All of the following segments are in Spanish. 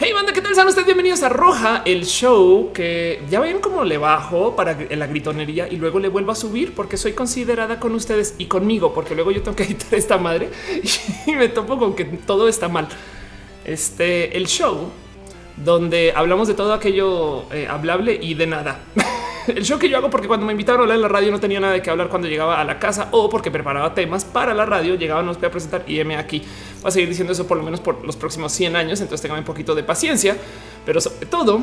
Hey banda, ¿qué tal? Sean ustedes bienvenidos a Roja, el show que ya ven cómo le bajo para la gritonería y luego le vuelvo a subir porque soy considerada con ustedes y conmigo, porque luego yo tengo que editar esta madre y me topo con que todo está mal. Este, el show donde hablamos de todo aquello eh, hablable y de nada. el show que yo hago porque cuando me invitaron a hablar en la radio no tenía nada de qué hablar cuando llegaba a la casa o porque preparaba temas para la radio, llegaba, nos voy a presentar y me aquí. Voy a seguir diciendo eso por lo menos por los próximos 100 años, entonces tengan un poquito de paciencia, pero sobre todo,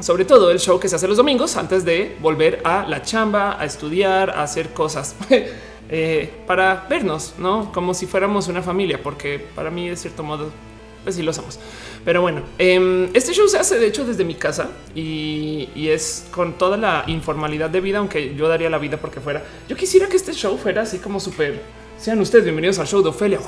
sobre todo el show que se hace los domingos antes de volver a la chamba, a estudiar, a hacer cosas. Eh, para vernos, no como si fuéramos una familia, porque para mí, de cierto modo, pues sí lo somos. Pero bueno, em, este show se hace de hecho desde mi casa y, es con toda la informalidad de vida, aunque yo daría la vida porque fuera. Yo quisiera que este show fuera así como súper. Sean ustedes bienvenidos al show de Ofelia.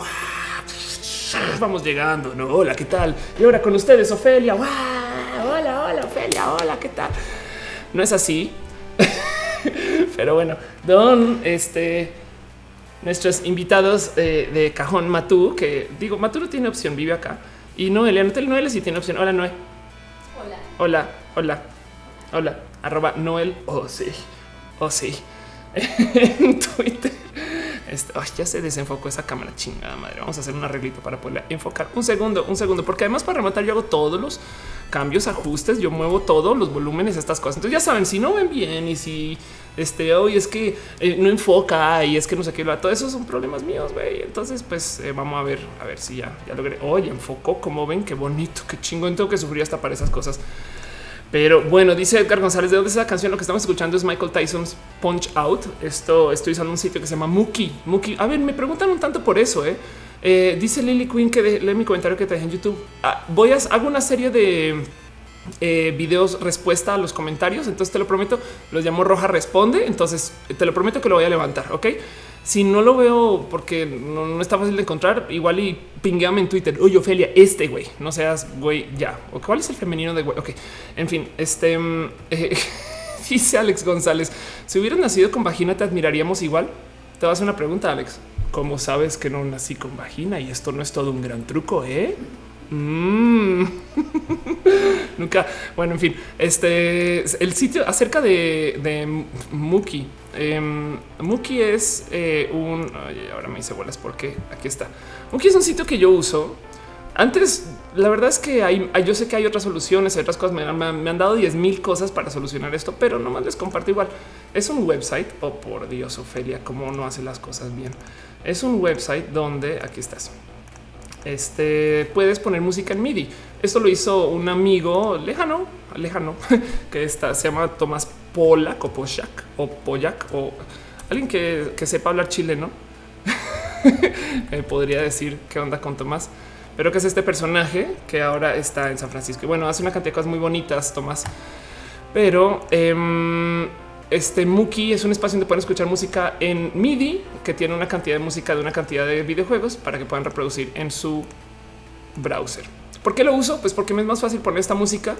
Vamos llegando, no? Hola, ¿qué tal? Y ahora con ustedes, Ofelia. Hola, hola, Ofelia. Hola, ¿qué tal? No es así, pero bueno, don este nuestros invitados eh, de Cajón Matú, que digo, Matú no tiene opción, vive acá. Y Noelia, no Noelia sí tiene opción. Hola, Noé. Hola. Hola, hola, hola. Arroba Noel. Oh, sí. Oh, sí. en Twitter. Este, ya se desenfocó esa cámara chingada madre. Vamos a hacer un arreglito para poder enfocar un segundo, un segundo, porque además para rematar yo hago todos los cambios, ajustes, yo muevo todos los volúmenes, estas cosas. Entonces ya saben, si no ven bien y si este hoy es que eh, no enfoca y es que no sé qué, todo eso son problemas míos. güey. Entonces, pues eh, vamos a ver, a ver si ya, ya logré. Oye, enfocó como ven, qué bonito, qué chingón. Tengo que sufrir hasta para esas cosas. Pero bueno, dice Edgar González, ¿de dónde es esa canción? Lo que estamos escuchando es Michael Tyson's Punch Out. Esto estoy usando un sitio que se llama Mookie. Mookie. A ver, me preguntan un tanto por eso. ¿eh? eh dice Lily Quinn que lee mi comentario que te dejé en YouTube. Ah, voy a hago una serie de eh, videos respuesta a los comentarios. Entonces te lo prometo, los llamo Roja Responde. Entonces te lo prometo que lo voy a levantar. Ok. Si no lo veo porque no, está fácil de encontrar, igual y pingueame en Twitter. Oye, Ofelia, este güey, no seas güey ya. ¿O cuál es el femenino de güey? Ok, en fin, este mm, dice Alex González. Si hubieras nacido con vagina, te admiraríamos igual. Te vas a hacer una pregunta, Alex. ¿Cómo sabes que no nací con vagina? Y esto no es todo un gran truco, eh? Mm. Nunca. Bueno, en fin, este el sitio acerca de Muki. Em, Muki es eh, un. ahora me hice bolas porque aquí está. Muki es un sitio que yo uso. Antes, la verdad es que hay, yo sé que hay otras soluciones, hay otras cosas. Me, han dado 10 mil cosas para solucionar esto, pero nomás les comparto igual. Es un website. Oh, por Dios, Ofelia, cómo no hace las cosas bien. Es un website donde aquí estás este puedes poner música en MIDI. Esto lo hizo un amigo lejano, lejano, que está, se llama Tomás Polak o Poyak o Poyak o alguien que, sepa hablar chileno. podría decir qué onda con Tomás, pero que es este personaje que ahora está en San Francisco. Y bueno, hace una cantidad de cosas muy bonitas, Tomás. Pero em, este Muki es un espacio donde pueden escuchar música en MIDI que tiene una cantidad de música de una cantidad de videojuegos para que puedan reproducir en su browser. ¿Por qué lo uso? Pues porque me es más fácil poner esta música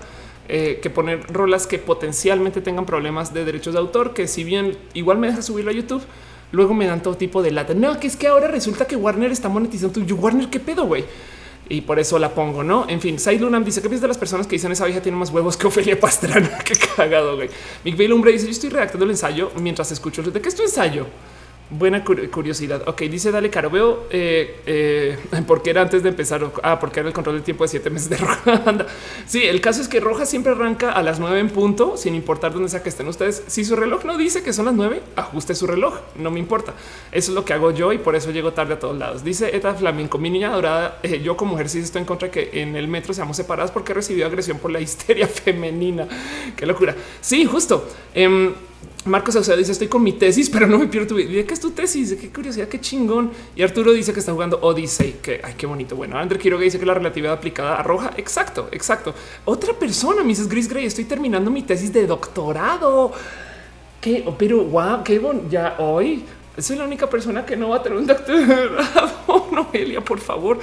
eh, que poner rolas que potencialmente tengan problemas de derechos de autor, que si bien igual me deja subirlo a YouTube, luego me dan todo tipo de lata. No, que es que ahora resulta que Warner está monetizando. Yo, Warner, ¿qué pedo, güey? y por eso la pongo, ¿no? En fin, Said Lunam dice que piensas de las personas que dicen esa vieja tiene más huevos que Ofelia Pastrana. Qué cagado, güey. Mick Lumbre dice yo estoy redactando el ensayo mientras escucho. ¿De qué es tu ensayo? Buena curiosidad. Ok, dice Dale Caro. Veo eh, eh, porque era antes de empezar. Ah, porque era el control del tiempo de siete meses de Roja. sí, el caso es que Roja siempre arranca a las nueve en punto, sin importar dónde sea que estén ustedes. Si su reloj no dice que son las nueve, ajuste su reloj. No me importa. Eso es lo que hago yo y por eso llego tarde a todos lados. Dice Eta Flamenco, mi niña dorada. Eh, yo, como sí estoy en contra de que en el metro seamos separadas porque he recibido agresión por la histeria femenina. Qué locura. Sí, justo. Em, Marcos sea, dice estoy con mi tesis, pero no me pierdo tu vida. ¿Qué es tu tesis? Qué curiosidad, qué chingón. Y Arturo dice que está jugando Odyssey, que ay, qué bonito. Bueno, André Quiroga dice que la relatividad aplicada a roja. Exacto, exacto. Otra persona, Mrs. Gris Gray, estoy terminando mi tesis de doctorado. ¿Qué? Pero wow, qué bon. Ya hoy soy la única persona que no va a tener un doctorado. Noelia, por favor.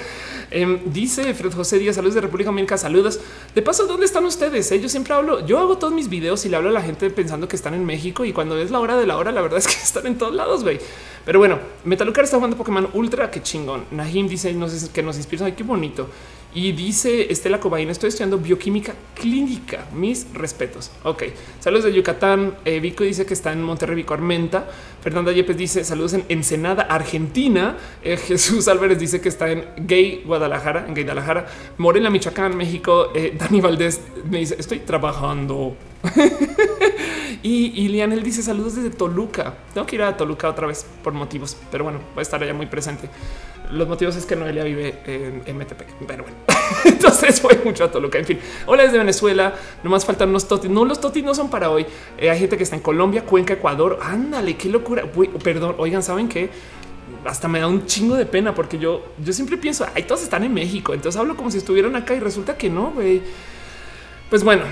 Em, dice Fred José Díaz, saludos de República Dominicana, saludos. De paso, ¿dónde están ustedes? Eh, yo siempre hablo, yo hago todos mis videos y le hablo a la gente pensando que están en México y cuando es la hora de la hora, la verdad es que están en todos lados, güey. Pero bueno, Metalucar está jugando Pokémon Ultra, qué chingón. Nahim dice que nos inspira, ay, qué bonito. Y dice Estela Cobain, estoy estudiando bioquímica clínica. Mis respetos. Ok. Saludos de Yucatán. Eh, Vico dice que está en Monterrey, Vico Armenta. Fernanda Yepes dice saludos en Ensenada, Argentina. Eh, Jesús Álvarez dice que está en Gay Guadalajara, en Gay Guadalajara. Morena, Michoacán, México. Eh, Dani Valdés me dice estoy trabajando. y, Lianel dice saludos desde Toluca. Tengo que ir a Toluca otra vez por motivos, pero bueno, voy a estar allá muy presente. Los motivos es que Noelia vive en MTP, pero bueno, entonces fue mucho a Toluca. En fin, hola desde Venezuela. No más faltan unos totis. No, los totis no son para hoy. Eh, hay gente que está en Colombia, Cuenca, Ecuador. Ándale, qué locura. perdón, oigan, saben que hasta me da un chingo de pena porque yo, yo siempre pienso, ay, todos están en México. Entonces hablo como si estuvieran acá y resulta que no, güey. Pues bueno,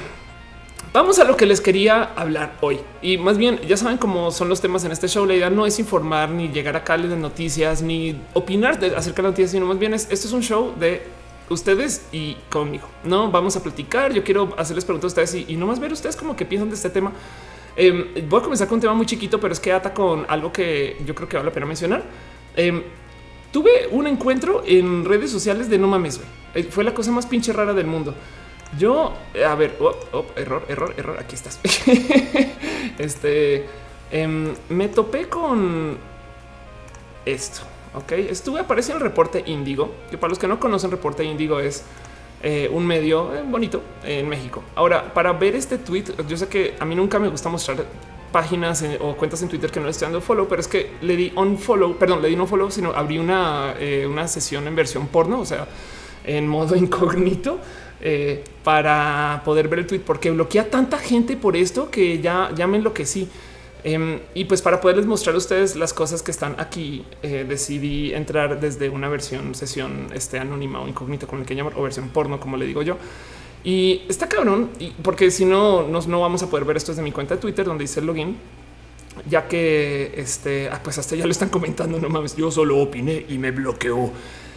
Vamos a lo que les quería hablar hoy. Y más bien, ya saben cómo son los temas en este show. La idea no es informar ni llegar a cales de noticias ni opinar acerca de las noticias, sino más bien es esto es un show de ustedes y conmigo. No vamos a platicar. Yo quiero hacerles preguntas a ustedes y, no más ver ustedes como que piensan de este tema. Em, voy a comenzar con un tema muy chiquito, pero es que ata con algo que yo creo que vale la pena mencionar. Em, tuve un encuentro en redes sociales de no mames. Eh, fue la cosa más pinche rara del mundo. Yo, eh, a ver, error, error, error. Aquí estás. este em, me topé con esto. Ok, estuve, aparece en el reporte Índigo, que para los que no conocen, reporte Índigo es eh, un medio eh, bonito en México. Ahora, para ver este tweet, yo sé que a mí nunca me gusta mostrar páginas o cuentas en Twitter que no estoy dando follow, pero es que le di un follow, perdón, le di no follow, sino abrí una, una sesión en versión porno, o sea, en modo incógnito eh, para poder ver el tweet, porque bloquea tanta gente por esto que ya, ya me enloquecí. Em, y pues para poderles mostrar a ustedes las cosas que están aquí, eh, decidí entrar desde una versión sesión este, anónima o incógnita, con el que llamar, o versión porno, como le digo yo. Y está cabrón, y porque si no, no, no vamos a poder ver esto desde mi cuenta de Twitter, donde dice el login, ya que este, ah, pues hasta ya lo están comentando. No mames, yo solo opiné y me bloqueó.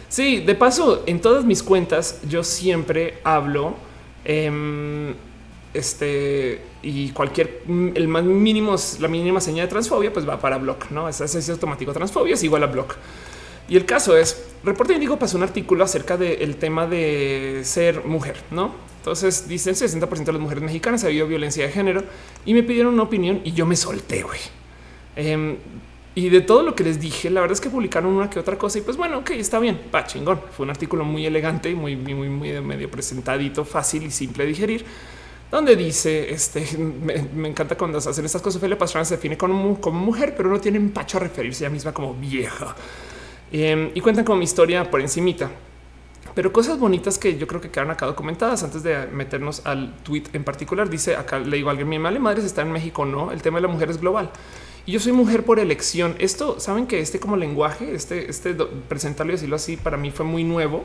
Sí, de paso, en todas mis cuentas yo siempre hablo em, este y cualquier el más mínimo, la mínima señal de transfobia, pues va para block, no es ese automático transfobia es igual a block. Y el caso es reporte Indigo pasó un artículo acerca del tema de ser mujer, no? Entonces dicen 60% de las mujeres mexicanas ha habido violencia de género y me pidieron una opinión y yo me solté. Güey. Em, y de todo lo que les dije, la verdad es que publicaron una que otra cosa y pues bueno, ok, está bien, va chingón. Fue un artículo muy elegante, muy, muy, muy medio presentadito, fácil y simple de digerir, donde dice este me, encanta cuando hacen estas cosas. Ophelia Pastrana se define como, como mujer, pero no tiene empacho a referirse a ella misma como vieja em, y cuentan con mi historia por encimita. Pero cosas bonitas que yo creo que quedaron acá documentadas antes de meternos al tweet en particular. Dice acá le digo a alguien, mi madre madre está en México. No, el tema de la mujer es global yo soy mujer por elección. Esto saben que este como lenguaje, este, este presentarlo y decirlo así, para mí fue muy nuevo.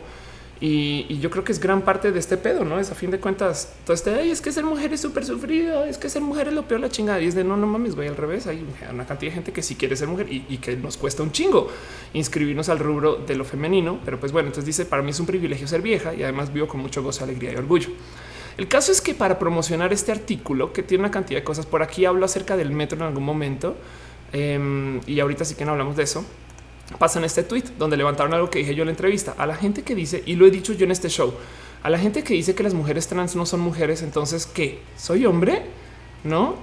Y, yo creo que es gran parte de este pedo, no es a fin de cuentas. Todo este Ay, es que ser mujer es súper sufrido, es que ser mujer es lo peor, la chingada. Y es de no, no mames, voy al revés. Hay una cantidad de gente que sí quiere ser mujer y, y, que nos cuesta un chingo inscribirnos al rubro de lo femenino. Pero pues bueno, entonces dice para mí es un privilegio ser vieja y además vivo con mucho gozo, alegría y orgullo. El caso es que para promocionar este artículo, que tiene una cantidad de cosas, por aquí hablo acerca del metro en algún momento, em, y ahorita sí que no hablamos de eso, pasan este tweet donde levantaron algo que dije yo en la entrevista a la gente que dice, y lo he dicho yo en este show, a la gente que dice que las mujeres trans no son mujeres, entonces, ¿qué? ¿Soy hombre? ¿No?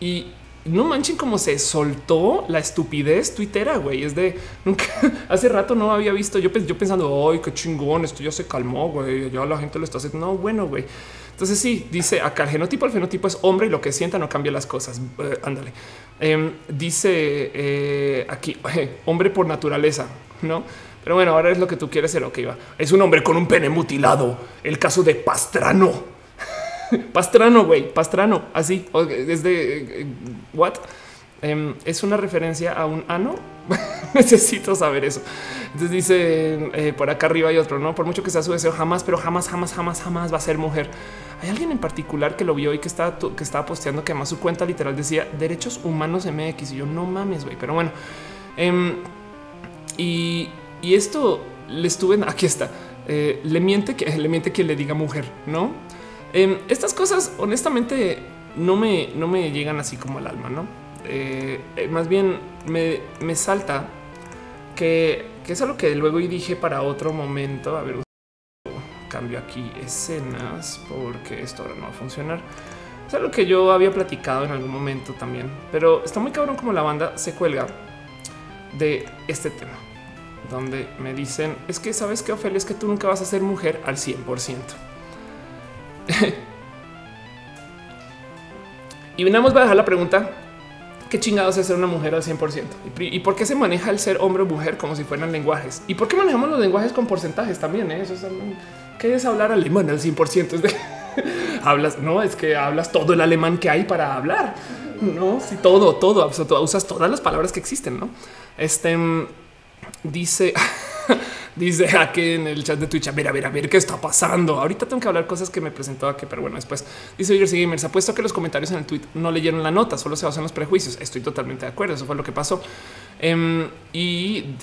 Y no manchen como se soltó la estupidez tuitera, güey. Es de nunca hace rato no había visto. Yo, yo pensando, ay, qué chingón, esto ya se calmó, güey. Ya la gente lo está haciendo. No, bueno, güey. Entonces, sí, dice acá el genotipo, el fenotipo es hombre y lo que sienta no cambia las cosas. Eh, ándale. Em, dice eh, aquí, hombre por naturaleza, no? Pero bueno, ahora es lo que tú quieres ser. Ok, va. Es un hombre con un pene mutilado. El caso de Pastrano. Pastrano, güey, Pastrano, así, desde eh, what em, es una referencia a un ano. Necesito saber eso. Entonces dice eh, por acá arriba hay otro, no por mucho que sea su deseo, jamás, pero jamás, jamás, jamás, jamás va a ser mujer. Hay alguien en particular que lo vio y que estaba, que estaba posteando que además su cuenta literal decía derechos humanos MX. Y yo no mames, güey, pero bueno. Em, y, esto le estuve aquí está. Eh, le miente que le miente que le diga mujer, no? Em, estas cosas, honestamente, no me, no me llegan así como al alma, no? Eh, más bien me, salta que, es algo que luego y dije para otro momento. A ver, cambio aquí escenas porque esto ahora no va a funcionar. Es algo que yo había platicado en algún momento también, pero está muy cabrón como la banda se cuelga de este tema, donde me dicen es que sabes que Ofelia es que tú nunca vas a ser mujer al 100%. y venamos a dejar la pregunta qué chingados es ser una mujer al 100% y por qué se maneja el ser hombre o mujer como si fueran lenguajes y por qué manejamos los lenguajes con porcentajes también. Eh? Eso es qué es hablar alemán al 100%. Es de hablas, no es que hablas todo el alemán que hay para hablar. No, si todo, todo, usas todas las palabras que existen. No, este dice. Dice aquí en el chat de Twitch, a ver, a ver, a ver qué está pasando. Ahorita tengo que hablar cosas que me presentó aquí, pero bueno, después dice Jersey Gamers. Apuesto que los comentarios en el tweet no leyeron la nota, solo se basan en los prejuicios. Estoy totalmente de acuerdo. Eso fue lo que pasó. Em, y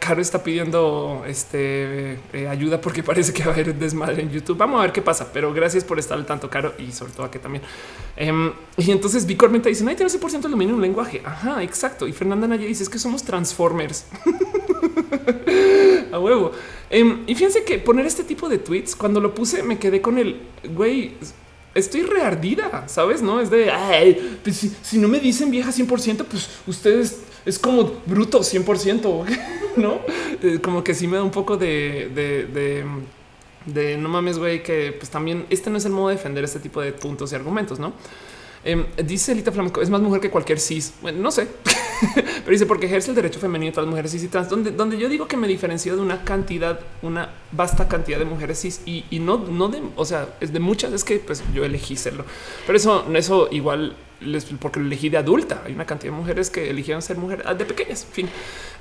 Caro está pidiendo este, eh, ayuda porque parece que va a haber desmadre en YouTube. Vamos a ver qué pasa, pero gracias por estar al tanto, Caro, y sobre todo a que también. Em, y entonces Vicor Menta dice: hay 13% dominio un lenguaje. Ajá, exacto. Y Fernanda Naya dice: Es que somos transformers. a huevo. Em, y fíjense que poner este tipo de tweets, cuando lo puse, me quedé con el güey. Estoy reardida, sabes? No es de ay, pues si, no me dicen vieja 100%, pues ustedes es como bruto 100%, no? Eh, como que sí me da un poco de, de, de, no mames, güey, que pues también este no es el modo de defender este tipo de puntos y argumentos, no? Em, dice Elita Flamenco, es más mujer que cualquier cis. Bueno, no sé, pero dice porque ejerce el derecho femenino de todas las mujeres cis y trans, donde, donde yo digo que me diferencio de una cantidad, una vasta cantidad de mujeres cis y, y no, no de, o sea, es de muchas, es que pues yo elegí serlo, pero eso, eso igual porque lo elegí de adulta. Hay una cantidad de mujeres que eligieron ser mujeres de pequeñas. En fin,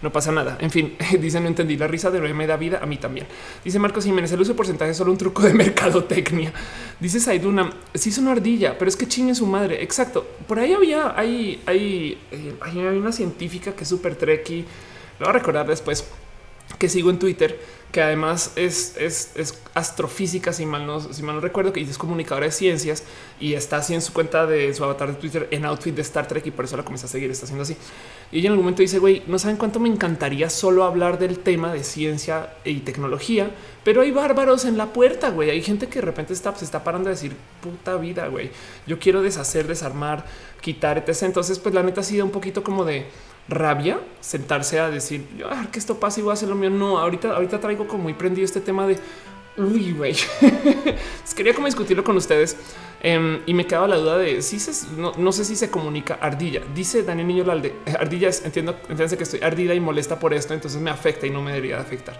no pasa nada. En fin, dice no entendí la risa de me da vida a mí también. Dice Marcos Jiménez, el uso de porcentaje es solo un truco de mercadotecnia. Dice Saiduna, sí es una ardilla, pero es que chingue su madre. Exacto. Por ahí había, hay, hay, eh, hay una científica que es súper trequi. Lo voy a recordar después que sigo en Twitter que además es, astrofísica, si mal, no, si mal no recuerdo, que es comunicadora de ciencias y está así en su cuenta de su avatar de Twitter en outfit de Star Trek y por eso la comienza a seguir, está haciendo así. Y ella en algún momento dice, güey, no saben cuánto me encantaría solo hablar del tema de ciencia y tecnología, pero hay bárbaros en la puerta, güey. Hay gente que de repente está, se está parando a decir, puta vida, güey, yo quiero deshacer, desarmar, quitar, etc. Entonces, pues la neta ha sido un poquito como de rabia sentarse a decir ah, que esto pasa y voy a hacer lo mío. No, ahorita, ahorita traigo como muy prendido este tema de uy, güey. Quería como discutirlo con ustedes em, y me quedaba la duda de si se, no, sé si se comunica ardilla. Dice Daniel Niño Lalde, ardilla es, entiendo, entiende que estoy ardida y molesta por esto, entonces me afecta y no me debería de afectar.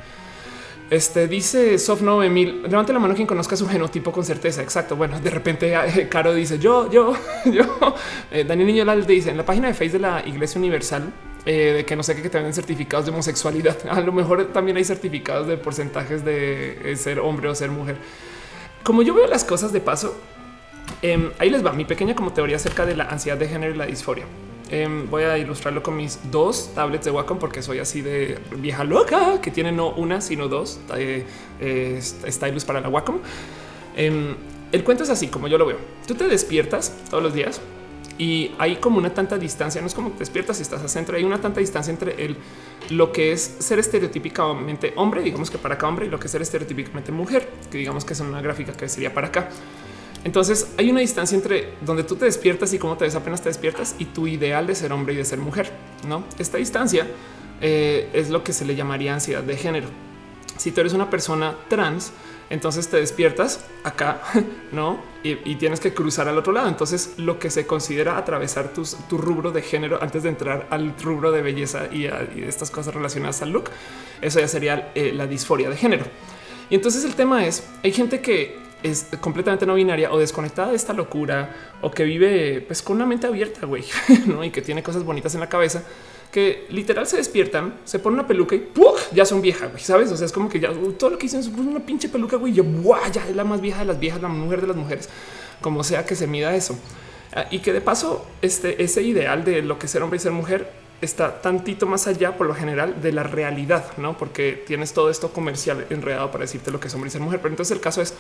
Este dice Soft 9000. Levante la mano quien conozca su genotipo con certeza. Exacto. Bueno, de repente eh, Caro dice yo, yo, yo. Eh, Daniel Niño dice en la página de Facebook de la Iglesia Universal eh, de que no sé qué que tengan certificados de homosexualidad. A lo mejor también hay certificados de porcentajes de ser hombre o ser mujer. Como yo veo las cosas de paso, em, ahí les va mi pequeña como teoría acerca de la ansiedad de género y la disforia. Em, voy a ilustrarlo con mis dos tablets de Wacom porque soy así de vieja loca que tiene no una sino dos eh, eh, stylus para la Wacom. Em, el cuento es así como yo lo veo. Tú te despiertas todos los días y hay como una tanta distancia. No es como te despiertas y estás al centro. Hay una tanta distancia entre el lo que es ser estereotípicamente hombre, digamos que para acá hombre, y lo que es ser estereotípicamente mujer, que digamos que es una gráfica que sería para acá. Entonces hay una distancia entre donde tú te despiertas y cómo te ves apenas te despiertas y tu ideal de ser hombre y de ser mujer. No, esta distancia eh, es lo que se le llamaría ansiedad de género. Si tú eres una persona trans, entonces te despiertas acá, no? Y, tienes que cruzar al otro lado. Entonces, lo que se considera atravesar tu rubro de género antes de entrar al rubro de belleza y, estas cosas relacionadas al look, eso ya sería eh, la disforia de género. Y entonces el tema es: hay gente que es completamente no binaria o desconectada de esta locura o que vive pues con una mente abierta, güey, ¿no? y que tiene cosas bonitas en la cabeza que literal se despiertan, se ponen una peluca y ya son viejas, güey, sabes? O sea, es como que ya todo lo que dicen es una pinche peluca, güey, yo ya es la más vieja de las viejas, la mujer de las mujeres, como sea que se mida eso. Ah, y que de paso, este ese ideal de lo que ser hombre y ser mujer está tantito más allá por lo general de la realidad, no? Porque tienes todo esto comercial enredado para decirte lo que es hombre y ser mujer. Pero entonces el caso es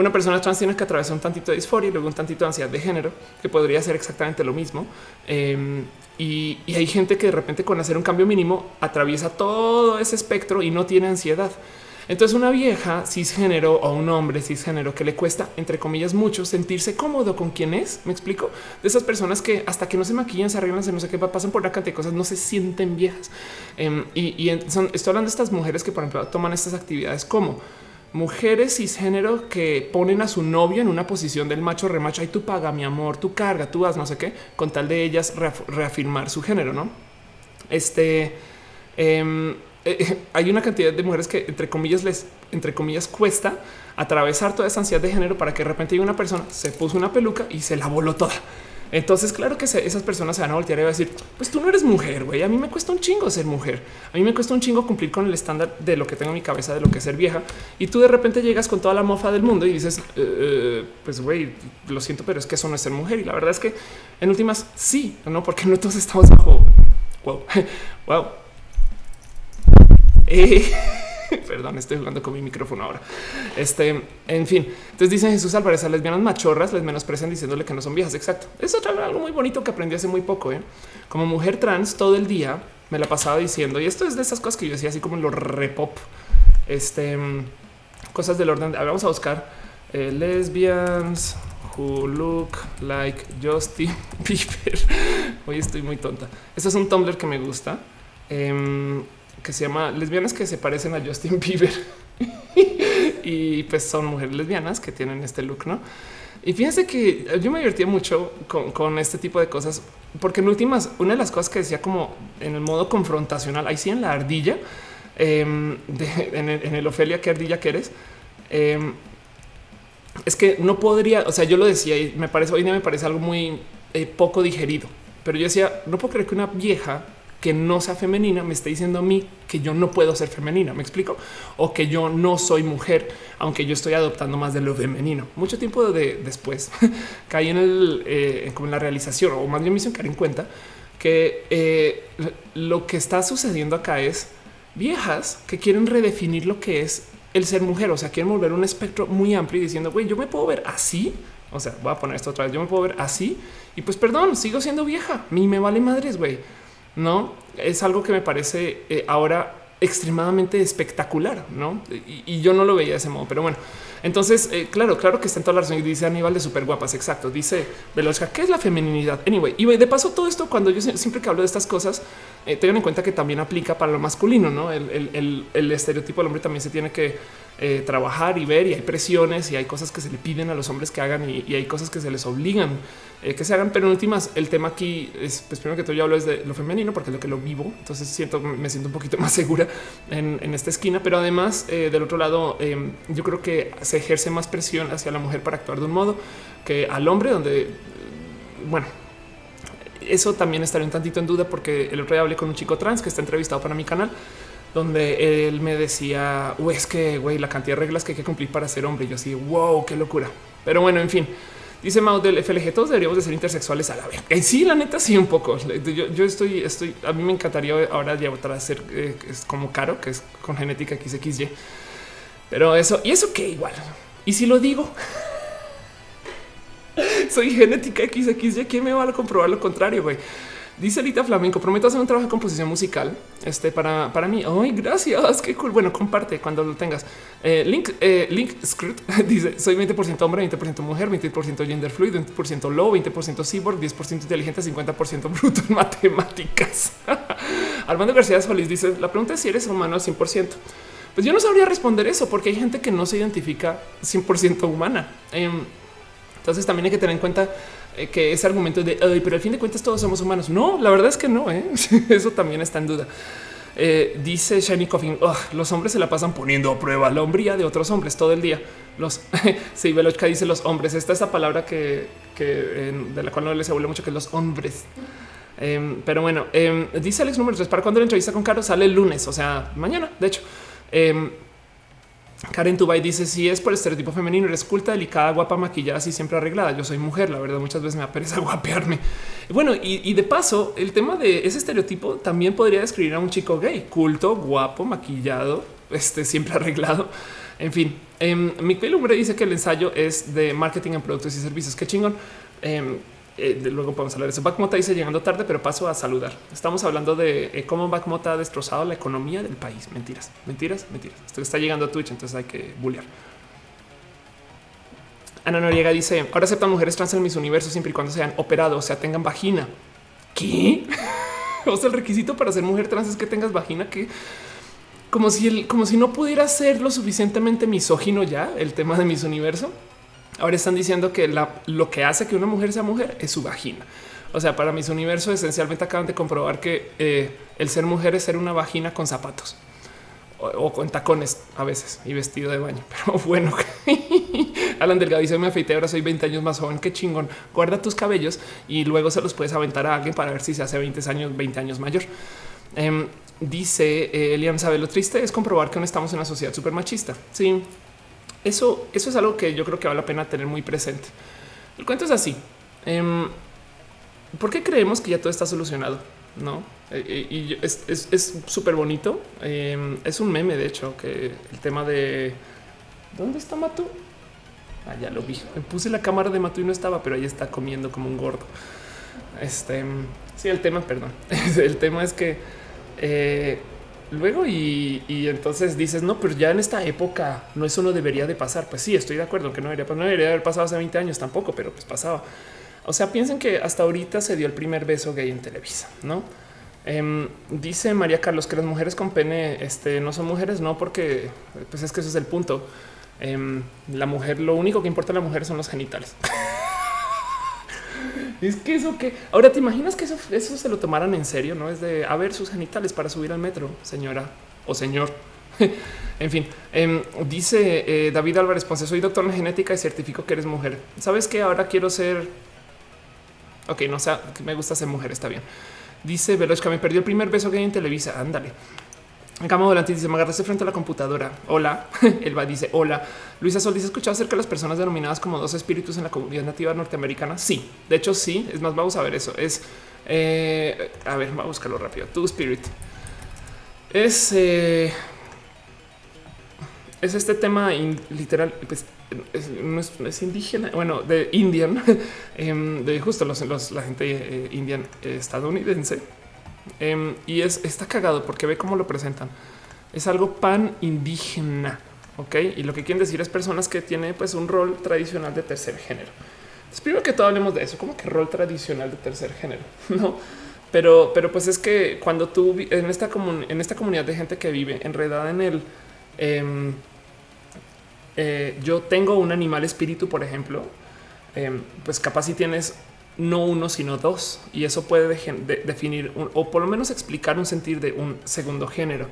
una persona trans tiene que atravesar un tantito de disforia y luego un tantito de ansiedad de género, que podría ser exactamente lo mismo. Em, y, hay gente que de repente con hacer un cambio mínimo atraviesa todo ese espectro y no tiene ansiedad. Entonces una vieja cisgénero o un hombre cisgénero que le cuesta, entre comillas, mucho sentirse cómodo con quien es, me explico, de esas personas que hasta que no se maquillan, se arreglan, se no sé qué, pasan por una cantidad de cosas, no se sienten viejas. Em, y, son, estoy hablando de estas mujeres que, por ejemplo, toman estas actividades como mujeres cisgénero que ponen a su novio en una posición del macho remacho. Ay, tú paga mi amor, tú carga, tú haz no sé qué, con tal de ellas reafirmar su género, no? Este em, eh, hay una cantidad de mujeres que entre comillas les entre comillas cuesta atravesar toda esa ansiedad de género para que de repente una persona se puso una peluca y se la voló toda. Entonces, claro que esas personas se van a voltear y van a decir, pues tú no eres mujer, güey. A mí me cuesta un chingo ser mujer. A mí me cuesta un chingo cumplir con el estándar de lo que tengo en mi cabeza de lo que es ser vieja. Y tú de repente llegas con toda la mofa del mundo y dices, eh, eh, pues güey, lo siento, pero es que eso no es ser mujer. Y la verdad es que en últimas sí, no, porque no todos estamos bajo. Wow, wow. Eh, perdón, estoy jugando con mi micrófono ahora. Este, en fin, entonces dicen Jesús Álvarez a lesbianas machorras les menosprecian diciéndole que no son viejas. Exacto. Eso es algo muy bonito que aprendí hace muy poco. ¿eh? Como mujer trans, todo el día me la pasaba diciendo, y esto es de esas cosas que yo decía, así como lo repop, este, cosas del orden. Vamos a buscar eh, lesbians who look like Justin Bieber. Hoy estoy muy tonta. Este es un Tumblr que me gusta. Em, que se llama lesbianas que se parecen a Justin Bieber y pues son mujeres lesbianas que tienen este look, no? Y fíjense que yo me divertía mucho con, este tipo de cosas, porque en últimas, una de las cosas que decía como en el modo confrontacional, ahí sí en la ardilla, em, en, el, Ofelia, ¿qué ardilla que eres? Em, es que no podría, o sea, yo lo decía y me parece, hoy día me parece algo muy eh, poco digerido, pero yo decía, no puedo creer que una vieja que no sea femenina me está diciendo a mí que yo no puedo ser femenina. Me explico o que yo no soy mujer, aunque yo estoy adoptando más de lo femenino. Mucho tiempo de, después caí en el eh, como la realización o más bien me hizo caer en cuenta que eh, lo que está sucediendo acá es viejas que quieren redefinir lo que es el ser mujer. O sea, quieren volver un espectro muy amplio y diciendo, güey, yo me puedo ver así. O sea, voy a poner esto otra vez. Yo me puedo ver así y pues perdón, sigo siendo vieja. A mí me vale madres, güey no es algo que me parece eh, ahora extremadamente espectacular, no? Y, yo no lo veía de ese modo, pero bueno, entonces, eh, claro, claro que está en toda la razón dice Aníbal de súper guapas. Exacto. Dice Velocha, ¿qué es la feminidad? Anyway, y de paso, todo esto, cuando yo siempre que hablo de estas cosas, eh, tengan en cuenta que también aplica para lo masculino, no? El, estereotipo del hombre también se tiene que trabajar y ver, y hay presiones y hay cosas que se le piden a los hombres que hagan y hay cosas que se les obligan eh, que se hagan. Pero en últimas, el tema aquí es, pues primero que todo, yo hablo es de lo femenino porque es lo que lo vivo. Entonces siento, me siento un poquito más segura en, esta esquina. Pero además, eh, del otro lado, em, yo creo que se ejerce más presión hacia la mujer para actuar de un modo que al hombre, donde, bueno, eso también estaría un tantito en duda porque el otro día hablé con un chico trans que está entrevistado para mi canal donde él me decía, es que güey, la cantidad de reglas que hay que cumplir para ser hombre. Y yo así, wow, qué locura. Pero bueno, en fin, Dice Mau del FLG, todos deberíamos de ser intersexuales a la vez. Eh, sí, la neta, sí, un poco. Yo, estoy, estoy, a mí me encantaría ahora ya otra a ser eh, es como caro, que es con genética XXY. Pero eso, y eso que igual. Y si lo digo, soy genética XXY, ¿quién me va a comprobar lo contrario? Güey? Dice Lita Flamenco, prometo hacer un trabajo de composición musical. Este para, para mí. Ay, gracias. Qué cool. Bueno, comparte cuando lo tengas. Eh, link, eh, link script dice: Soy 20% hombre, 20% mujer, 20% gender fluid, 20% low, 20% cyborg, 10% inteligente, 50% bruto en matemáticas. Armando García Solís dice: La pregunta es si eres humano al 100%. Pues yo no sabría responder eso porque hay gente que no se identifica 100% humana. Em, entonces también hay que tener en cuenta que ese argumento de pero al fin de cuentas todos somos humanos. No, la verdad es que no. ¿eh? Eso también está en duda. Eh, dice Shiny Coffin, los hombres se la pasan poniendo a prueba la hombría de otros hombres todo el día. Los sí, Velochka dice los hombres. Esta esa palabra que, de la cual no les habla mucho, que es los hombres. Em, pero bueno, em, dice Alex número 3 para cuando la entrevista con Caro sale el lunes, o sea, mañana. De hecho, em, Karen Tubay dice si es por estereotipo femenino, eres culta, delicada, guapa, maquillada, así siempre arreglada. Yo soy mujer, la verdad, muchas veces me aparece guapearme. Bueno, y, de paso, el tema de ese estereotipo también podría describir a un chico gay, culto, guapo, maquillado, este siempre arreglado. En fin, eh, Miguel Lumbre dice que el ensayo es de marketing en productos y servicios. Qué chingón. Em, eh, luego podemos hablar de eso. Backmota dice llegando tarde, pero paso a saludar. Estamos hablando de eh, cómo Backmota ha destrozado la economía del país. Mentiras, mentiras, mentiras. Esto está llegando a Twitch, entonces hay que bullear. Ana Noriega dice ahora aceptan mujeres trans en mis universos siempre y cuando sean operados, o sea, tengan vagina. ¿Qué? o sea, el requisito para ser mujer trans es que tengas vagina que como si el, como si no pudiera ser lo suficientemente misógino ya el tema de mis universo. Ahora están diciendo que lo que hace que una mujer sea mujer es su vagina. O sea, para mis universo esencialmente acaban de comprobar que eh, el ser mujer es ser una vagina con zapatos o, con tacones a veces y vestido de baño. Pero bueno, Alan Delgado dice me afeité, ahora soy 20 años más joven. Qué chingón. Guarda tus cabellos y luego se los puedes aventar a alguien para ver si se hace 20 años, 20 años mayor. Em, dice eh, Elian, sabe lo triste es comprobar que no estamos en una sociedad súper machista. Sí, eso, eso es algo que yo creo que vale la pena tener muy presente. El cuento es así. Em, ¿Por qué creemos que ya todo está solucionado? No, eh, eh, y es súper bonito. Em, es un meme, de hecho, que el tema de dónde está Matu. Ah, ya lo vi. Me puse la cámara de Matu y no estaba, pero ahí está comiendo como un gordo. Este sí, el tema, perdón. el tema es que eh, luego y, entonces dices, no, pero ya en esta época no eso no debería de pasar. Pues sí, estoy de acuerdo que no debería, no debería haber pasado hace 20 años tampoco, pero pues pasaba. O sea, piensen que hasta ahorita se dio el primer beso gay en Televisa, ¿no? Em, dice María Carlos que las mujeres con pene este, no son mujeres, no, porque pues es que ese es el punto. Em, la mujer, lo único que importa a la mujer son los genitales. es que eso que ahora te imaginas que eso, eso se lo tomaran en serio, no es de a ver sus genitales para subir al metro, señora o señor. en fin, em, dice eh, David Álvarez Ponce, soy doctor en genética y certifico que eres mujer. Sabes que ahora quiero ser. Ok, no sé, me gusta ser mujer, está bien. Dice que me perdió el primer beso que hay en Televisa. Ándale. Cama volante dice: Me agarraste frente a la computadora. Hola. Elba dice: Hola. Luisa Sol dice: ¿Escuchado acerca de las personas denominadas como dos espíritus en la comunidad nativa norteamericana? Sí, de hecho, sí. Es más, vamos a ver eso. Es eh, a ver, vamos a buscarlo rápido. Tu spirit es, eh, es este tema literal. Pues, es, indígena, bueno, de Indian, em, de justo los, la gente eh, indian estadounidense. Em, y es está cagado porque ve cómo lo presentan. Es algo pan indígena. Ok, y lo que quieren decir es personas que tienen pues un rol tradicional de tercer género. Entonces, primero que todo hablemos de eso, como que rol tradicional de tercer género, no? Pero, pero pues es que cuando tú en esta, en esta comunidad de gente que vive enredada en el em, eh, yo tengo un animal espíritu, por ejemplo, em, pues capaz si tienes no uno, sino dos, y eso puede definir o por lo menos explicar un sentir de un segundo género.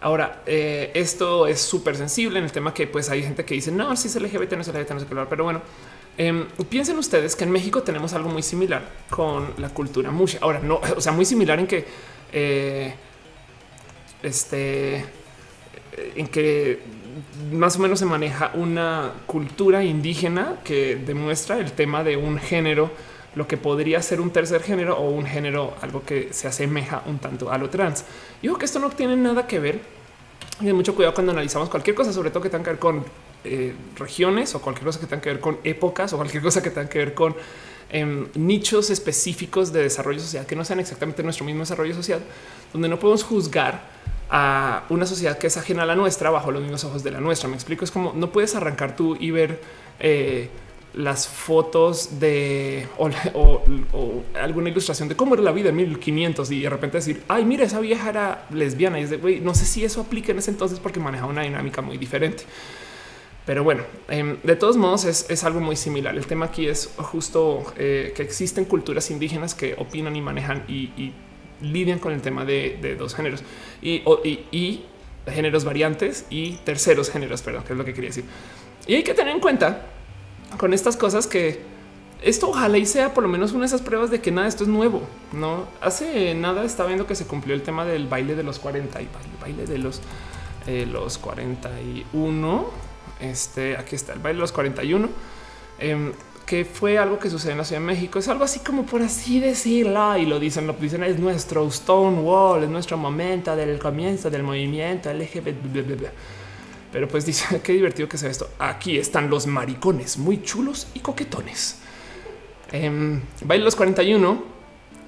Ahora, eh, esto es súper sensible en el tema que pues hay gente que dice no, si es LGBT, no es LGBT, no es LGBT, pero bueno, em, piensen ustedes que en México tenemos algo muy similar con la cultura musha. Ahora, no, o sea, muy similar en que eh, este en que más o menos se maneja una cultura indígena que demuestra el tema de un género, lo que podría ser un tercer género o un género, algo que se asemeja un tanto a lo trans. Yo que esto no tiene nada que ver. Hay mucho cuidado cuando analizamos cualquier cosa, sobre todo que tenga que ver con eh, regiones o cualquier cosa que tenga que ver con épocas o cualquier cosa que tenga que ver con em, nichos específicos de desarrollo social que no sean exactamente nuestro mismo desarrollo social, donde no podemos juzgar a una sociedad que es ajena a la nuestra bajo los mismos ojos de la nuestra. Me explico, es como no puedes arrancar tú y ver eh, las fotos de o, alguna ilustración de cómo era la vida en 1500 y de repente decir, ay, mira, esa vieja era lesbiana y es de no sé si eso aplica en ese entonces porque maneja una dinámica muy diferente. Pero bueno, em, de todos modos es, algo muy similar. El tema aquí es justo eh, que existen culturas indígenas que opinan y manejan y lidian con el tema de, dos géneros y, y, géneros variantes y terceros géneros, perdón, que es lo que quería decir. Y hay que tener en cuenta con estas cosas que esto ojalá y sea por lo menos una de esas pruebas de que nada, esto es nuevo. No hace nada está viendo que se cumplió el tema del baile de los 40 y baile, de los, eh, los 41. Este aquí está el baile de los 41 que fue algo que sucede en la Ciudad de México. Es algo así como por así decirlo y lo dicen, lo dicen es nuestro Stonewall, es nuestro momento del comienzo del movimiento LGBT. Pero pues dice qué divertido que sea esto. Aquí están los maricones muy chulos y coquetones. Eh, los 41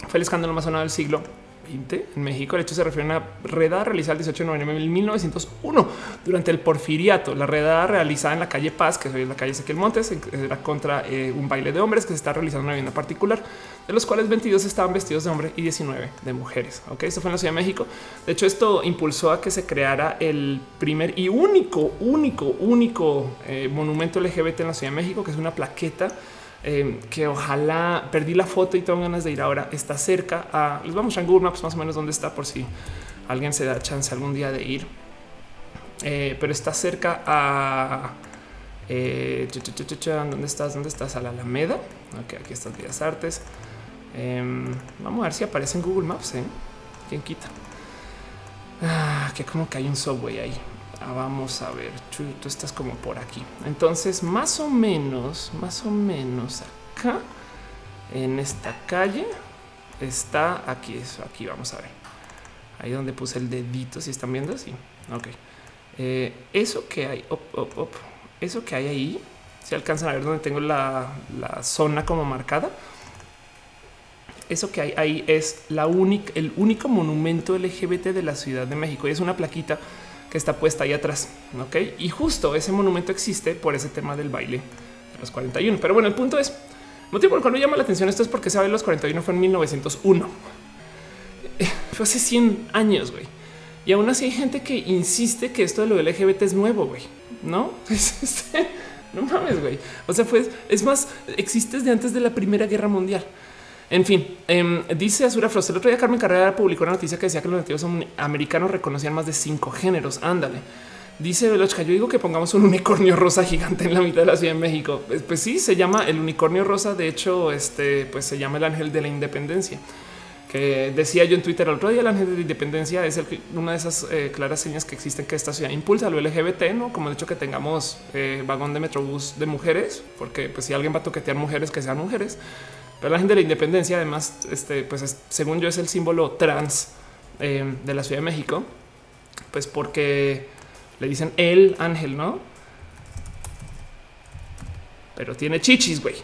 fue el escándalo más sonado del siglo en México. El hecho se refiere a una redada realizada el 18 de noviembre de 1901 durante el porfiriato. La redada realizada en la calle Paz, que es la calle Ezequiel Montes, era contra eh, un baile de hombres que se está realizando en una vivienda particular, de los cuales 22 estaban vestidos de hombre y 19 de mujeres. Ok, esto fue en la Ciudad de México. De hecho, esto impulsó a que se creara el primer y único, único, único eh, monumento LGBT en la Ciudad de México, que es una plaqueta Em, que ojalá perdí la foto y tengo ganas de ir ahora. Está cerca a les vamos a Google Maps más o menos dónde está por si alguien se da chance algún día de ir. Eh, pero está cerca a eh, dónde estás? ¿Dónde estás? A la Alameda. Ok, aquí están Días Artes. Em, vamos a ver si aparece en Google Maps. ¿eh? ¿Quién quita? Ah, que como que hay un subway ahí. Ah, vamos a ver, tú estás como por aquí. Entonces, más o menos, más o menos acá en esta calle está aquí. Eso aquí vamos a ver. Ahí donde puse el dedito. Si están viendo así. Ok. Eh, eso que hay, eso que hay ahí, si alcanzan a ver donde tengo la, la zona como marcada. Eso que hay ahí es la única, el único monumento LGBT de la Ciudad de México y es una plaquita está puesta ahí atrás. Ok, y justo ese monumento existe por ese tema del baile de los 41. Pero bueno, el punto es motivo por el cual me llama la atención esto es porque sabe los 41 fue en 1901. Fue hace 100 años, güey. Y aún así hay gente que insiste que esto de lo LGBT es nuevo, güey. No, este, no mames, güey. O sea, pues es más, existe desde antes de la Primera Guerra Mundial. En fin, em, dice Azura Frost. El otro día Carmen Carrera publicó una noticia que decía que los nativos americanos reconocían más de cinco géneros. Ándale. Dice Velochka, yo digo que pongamos un unicornio rosa gigante en la mitad de la Ciudad de México. Pues, pues, sí, se llama el unicornio rosa. De hecho, este pues se llama el ángel de la independencia. Que decía yo en Twitter el otro día, el ángel de la independencia es una de esas eh, claras señas que existen que esta ciudad impulsa lo LGBT, no como el hecho que tengamos eh, vagón de metrobús de mujeres, porque pues si alguien va a toquetear mujeres, que sean mujeres pero la gente de la independencia, además, este, pues según yo, es el símbolo trans eh, de la Ciudad de México, pues porque le dicen el ángel, no? Pero tiene chichis, güey.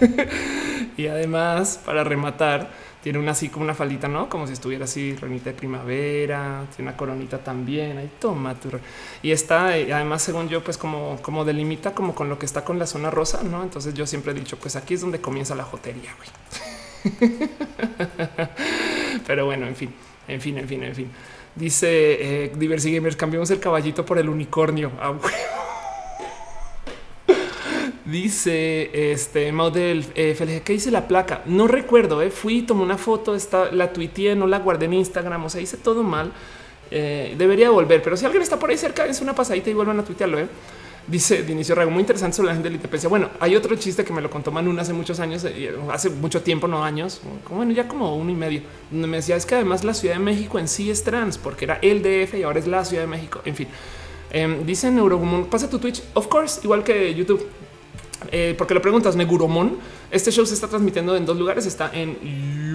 y además, para rematar, tiene una así como una faldita, no como si estuviera así, renita de primavera, tiene una coronita también. Ahí toma tu y está eh, además, según yo, pues como, como delimita como con lo que está con la zona rosa, no? Entonces yo siempre he dicho, pues aquí es donde comienza la jotería, güey. Pero bueno, en fin, en fin, en fin, en fin. Dice eh, Diversi Gamers, cambiamos el caballito por el unicornio. Ah, Dice este model eh, que dice la placa. No recuerdo, eh, fui, tomé una foto, está, la tuiteé, no la guardé en Instagram. O sea, hice todo mal. Eh, debería volver, pero si alguien está por ahí cerca, es una pasadita y vuelvan a tuitearlo. Eh. Dice de inicio Rago, muy interesante sobre la gente de la. Bueno, hay otro chiste que me lo contó Manu hace muchos años, eh, hace mucho tiempo, no años, como bueno, ya como uno y medio, donde me decía es que además la Ciudad de México en sí es trans, porque era el DF y ahora es la Ciudad de México. En fin, eh, dice Neurogumon, pasa tu Twitch, of course, igual que YouTube. Eh, porque lo preguntas, Neguromon. Este show se está transmitiendo en dos lugares. Está en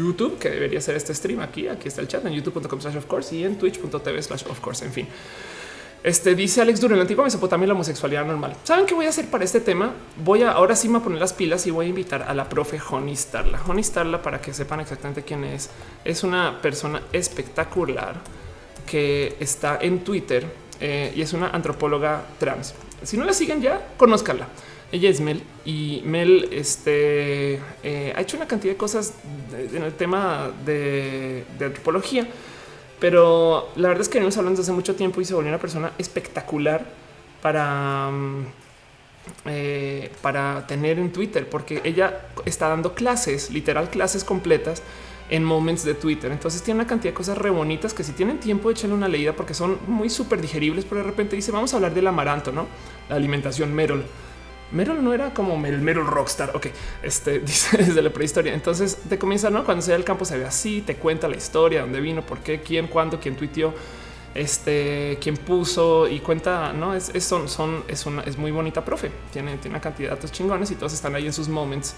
YouTube, que debería ser este stream aquí. Aquí está el chat en youtube.com slash of course y en twitch.tv slash of course. En fin, este dice Alex Duro en la antigua Mesopotamia la homosexualidad normal. ¿Saben qué voy a hacer para este tema? Voy a ahora sí me a poner las pilas y voy a invitar a la profe Honey Starla. Honey Starla, para que sepan exactamente quién es, es una persona espectacular que está en Twitter eh, y es una antropóloga trans. Si no la siguen ya, conózcanla. Ella es Mel y Mel este, eh, ha hecho una cantidad de cosas en el tema de, antropología, pero la verdad es que venimos hablando desde hace mucho tiempo y se volvió una persona espectacular para, mm, eh, para tener en Twitter, porque ella está dando clases, literal clases completas en moments de Twitter. Entonces tiene una cantidad de cosas re bonitas que si tienen tiempo, echenle una leída porque son muy súper digeribles, pero de repente dice vamos a hablar del amaranto, no la alimentación Merol Merol no era como el Merol Rockstar. Ok, este dice desde la prehistoria. Entonces te comienza, no? Cuando se ve el campo, se ve así, te cuenta la historia, dónde vino, por qué, quién, cuándo, quién tuiteó, este, quién puso y cuenta, no es, son, son, es una, es muy bonita, profe. Tiene, tiene una cantidad de datos chingones y todos están ahí en sus moments.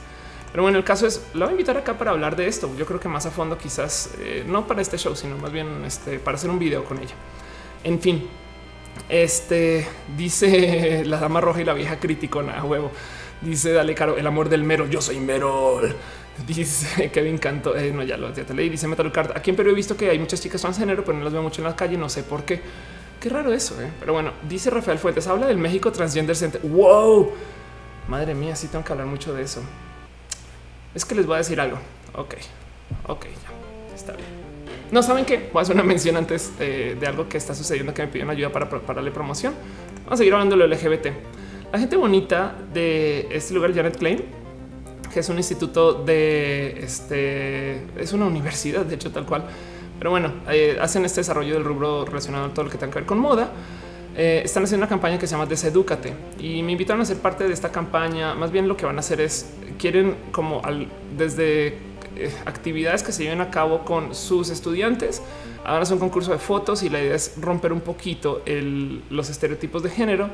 Pero bueno, el caso es, lo voy a invitar acá para hablar de esto. Yo creo que más a fondo, quizás eh, no para este show, sino más bien este, para hacer un video con ella. En fin, este dice la dama roja y la vieja criticona a huevo. Dice Dale Caro, el amor del mero. Yo soy mero. Dice Kevin Canto. Eh, no, ya lo ya te leí. Dice Metal Card. Aquí en Perú he visto que hay muchas chicas transgénero, pero no las veo mucho en la calle. No sé por qué. Qué raro eso. ¿eh? Pero bueno, dice Rafael Fuentes. Habla del México Transgender Center. Wow, madre mía, sí tengo que hablar mucho de eso. Es que les voy a decir algo. Ok, ok, ya. No saben qué voy a hacer una mención antes eh, de algo que está sucediendo que me pidieron ayuda para, para darle promoción. Vamos a seguir hablando de lo LGBT. La gente bonita de este lugar, Janet Klein, que es un instituto de este, es una universidad, de hecho, tal cual. Pero bueno, eh, hacen este desarrollo del rubro relacionado a todo lo que tenga que ver con moda. Eh, están haciendo una campaña que se llama Desedúcate y me invitaron a ser parte de esta campaña. Más bien lo que van a hacer es quieren como desde actividades que se lleven a cabo con sus estudiantes. Ahora es un concurso de fotos y la idea es romper un poquito el, los estereotipos de género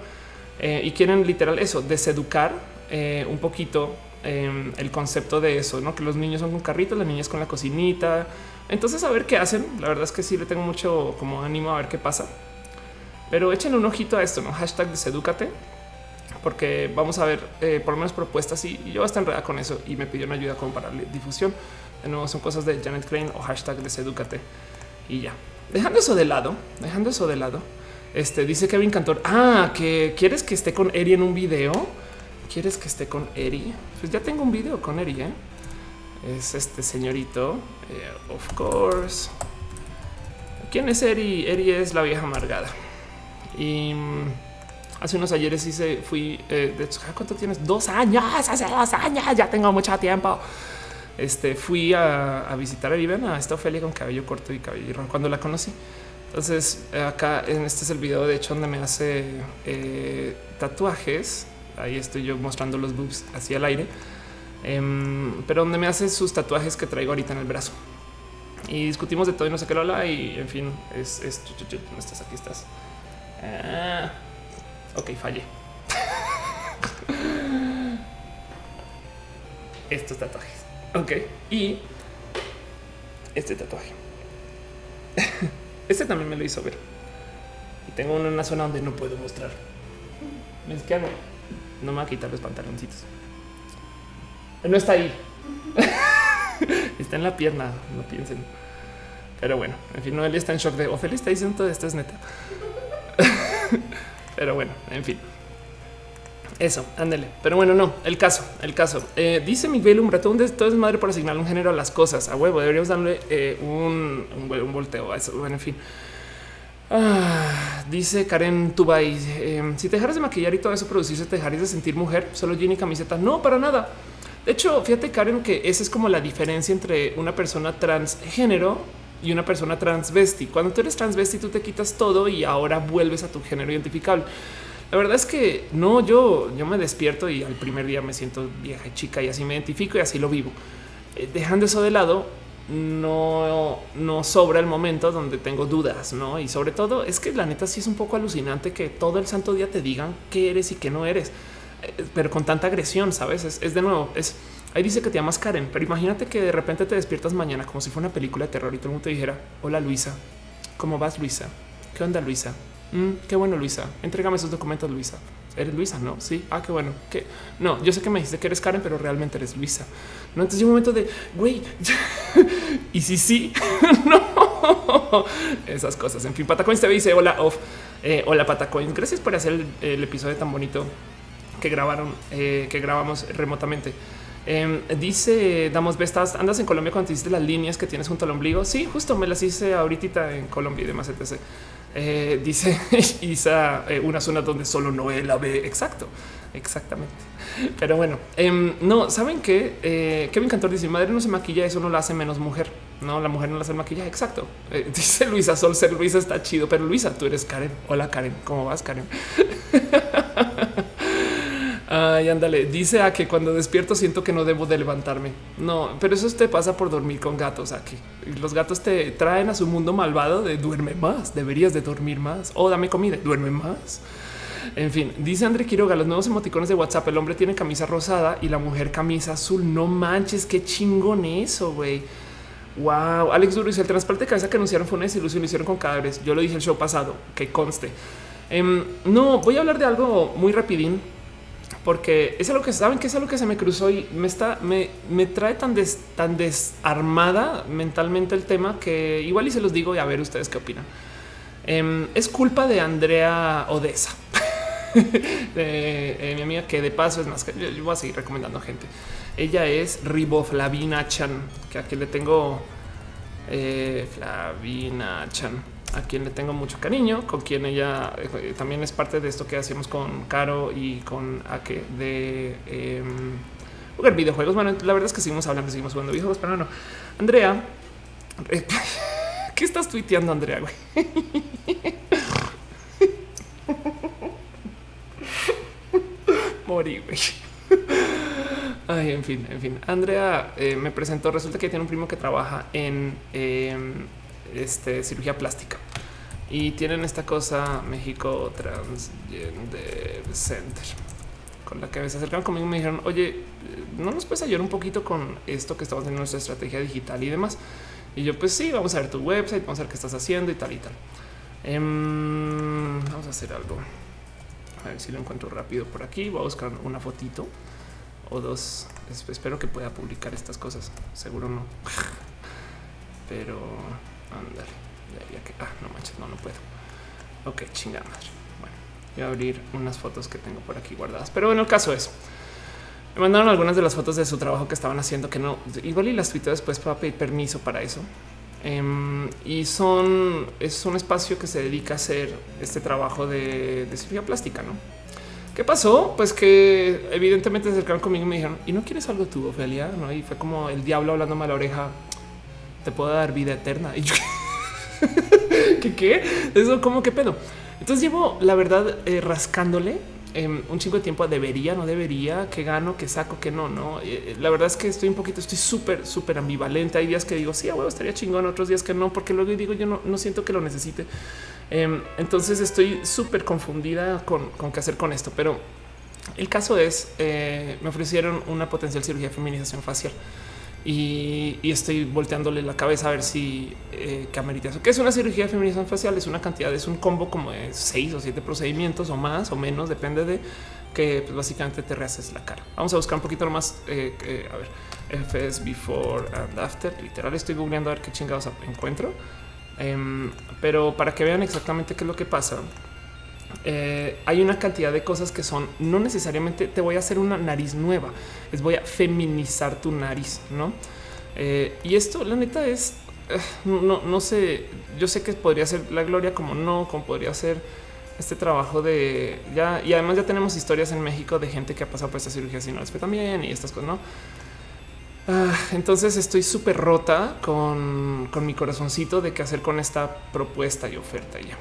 eh, y quieren literal eso, deseducar eh, un poquito eh, el concepto de eso, ¿no? que los niños son con carritos, las niñas con la cocinita. Entonces a ver qué hacen. La verdad es que sí le tengo mucho como ánimo a ver qué pasa. Pero echen un ojito a esto, ¿no? Hashtag porque vamos a ver eh, por lo menos propuestas y, yo hasta enredada con eso y me pidió una ayuda como para difusión. De nuevo son cosas de Janet Crane o hashtag desedúcate y ya. Dejando eso de lado, dejando eso de lado, este dice Kevin Cantor. Ah, que quieres que esté con Eri en un video. ¿Quieres que esté con Eri? Pues ya tengo un video con Eri. ¿eh? Es este señorito. eh, of course. ¿Quién es Eri? Eri es la vieja amargada. Y mm, hace unos ayeres hice, fui, eh, de hecho, ¿cuánto tienes? Dos años, hace dos años, ya tengo mucho tiempo. Este fui a, a visitar a Vivian, a esta Ofelia con cabello corto y cabello cuando la conocí. Entonces, eh, acá en este es el video, de hecho, donde me hace eh, tatuajes. Ahí estoy yo mostrando los boobs hacia el aire, Em, pero donde me hace sus tatuajes que traigo ahorita en el brazo. Y discutimos de todo y no sé qué lo habla. Y en fin, es, es ¿dónde estás? Aquí estás. Ah, ok, fallé. Estos tatuajes. Ok. Y este tatuaje. Este también me lo hizo ver. Y tengo uno en una zona donde no puedo mostrar. ¿Ves qué hago? No me va a quitar los pantaloncitos. No está ahí. está en la pierna, no piensen. Pero bueno, en fin, Noelia está en shock de Ofelia está diciendo todo esto es neta. Pero bueno, en fin. Eso, ándale. Pero bueno, no, el caso, el caso. Eh, dice Miguel Umbratón, todo es madre por asignar un género a las cosas. A huevo, deberíamos darle eh, un, un, un volteo a eso. Bueno, en fin. Ah, dice Karen Tubay, eh, si te dejaras de maquillar y todo eso producirse, te dejarías de sentir mujer, solo jean y camiseta. No, para nada. De hecho, fíjate, Karen, que esa es como la diferencia entre una persona transgénero y una persona transvesti. Cuando tú eres transvesti, tú te quitas todo y ahora vuelves a tu género identificable. La verdad es que no, yo, yo me despierto y al primer día me siento vieja y chica y así me identifico y así lo vivo. Eh, dejando eso de lado, no, no sobra el momento donde tengo dudas, ¿no? Y sobre todo es que la neta sí es un poco alucinante que todo el santo día te digan qué eres y qué no eres, eh, pero con tanta agresión, ¿sabes? Es, es de nuevo, es... Ahí dice que te llamas Karen, pero imagínate que de repente te despiertas mañana como si fuera una película de terror y todo el mundo te dijera, hola Luisa, ¿cómo vas Luisa? ¿Qué onda Luisa? Mm, qué bueno Luisa, entrégame esos documentos Luisa. Eres Luisa, ¿no? Sí. Ah, qué bueno. Que no, yo sé que me dijiste que eres Karen, pero realmente eres Luisa. No, entonces un momento de güey. y si sí, no esas cosas. En fin, Patacoins te dice hola off. Eh, hola Patacoins. Gracias por hacer el, el, episodio tan bonito que grabaron, eh, que grabamos remotamente. Eh, dice Damos Bestas, andas en Colombia cuando te hiciste las líneas que tienes junto al ombligo. Sí, justo me las hice ahorita en Colombia y demás, etc. Eh, dice Isa, eh, una zona donde solo Noé la ve. Exacto, exactamente. Pero bueno, eh, no saben que eh, Kevin Cantor dice: Madre no se maquilla, eso no la hace menos mujer. No, la mujer no la hace maquillaje. Exacto. Dice Luisa Sol, ser Luisa está chido, pero Luisa, tú eres Karen. Hola, Karen. ¿Cómo vas, Karen? Ay, ándale. Dice a que cuando despierto siento que no debo de levantarme. No, pero eso te pasa por dormir con gatos aquí. Los gatos te traen a su mundo malvado de duerme más, deberías de dormir más o dame comida, duerme más. En fin, dice André Quiroga, los nuevos emoticones de WhatsApp, el hombre tiene camisa rosada y la mujer camisa azul. No manches, qué chingón eso, güey. Wow, Alex Duro dice el trasplante de cabeza que anunciaron fue una desilusión, lo hicieron con cadáveres. Yo lo dije el show pasado, que conste. Um, no, voy a hablar de algo muy rapidín porque es algo que saben que es algo que se me cruzó y me está, me, me trae tan, tan desarmada mentalmente el tema que igual y se los digo y a ver ustedes qué opinan. Em, es culpa de Andrea Odessa, de, mi amiga, que de paso es más que yo, voy a seguir recomendando gente. Ella es Riboflavina Chan, que aquí le tengo eh, Flavina Chan a quien le tengo mucho cariño, con quien ella eh, también es parte de esto que hacemos con Caro y con Ake de em, jugar videojuegos. Bueno, la verdad es que seguimos hablando, seguimos jugando videojuegos, pero no. Andrea, eh, ¿qué estás tuiteando, Andrea? Morí, güey. Ay, en fin, en fin. Andrea eh, me presentó. Resulta que tiene un primo que trabaja en em, este, cirugía plástica. Y tienen esta cosa México Transgender Center con la que se acercaron conmigo y me dijeron, oye, ¿no nos puedes ayudar un poquito con esto que estamos en nuestra estrategia digital y demás? Y yo, pues sí, vamos a ver tu website, vamos a ver qué estás haciendo y tal y tal. Em, vamos a hacer algo. A ver si lo encuentro rápido por aquí. Voy a buscar una fotito o dos. Espero que pueda publicar estas cosas. Seguro no. Pero Ándale. Que, ah, no manches, no, no puedo. Ok, chingada madre. Bueno, voy a abrir unas fotos que tengo por aquí guardadas. Pero bueno, el caso es, me mandaron algunas de las fotos de su trabajo que estaban haciendo, que no, igual y las tuiteo después para pedir permiso para eso. Em, y son, es un espacio que se dedica a hacer este trabajo de, de cirugía plástica, ¿no? ¿Qué pasó? Pues que evidentemente se acercaron conmigo y me dijeron, ¿y no quieres algo tú, Ofelia? ¿No? Y fue como el diablo hablándome a la oreja te puedo dar vida eterna. Y yo, ¿qué qué? Eso como que pedo. Entonces llevo la verdad eh, rascándole em, un chingo de tiempo. Debería, no debería, que gano, que saco, que no, no. Eh, la verdad es que estoy un poquito, estoy súper, súper ambivalente. Hay días que digo sí, huevo, estaría chingón, otros días que no, porque luego digo yo no, no siento que lo necesite. Em, entonces estoy súper confundida con, con qué hacer con esto, pero el caso es, eh, me ofrecieron una potencial cirugía de feminización facial y, estoy volteándole la cabeza a ver si eh, que amerita eso. Que es una cirugía de feminización facial, es una cantidad, es un combo como de seis o siete procedimientos o más o menos, depende de que pues, básicamente te rehaces la cara. Vamos a buscar un poquito más. Eh, a ver, FS before and after. Literal, estoy googleando a ver qué chingados encuentro. Em, pero para que vean exactamente qué es lo que pasa, eh, hay una cantidad de cosas que son no necesariamente te voy a hacer una nariz nueva, es voy a feminizar tu nariz, no? Eh, y esto, la neta, es eh, no, no sé. Yo sé que podría ser la gloria, como no, como podría ser este trabajo de ya. Y además, ya tenemos historias en México de gente que ha pasado por esta cirugía y no les también y estas cosas, no? Ah, entonces estoy súper rota con, con mi corazoncito de qué hacer con esta propuesta y oferta ya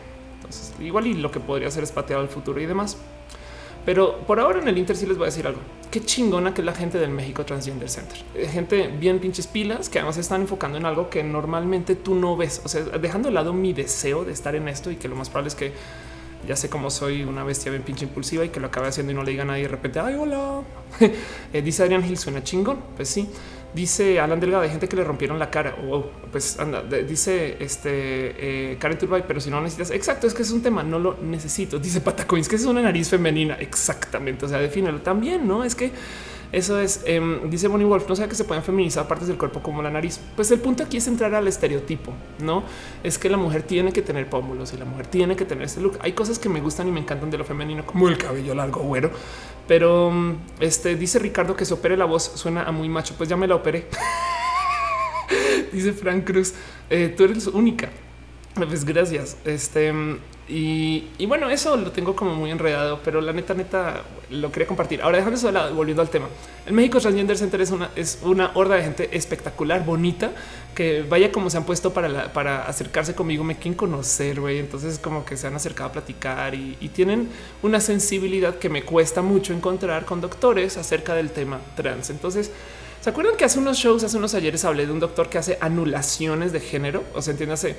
igual y lo que podría ser es pateado al futuro y demás. Pero por ahora en el Inter sí les voy a decir algo. Qué chingona que es la gente del México Transgender Center. Eh, gente bien pinches pilas que además están enfocando en algo que normalmente tú no ves. O sea, dejando de lado mi deseo de estar en esto y que lo más probable es que ya sé cómo soy una bestia bien pinche impulsiva y que lo acabe haciendo y no le diga a nadie de repente, ay, hola. Eh, dice Adrián Gil, suena chingón. Pues sí. Dice Alan Delgado, de gente que le rompieron la cara. Wow, pues dice este eh, Karen Turbay, pero si no necesitas, exacto, es que es un tema, no lo necesito. Dice Patacoins, que es una nariz femenina. Exactamente. O sea, defínelo también, no es que eso es, em, dice Bonnie Wolf, no sé que se pueden feminizar partes del cuerpo como la nariz. Pues el punto aquí es entrar al estereotipo, no es que la mujer tiene que tener pómulos y la mujer tiene que tener este look. Hay cosas que me gustan y me encantan de lo femenino, como el cabello largo, güero, pero em, este dice Ricardo que se opere la voz suena a muy macho. Pues ya me la operé. dice Frank Cruz, eh, tú eres única. Pues gracias. Este em, y, bueno, eso lo tengo como muy enredado, pero la neta, neta, lo quería compartir. Ahora, dejando eso de lado, volviendo al tema. El México Transgender Center es una, es una horda de gente espectacular, bonita, que vaya como se han puesto para, para acercarse conmigo, me quieren conocer, güey. Entonces, como que se han acercado a platicar y, y tienen una sensibilidad que me cuesta mucho encontrar con doctores acerca del tema trans. Entonces, ¿se acuerdan que hace unos shows, hace unos ayeres hablé de un doctor que hace anulaciones de género? O sea, entiéndase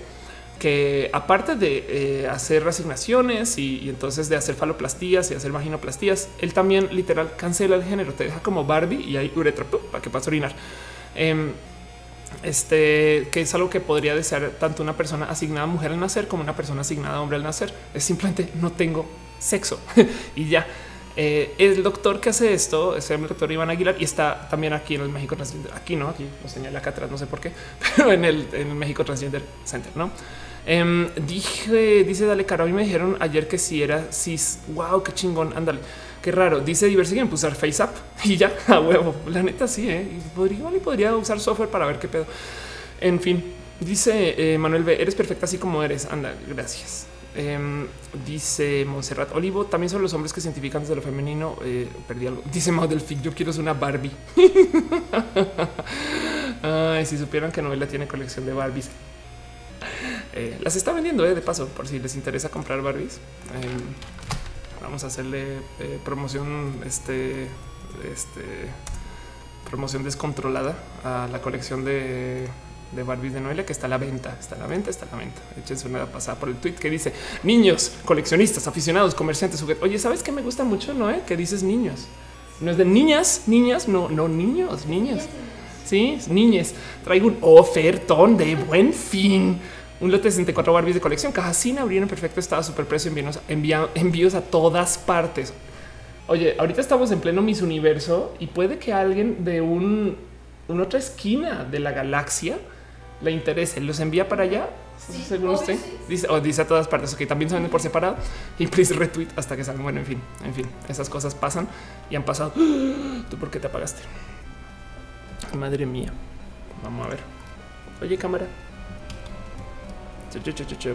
que aparte de eh, hacer resignaciones y, entonces de hacer faloplastías y hacer vaginoplastías, él también literal cancela el género, te deja como Barbie y hay uretra para que puedas orinar. Em, este que es algo que podría desear tanto una persona asignada mujer al nacer como una persona asignada hombre al nacer. Es simplemente no tengo sexo y ya. Eh, el doctor que hace esto es el doctor Iván Aguilar y está también aquí en el México Transgender. Aquí no, aquí lo señala acá atrás, no sé por qué, pero en el, México Transgender Center, no? Em, dije, dice Dale Caro. Mí me dijeron ayer que si era cis. Wow, qué chingón. Ándale, qué raro. Dice Diversidad usar FaceApp y ya a huevo. La neta, sí, ¿eh? y podría, y podría usar software para ver qué pedo. En fin, dice eh, Manuel B. Eres perfecta así como eres. Anda, gracias. Em, dice Monserrat Olivo, también son los hombres que se identifican desde lo femenino. Eh, perdí algo. Dice Mau Delphic, yo quiero ser una Barbie. Ay, si supieran que novela tiene colección de Barbies. Eh, las está vendiendo eh, de paso por si les interesa comprar Barbies. Em, vamos a hacerle promoción, este, este, promoción descontrolada a la colección de de Barbies de Noelia que está a la venta, está a la venta, está a la venta. Échense una pasada por el tweet que dice niños, coleccionistas, aficionados, comerciantes, Oye, ¿sabes qué me gusta mucho, Noé? Que dices niños. No es de niñas, niñas, no, no niños, niñas. Sí, niñes. Traigo un ofertón de buen fin. Un lote de 64 Barbies de colección, caja sin abrir en perfecto estado, super precio, envíos, envíos a todas partes. Oye, ahorita estamos en pleno Miss Universo y puede que alguien de un, una otra esquina de la galaxia le interese, los envía para allá. según usted dice o dice a todas partes que también se venden por separado y please retweet hasta que salgan. Bueno, en fin, en fin, esas cosas pasan y han pasado. ¿Tú por qué te apagaste? Madre mía. Vamos a ver. Oye, cámara.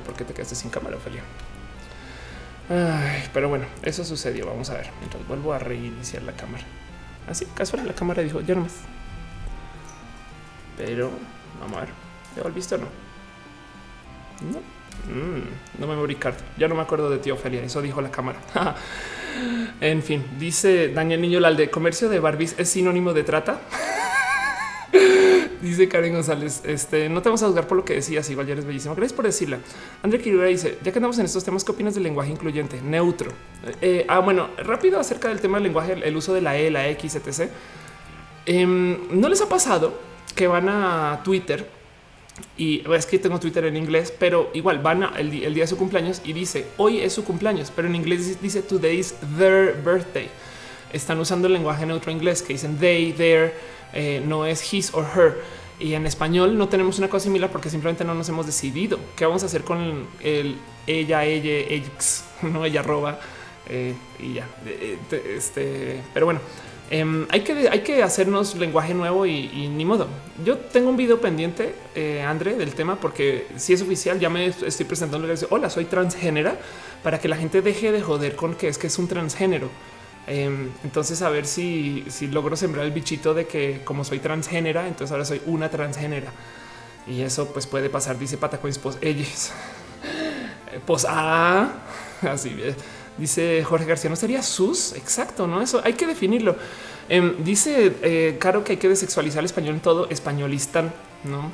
¿Por qué te quedaste sin cámara, Ophelia? Ay, pero bueno, eso sucedió. Vamos a ver. Mientras vuelvo a reiniciar la cámara. Así, casual, la cámara dijo ya no más. Pero vamos a ver. ¿Ya visto o no? No. Mm, no memory card. Ya no me acuerdo de ti, Ofelia. Eso dijo la cámara. en fin, dice Daniel Niño de comercio de Barbies es sinónimo de trata. dice Karen González, este no te vamos a juzgar por lo que decías, igual ya eres bellísimo. Gracias por decirla. André Kirura dice, ya que andamos en estos temas, ¿qué opinas del lenguaje incluyente? Neutro. Eh, ah, bueno, rápido acerca del tema del lenguaje, el uso de la E, la X, etc. Em, ¿No les ha pasado que van a Twitter y es que tengo Twitter en inglés, pero igual van el, día de su cumpleaños y dice hoy es su cumpleaños, pero en inglés dice today is their birthday. Están usando el lenguaje neutro inglés que dicen they, their, eh, no es his or her. Y en español no tenemos una cosa similar porque simplemente no nos hemos decidido qué vamos a hacer con el ella, ella, x, no ella roba eh, y ya. Eh, este, pero bueno, Em, hay, que, hay que hacernos lenguaje nuevo y, ni modo. Yo tengo un video pendiente, eh, André, del tema, porque si es oficial, ya me estoy presentando. Hola, soy transgénera para que la gente deje de joder con que es que es un transgénero. Em, entonces, a ver si, si logro sembrar el bichito de que como soy transgénera, entonces ahora soy una transgénera. Y eso pues puede pasar, dice Patacoins, pues ellos. Pues ah, así. Dice Jorge García, ¿no sería sus? Exacto, ¿no? Eso hay que definirlo. Em, dice eh, Caro que hay que desexualizar el español en todo, españolistan, ¿no?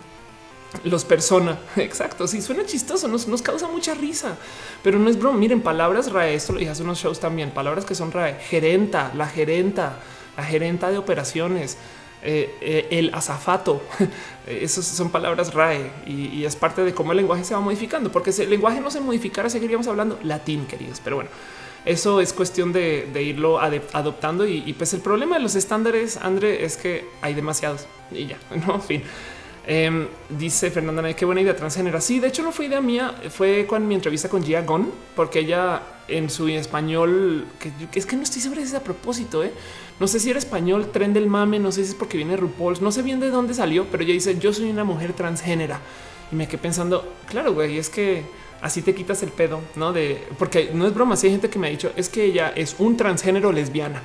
Los persona, exacto, sí, suena chistoso, nos, nos causa mucha risa, pero no es broma. Miren, palabras RAE, esto lo dije hace unos shows también, palabras que son RAE, gerenta, la gerenta, la gerenta de operaciones, eh, eh, el azafato. Esas son palabras RAE y, es parte de cómo el lenguaje se va modificando, porque si el lenguaje no se modificara, seguiríamos hablando latín, queridos. Pero bueno, eso es cuestión de, irlo adoptando. Y, pues el problema de los estándares, André, es que hay demasiados y ya, no, fin. Em, dice Fernanda, qué buena idea transgénera. Sí, de hecho no fue idea mía, fue con mi entrevista con Gia Gon, porque ella en su español, que, es que no estoy segura si es a propósito, ¿eh? no sé si era español, tren del mame, no sé si es porque viene RuPaul, no sé bien de dónde salió, pero ella dice yo soy una mujer transgénera y me quedé pensando, claro, güey, es que así te quitas el pedo, no de porque no es broma. Si hay gente que me ha dicho es que ella es un transgénero lesbiana.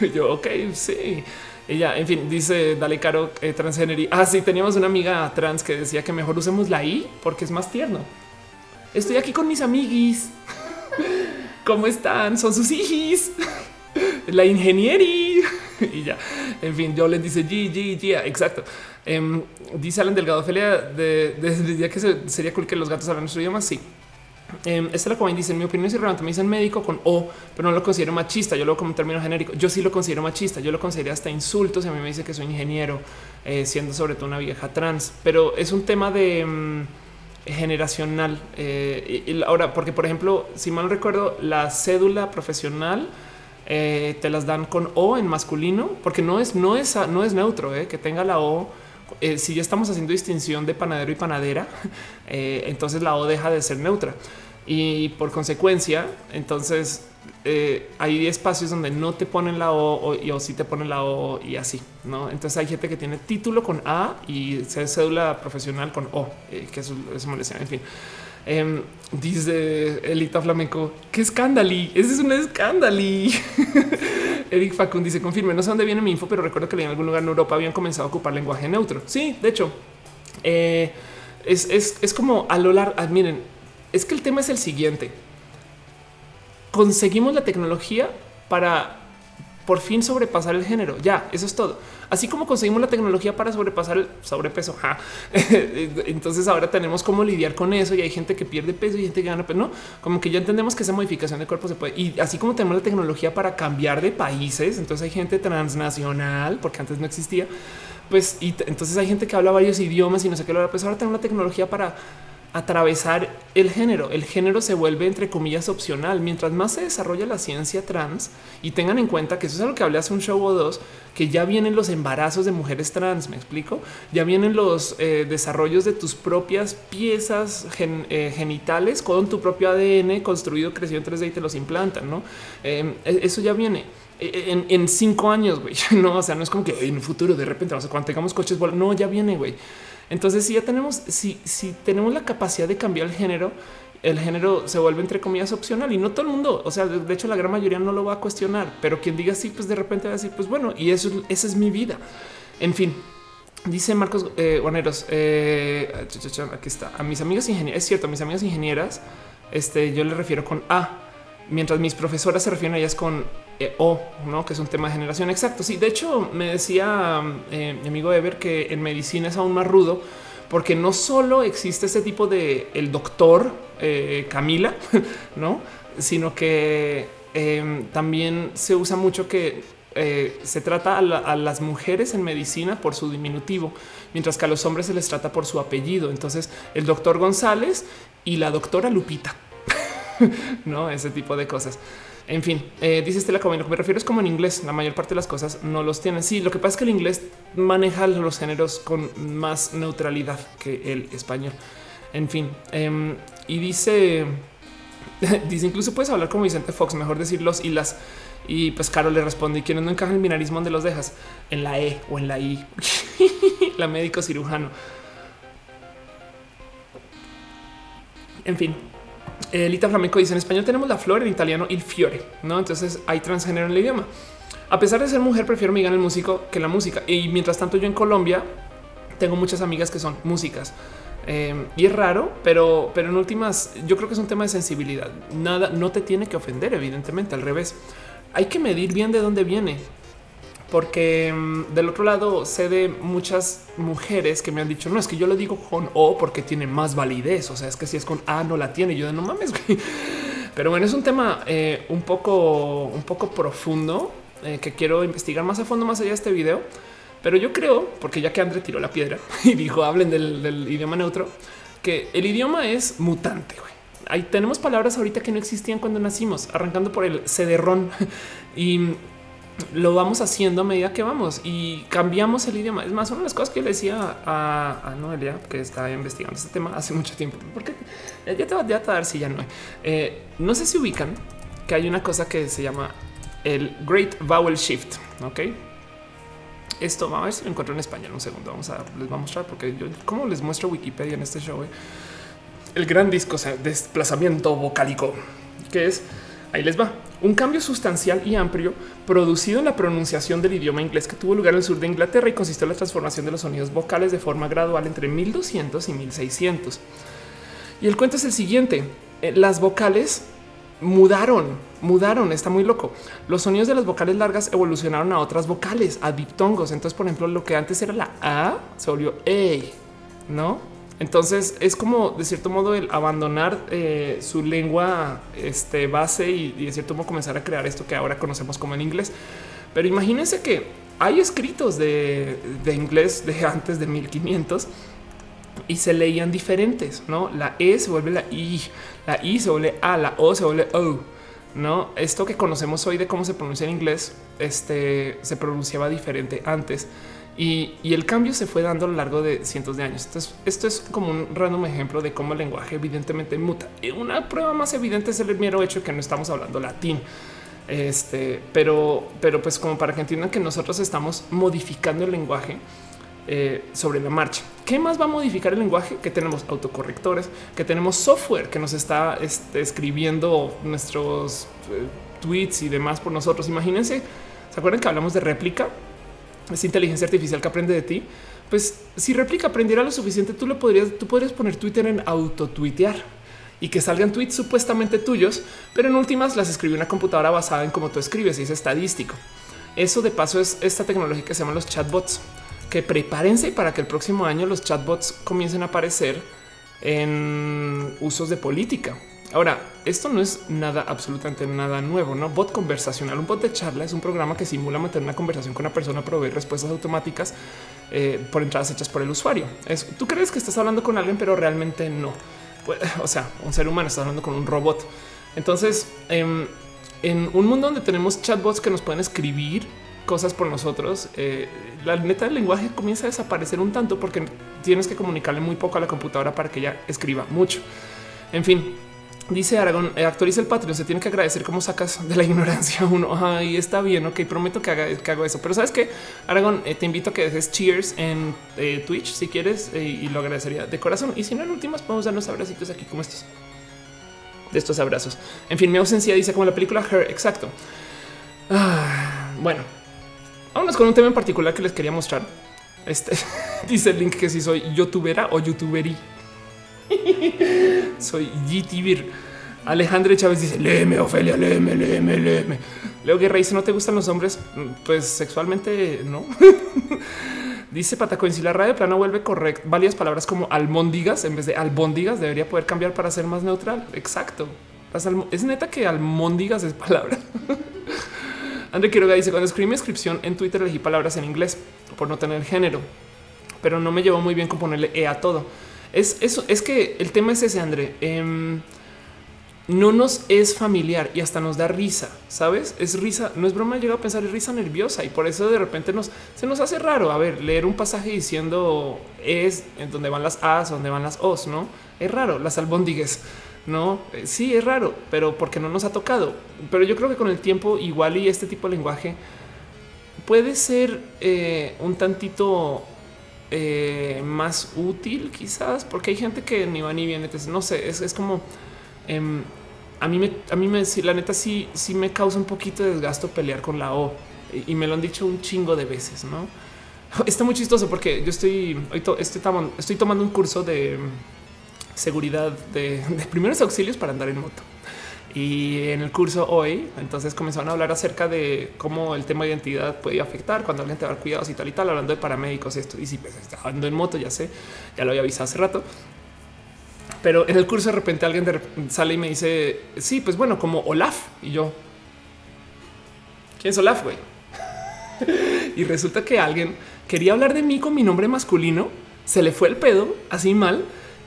yo, ok, sí. Ella, en fin, dice Dale Caro eh, transgénero. Ah, sí, teníamos una amiga trans que decía que mejor usemos la I porque es más tierno. Estoy aquí con mis amiguis. ¿Cómo están? Son sus hijis. La ingeniería. y ya. En fin, yo les dice G, G, G. Exacto. Em, dice Alan Delgado Felia de, que sería cool que los gatos hablan nuestro idioma. Sí. Eh, esta la dice en mi opinión es irrelevante. Me dicen médico con O, pero no lo considero machista. Yo lo como un término genérico. Yo sí lo considero machista. Yo lo considero hasta insultos. Y a mí me dice que soy ingeniero, eh, siendo sobre todo una vieja trans, pero es un tema de em, generacional. Eh, ahora, porque por ejemplo, si mal recuerdo, la cédula profesional eh, te las dan con O en masculino, porque no es, no es, no es neutro, eh, que tenga la O. si ya estamos haciendo distinción de panadero y panadera, entonces la O deja de ser neutra y por consecuencia, entonces eh, hay espacios donde no te ponen la O, y, o sí te ponen la O y así, ¿no? Entonces hay gente que tiene título con A y cédula profesional con O, eh, que eso es molestia, en fin. Em, dice Elita Flamenco, qué escándalo. Ese es un escándalo. Eric Facund dice confirme, no sé dónde viene mi info, pero recuerdo que en algún lugar en Europa habían comenzado a ocupar lenguaje neutro. Sí, de hecho, eh, es, es, es, como a lo largo. Ah, miren, es que el tema es el siguiente. Conseguimos la tecnología para por fin sobrepasar el género. Ya, eso es todo. Así como conseguimos la tecnología para sobrepasar el sobrepeso. Entonces ahora tenemos cómo lidiar con eso y hay gente que pierde peso y gente que gana, pero no, como que ya entendemos que esa modificación de cuerpo se puede. Y así como tenemos la tecnología para cambiar de países, entonces hay gente transnacional, porque antes no existía, pues y entonces hay gente que habla varios idiomas y no sé qué, pues ahora tenemos la tecnología para atravesar el género. El género se vuelve entre comillas opcional. Mientras más se desarrolla la ciencia trans y tengan en cuenta que eso es algo que hablé hace un show o dos, que ya vienen los embarazos de mujeres trans. Me explico. Ya vienen los eh, desarrollos de tus propias piezas eh, genitales con tu propio ADN construido, crecido en 3D y te los implantan. No, em, e, eso ya viene. E, en, en cinco años, güey. No, o sea, no es como que en un futuro de repente, vamos a cuando tengamos coches, no, ya viene, güey. Entonces, si ya tenemos, si, si tenemos la capacidad de cambiar el género, el género se vuelve entre comillas opcional y no todo el mundo, o sea, de hecho la gran mayoría no lo va a cuestionar, pero quien diga sí, pues de repente va a decir, pues bueno, y eso, esa es mi vida. En fin, dice Marcos eh, Guaneros, eh, aquí está, a mis amigas ingenieras, es cierto, a mis amigas ingenieras, este, yo le refiero con A, mientras mis profesoras se refieren a ellas con eh, O, ¿no? que es un tema de generación exacto. Sí, de hecho me decía eh, mi amigo Ever que en medicina es aún más rudo porque no solo existe ese tipo de el doctor eh, Camila, no, sino que em, también se usa mucho que se trata a, las mujeres en medicina por su diminutivo, mientras que a los hombres se les trata por su apellido. Entonces, el doctor González y la doctora Lupita, no ese tipo de cosas. En fin, eh, dice Estela como lo que me refiero es como en inglés. La mayor parte de las cosas no los tienen. Sí, lo que pasa es que el inglés maneja los géneros con más neutralidad que el español. En fin, em, y dice, dice incluso puedes hablar como Vicente Fox, mejor decir los y las. Y pues Caro le responde: ¿Y quienes no encajan el binarismo donde los dejas? En la E o en la I. la médico cirujano. En fin, Elita Flamenco dice en español tenemos la flor, en italiano il fiore, ¿no? Entonces hay transgénero en el idioma. A pesar de ser mujer, prefiero mi el músico que la música. Y mientras tanto yo en Colombia tengo muchas amigas que son músicas. Em, y es raro, pero, pero en últimas yo creo que es un tema de sensibilidad. Nada, no te tiene que ofender, evidentemente, al revés. Hay que medir bien de dónde viene porque mm, del otro lado sé de muchas mujeres que me han dicho no es que yo lo digo con O porque tiene más validez. O sea, es que si es con A no la tiene. Yo de no mames. Pero bueno, es un tema eh, un poco, un poco profundo eh, que quiero investigar más a fondo, más allá de este video. Pero yo creo, porque ya que André tiró la piedra y dijo hablen del, idioma neutro, que el idioma es mutante. Ahí tenemos palabras ahorita que no existían cuando nacimos, arrancando por el cederrón y lo vamos haciendo a medida que vamos y cambiamos el idioma. Es más, una de las cosas que le decía a, Noelia, que está investigando este tema hace mucho tiempo, porque ya te va, a dar si ya no. Eh, no sé si ubican que hay una cosa que se llama el Great Vowel Shift. Ok, esto vamos a ver si lo encuentro en español. Un segundo, vamos a les voy a mostrar porque yo, como les muestro Wikipedia en este show, eh? el gran disco, o sea, desplazamiento vocálico, que es ahí les va un cambio sustancial y amplio producido en la pronunciación del idioma inglés que tuvo lugar en el sur de Inglaterra y consistió en la transformación de los sonidos vocales de forma gradual entre 1200 y 1600. Y el cuento es el siguiente. Eh, las vocales mudaron, mudaron, está muy loco. Los sonidos de las vocales largas evolucionaron a otras vocales, a diptongos. Entonces, por ejemplo, lo que antes era la A se volvió E, ¿no? Entonces es como de cierto modo el abandonar eh, su lengua este, base y, de cierto modo comenzar a crear esto que ahora conocemos como el inglés. Pero imagínense que hay escritos de, inglés de antes de 1500 y se leían diferentes, ¿no? La E se vuelve la I, la I se vuelve A, la O se vuelve O, ¿no? Esto que conocemos hoy de cómo se pronuncia en inglés, este, se pronunciaba diferente antes. Y, el cambio se fue dando a lo largo de cientos de años. Entonces, esto es como un random ejemplo de cómo el lenguaje evidentemente muta. Una prueba más evidente es el mero hecho de que no estamos hablando latín. Este, pero, pero pues como para que entiendan que nosotros estamos modificando el lenguaje eh, sobre la marcha. ¿Qué más va a modificar el lenguaje? Que tenemos autocorrectores, que tenemos software que nos está este, escribiendo nuestros eh, tweets y demás por nosotros. Imagínense, ¿se acuerdan que hablamos de réplica? Esa inteligencia artificial que aprende de ti, pues si réplica aprendiera lo suficiente, tú le podrías, tú podrías poner Twitter en autotuitear y que salgan tweets supuestamente tuyos, pero en últimas las escribe una computadora basada en cómo tú escribes y es estadístico. Eso de paso es esta tecnología que se llama los chatbots, que prepárense para que el próximo año los chatbots comiencen a aparecer en usos de política. Ahora, esto no es nada, absolutamente nada nuevo, ¿no? Bot conversacional, un bot de charla es un programa que simula mantener una conversación con una persona, proveer respuestas automáticas eh, por entradas hechas por el usuario. Es, Tú crees que estás hablando con alguien, pero realmente no. Pues, o sea, un ser humano está hablando con un robot. Entonces, em, en un mundo donde tenemos chatbots que nos pueden escribir cosas por nosotros, eh, la neta del lenguaje comienza a desaparecer un tanto porque tienes que comunicarle muy poco a la computadora para que ella escriba mucho. En fin, Dice Aragón, eh, actualiza el Patreon. Se tiene que agradecer cómo sacas de la ignorancia uno. Ay, está bien. Ok, prometo que, haga, que eso. Pero sabes que Aragón, eh, te invito a que dejes cheers en eh, Twitch si quieres y lo agradecería de corazón. Y si no, en últimas, podemos darnos abracitos aquí como estos de estos abrazos. En fin, mi ausencia dice como la película Her. Exacto. Ah, bueno, vámonos con un tema en particular que les quería mostrar. Este dice el link que si soy youtubera o youtuberí. Soy GTVir. Alejandro Chávez dice: Léeme, Ofelia, léeme, léeme, léeme. Leo Guerra dice: ¿No te gustan los hombres? Pues sexualmente no. dice Patacoin: Si la radio de plano vuelve correcto, varias palabras como almóndigas en vez de albóndigas debería poder cambiar para ser más neutral. Exacto. Es neta que almóndigas es palabra. André Quiroga dice: Cuando escribí mi inscripción en Twitter elegí palabras en inglés por no tener género, pero no me llevó muy bien con ponerle E a todo. Es eso, es que el tema es ese, André. Em, no nos es familiar y hasta nos da risa, sabes? Es risa, no es broma, llega a pensar es risa nerviosa y por eso de repente nos se nos hace raro. A ver, leer un pasaje diciendo es en donde van las A's, donde van las O's, no es raro. Las albóndigues, no? Eh, sí, es raro, pero porque no nos ha tocado. Pero yo creo que con el tiempo, igual y este tipo de lenguaje puede ser eh, un tantito eh, más útil, quizás, porque hay gente que ni va ni viene. no sé, es, como em, a mí me, a mí me, la neta, sí, sí me causa un poquito de desgasto pelear con la O y, me lo han dicho un chingo de veces, no? Está muy chistoso porque yo estoy, estoy, estoy tomando un curso de seguridad de primeros auxilios para andar en moto. Y en el curso hoy, entonces comenzaron a hablar acerca de cómo el tema de identidad puede afectar cuando alguien te va a dar cuidados y tal y tal, hablando de paramédicos y esto. Y si pues, ando en moto, ya sé, ya lo había avisado hace rato. Pero en el curso de repente alguien sale y me dice, sí, pues bueno, como Olaf. Y yo, ¿quién es Olaf, güey? y resulta que alguien quería hablar de mí con mi nombre masculino, se le fue el pedo así mal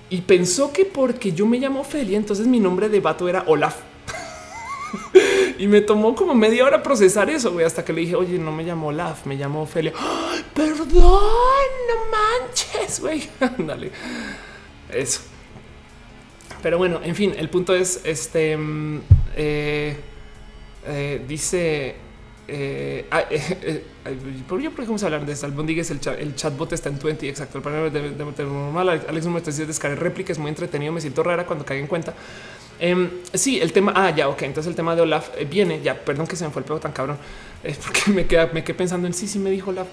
y pensó que porque yo me llamo Ophelia, entonces mi nombre de vato era Olaf y me tomó como media hora procesar eso, güey, hasta que le dije, oye, no me llamo Laf, me llamo Ophelia. Perdón, no manches, güey. Dale. Eso. Pero bueno, en fin, el punto es, este, mm, eh, eh, dice, eh, ah, eh, ¿por qué podemos hablar de esto? Albondigues, el, el chatbot está en 20, exacto. El panel de, de, normal. Alex me está diciendo descargar réplica, es muy entretenido. Me siento rara cuando caiga en cuenta. Em, sí, el tema. Ah, ya, ok. Entonces el tema de Olaf eh, viene. Ya, perdón que se me fue el pego tan cabrón. Es porque me, queda, me quedé pensando en sí, sí me dijo Olaf.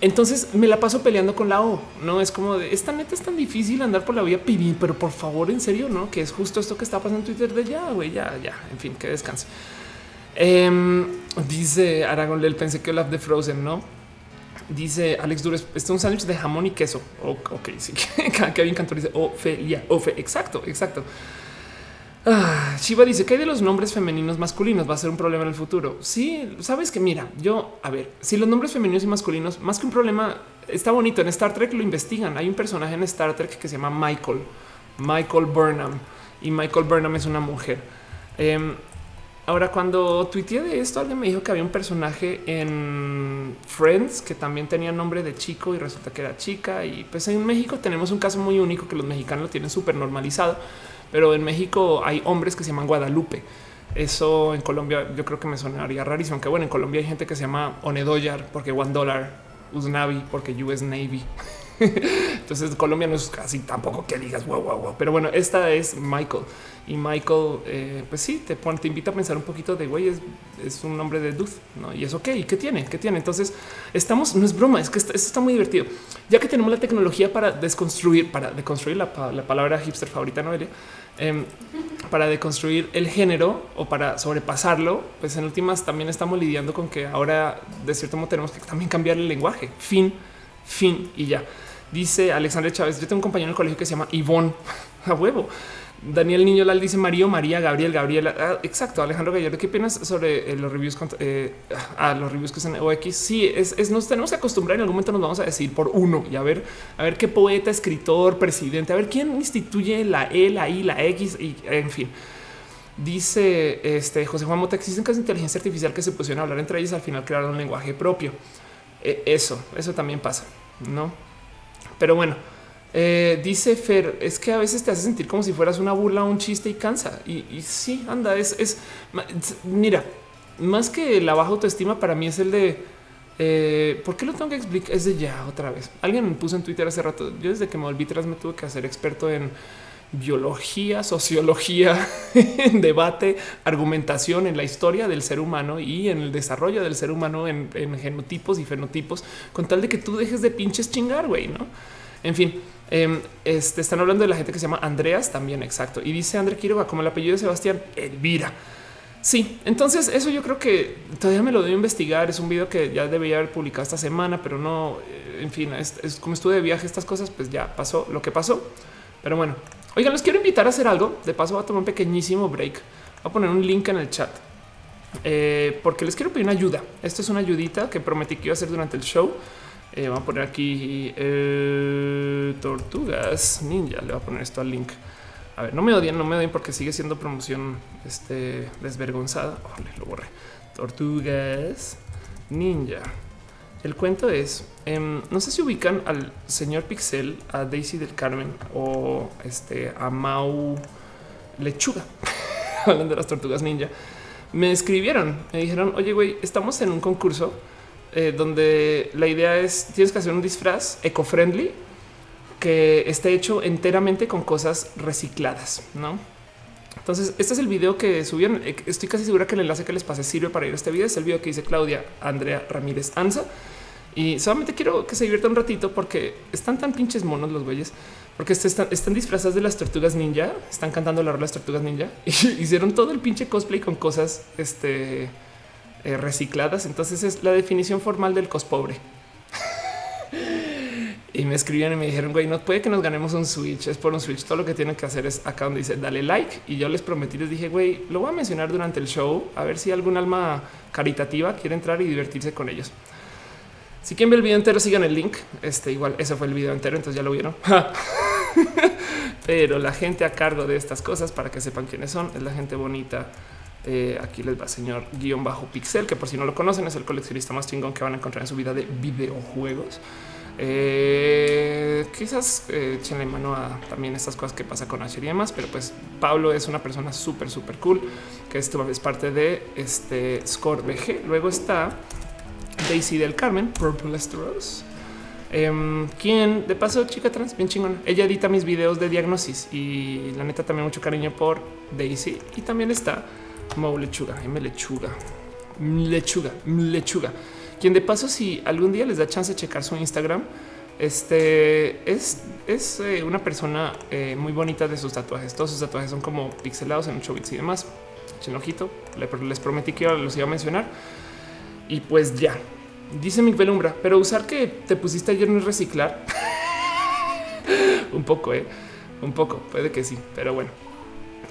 Entonces me la paso peleando con la O. No es como de esta neta es tan difícil andar por la vía pibi, pero por favor, en serio, no? Que es justo esto que está pasando en Twitter de ya, güey, ya, ya. En fin, que descanse. Em, dice Aragón Lel, pensé que Olaf de Frozen, no? Dice Alex Dures, este es un sándwich de jamón y queso. Ok, sí. Kevin Cantor dice Ofelia, Ofe. Exacto, exacto. Ah, Shiva dice que hay de los nombres femeninos masculinos va a ser un problema en el futuro. Sí, sabes que mira, yo a ver, si los nombres femeninos y masculinos, más que un problema, está bonito. En Star Trek lo investigan. Hay un personaje en Star Trek que se llama Michael, Michael Burnham, y Michael Burnham es una mujer. Em, ahora, cuando tuiteé de esto, alguien me dijo que había un personaje en Friends que también tenía nombre de chico y resulta que era chica. Y pues en México tenemos un caso muy único que los mexicanos lo tienen súper normalizado pero en México hay hombres que se llaman Guadalupe. Eso en Colombia yo creo que me sonaría rarísimo, aunque bueno, en Colombia hay gente que se llama Onedoyar porque One Dollar, Usnavi porque US Navy. Entonces Colombia no es casi tampoco que digas wow, wow, wow. Pero bueno, esta es Michael y Michael, eh, pues sí, te, te invita a pensar un poquito de güey, es, un nombre de dude, ¿no? Y es ok, ¿qué tiene? ¿Qué tiene? Entonces estamos, no es broma, es que esto, está muy divertido. Ya que tenemos la tecnología para desconstruir, para deconstruir la, la palabra hipster favorita, Noelia, Em, para deconstruir el género o para sobrepasarlo, pues en últimas también estamos lidiando con que ahora de cierto modo tenemos que también cambiar el lenguaje. Fin, fin y ya. Dice Alexandre Chávez, yo tengo un compañero en el colegio que se llama Ivonne, a huevo. Daniel Niño Lal dice Mario, María, Gabriel, Gabriela. Ah, exacto. Alejandro Gallardo, ¿qué opinas sobre eh, los reviews? Eh, los reviews que son OX? Sí, es, nos tenemos que acostumbrar. En algún momento nos vamos a decir por uno y a ver, a ver qué poeta, escritor, presidente, a ver quién instituye la E, la I, la X y en fin. Dice este José Juan Mota, existen casos de inteligencia artificial que se pusieron a hablar entre ellos al final crearon un lenguaje propio. E, eso, eso también pasa, no? Pero bueno. Eh, dice Fer, es que a veces te hace sentir como si fueras una burla, un chiste y cansa. Y, sí, anda, es, es, mira, más que la baja autoestima para mí es el de eh, ¿Por qué lo tengo que explicar? Es de ya otra vez. Alguien me puso en Twitter hace rato. Yo desde que me volví atrás me tuve que hacer experto en biología, sociología, debate, argumentación en la historia del ser humano y en el desarrollo del ser humano en, en genotipos y fenotipos, con tal de que tú dejes de pinches chingar, güey, ¿no? En fin, Em, este, están hablando de la gente que se llama Andreas también, exacto. Y dice André Quiroga, como el apellido de Sebastián, Elvira. Sí, entonces eso yo creo que todavía me lo debo investigar. Es un video que ya debería haber publicado esta semana, pero no, eh, en fin, es, como estuve de viaje, estas cosas, pues ya pasó lo que pasó. Pero bueno, oigan, les quiero invitar a hacer algo. De paso, voy a tomar un pequeñísimo break. Voy a poner un link en el chat eh, porque les quiero pedir una ayuda. Esto es una ayudita que prometí que iba a hacer durante el show. Eh, a poner aquí eh, Tortugas Ninja. Le voy a poner esto al link. A ver, no me odien, no me odien porque sigue siendo promoción este, desvergonzada. lo borré. Tortugas Ninja. El cuento es, em, no sé si ubican al señor Pixel, a Daisy del Carmen o este, a Mau Lechuga. Hablando de las tortugas ninja. Me escribieron, me dijeron, oye, güey, estamos en un concurso eh, donde la idea es tienes que hacer un disfraz eco-friendly que esté hecho enteramente con cosas recicladas, ¿no? Entonces, este es el video que subieron. Estoy casi segura que el enlace que les pasé sirve para ir a este video. Es el video que dice Claudia Andrea Ramírez Anza. Y solamente quiero que se divierta un ratito porque están tan pinches monos los güeyes, porque este están, están disfrazadas de las tortugas ninja, están cantando la rola de las tortugas ninja y hicieron todo el pinche cosplay con cosas este, eh, recicladas. Entonces es la definición formal del cospobre. y me escribían y me dijeron, güey, no puede que nos ganemos un Switch, es por un Switch. Todo lo que tienen que hacer es acá donde dice dale like. Y yo les prometí, les dije, güey, lo voy a mencionar durante el show, a ver si algún alma caritativa quiere entrar y divertirse con ellos. Si quieren ver el video entero, sigan el link. Este igual, ese fue el video entero, entonces ya lo vieron. Pero la gente a cargo de estas cosas, para que sepan quiénes son, es la gente bonita eh, aquí les va señor guion bajo pixel, que por si no lo conocen es el coleccionista más chingón que van a encontrar en su vida de videojuegos. Eh, quizás eh, echenle mano a también estas cosas que pasa con Asher y demás, pero pues Pablo es una persona súper, súper cool que esto es parte de este Score BG. Luego está Daisy del Carmen, Purple Rose. Em, quien de paso, chica trans, bien chingona. Ella edita mis videos de diagnosis y la neta también mucho cariño por Daisy. Y también está Mau Lechuga, M Lechuga, Lechuga, Lechuga. Quien de paso, si algún día les da chance de checar su Instagram, este es, es eh, una persona eh, muy bonita de sus tatuajes. Todos sus tatuajes son como pixelados en 8 bits y demás. Echen ojito, les prometí que los iba a mencionar. Y pues ya, dice mi pelumbra, pero usar que te pusiste ayer no es reciclar. un poco, eh, un poco, puede que sí, pero bueno.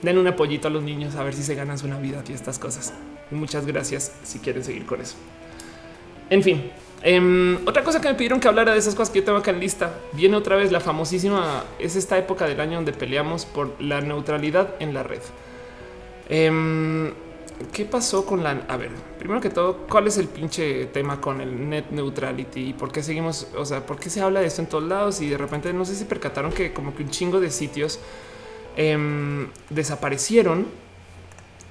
Den un apoyito a los niños a ver si se ganan su Navidad y estas cosas. muchas gracias si quieren seguir con eso. En fin, em, otra cosa que me pidieron que hablara de esas cosas que yo tengo acá en lista. Viene otra vez la famosísima, es esta época del año donde peleamos por la neutralidad en la red. Em, ¿Qué pasó con la? A ver, primero que todo, ¿cuál es el pinche tema con el net neutrality y por qué seguimos? O sea, ¿por qué se habla de esto en todos lados? Y de repente no sé si percataron que como que un chingo de sitios em, desaparecieron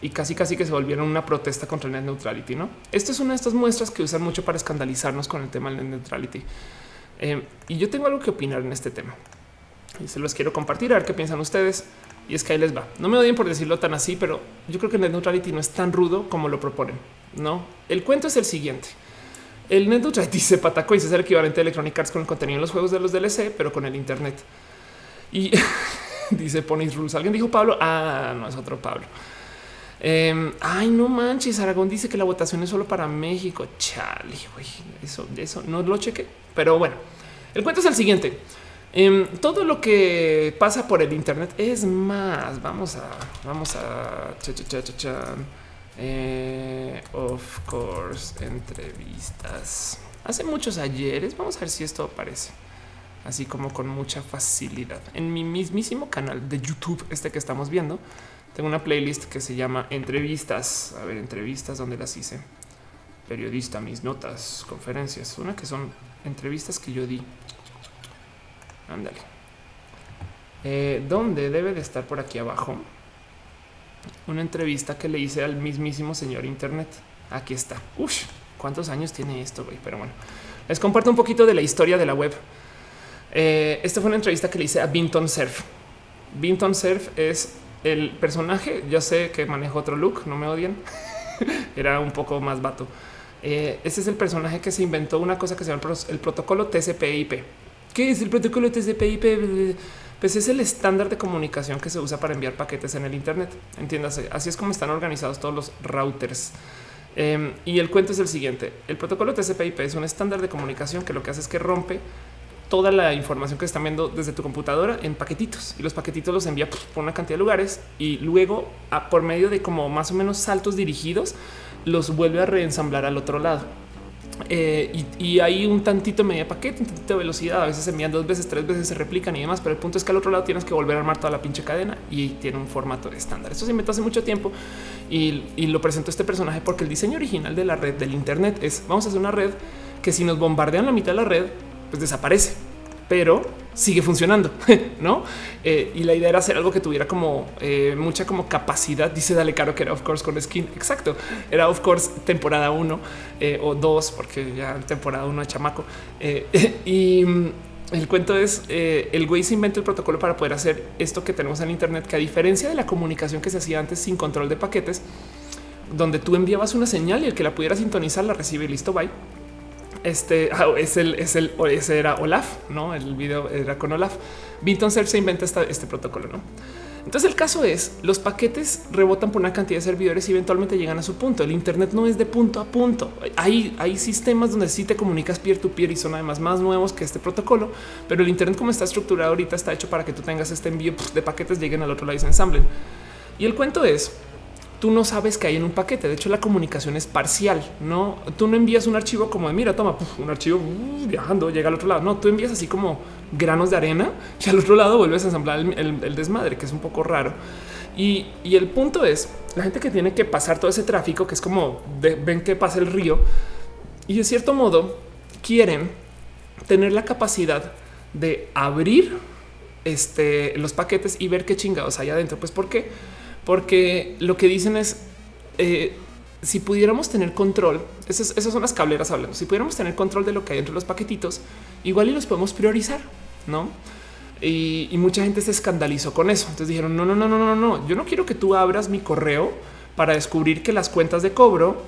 y casi casi que se volvieron una protesta contra el net neutrality. No, esto es una de estas muestras que usan mucho para escandalizarnos con el tema del net neutrality. Em, y yo tengo algo que opinar en este tema y se los quiero compartir a ver qué piensan ustedes. Y es que ahí les va. No me odien por decirlo tan así, pero yo creo que el net neutrality no es tan rudo como lo proponen. No, el cuento es el siguiente. El net neutrality se patacó y es el equivalente de Electronic Arts con el contenido de los juegos de los DLC, pero con el Internet. Y dice Pony's Rules. Alguien dijo Pablo. Ah, no es otro Pablo. Em, ay, no manches. Aragón dice que la votación es solo para México. Chale, eso, eso no lo cheque. Pero bueno, el cuento es el siguiente. Em, todo lo que pasa por el Internet es más. Vamos a, vamos a eh, of course, entrevistas. Hace muchos ayeres. Vamos a ver si esto aparece así como con mucha facilidad en mi mismísimo canal de YouTube. Este que estamos viendo, tengo una playlist que se llama entrevistas. A ver, entrevistas donde las hice. Periodista, mis notas, conferencias, una que son entrevistas que yo di Ándale. Eh, ¿Dónde debe de estar por aquí abajo? Una entrevista que le hice al mismísimo señor Internet. Aquí está. Uf, cuántos años tiene esto, güey. Pero bueno, les comparto un poquito de la historia de la web. Eh, esta fue una entrevista que le hice a Binton Surf. Binton Surf es el personaje. Yo sé que manejo otro look, no me odian. Era un poco más vato. Este es el personaje que se inventó una cosa que se llama el protocolo TCP/IP. ¿Qué es el protocolo TCP/IP? Pues es el estándar de comunicación que se usa para enviar paquetes en el Internet. Entiéndase, así es como están organizados todos los routers. Em, y el cuento es el siguiente: el protocolo TCP/IP es un estándar de comunicación que lo que hace es que rompe toda la información que están viendo desde tu computadora en paquetitos y los paquetitos los envía por una cantidad de lugares y luego por medio de como más o menos saltos dirigidos los vuelve a reensamblar al otro lado. Eh, y, hay un tantito media paquete, un tantito de velocidad. A veces se envían dos veces, tres veces, se replican y demás. Pero el punto es que al otro lado tienes que volver a armar toda la pinche cadena y tiene un formato estándar. Esto se inventó hace mucho tiempo y, y lo presentó este personaje porque el diseño original de la red del Internet es vamos a hacer una red que si nos bombardean la mitad de la red, pues desaparece pero sigue funcionando, no? Eh, y la idea era hacer algo que tuviera como eh, mucha como capacidad. Dice Dale Caro que era of course con skin. Exacto. Era of course temporada uno eh, o dos, porque ya temporada uno de chamaco. y mm, el cuento es el güey se inventa el protocolo para poder hacer esto que tenemos en Internet, que a diferencia de la comunicación que se hacía antes sin control de paquetes, donde tú enviabas una señal y el que la pudiera sintonizar la recibe y listo, bye este ah, es el, es el, ese era Olaf, no? El video era con Olaf. Vinton Surf se inventa este protocolo, no? Entonces el caso es los paquetes rebotan por una cantidad de servidores y eventualmente llegan a su punto. El Internet no es de punto a punto. Hay, hay sistemas donde sí te comunicas peer to peer y son además más nuevos que este protocolo, pero el Internet como está estructurado ahorita está hecho para que tú tengas este envío de paquetes lleguen al otro lado y se ensamblen. Y el cuento es tú no sabes que hay en un paquete. De hecho, la comunicación es parcial. No, tú no envías un archivo como de mira, toma un archivo uh, viajando, llega al otro lado. No, tú envías así como granos de arena y al otro lado vuelves a ensamblar el, desmadre, que es un poco raro. Y, el punto es la gente que tiene que pasar todo ese tráfico, que es como ven que pasa el río y de cierto modo quieren tener la capacidad de abrir este, los paquetes y ver qué chingados hay adentro. Pues, ¿por qué? Porque lo que dicen es eh, si pudiéramos tener control, esas, son las cableras hablando. Si pudiéramos tener control de lo que hay entre los paquetitos, igual y los podemos priorizar, no? Y, mucha gente se escandalizó con eso. Entonces dijeron: No, no, no, no, no, no. Yo no quiero que tú abras mi correo para descubrir que las cuentas de cobro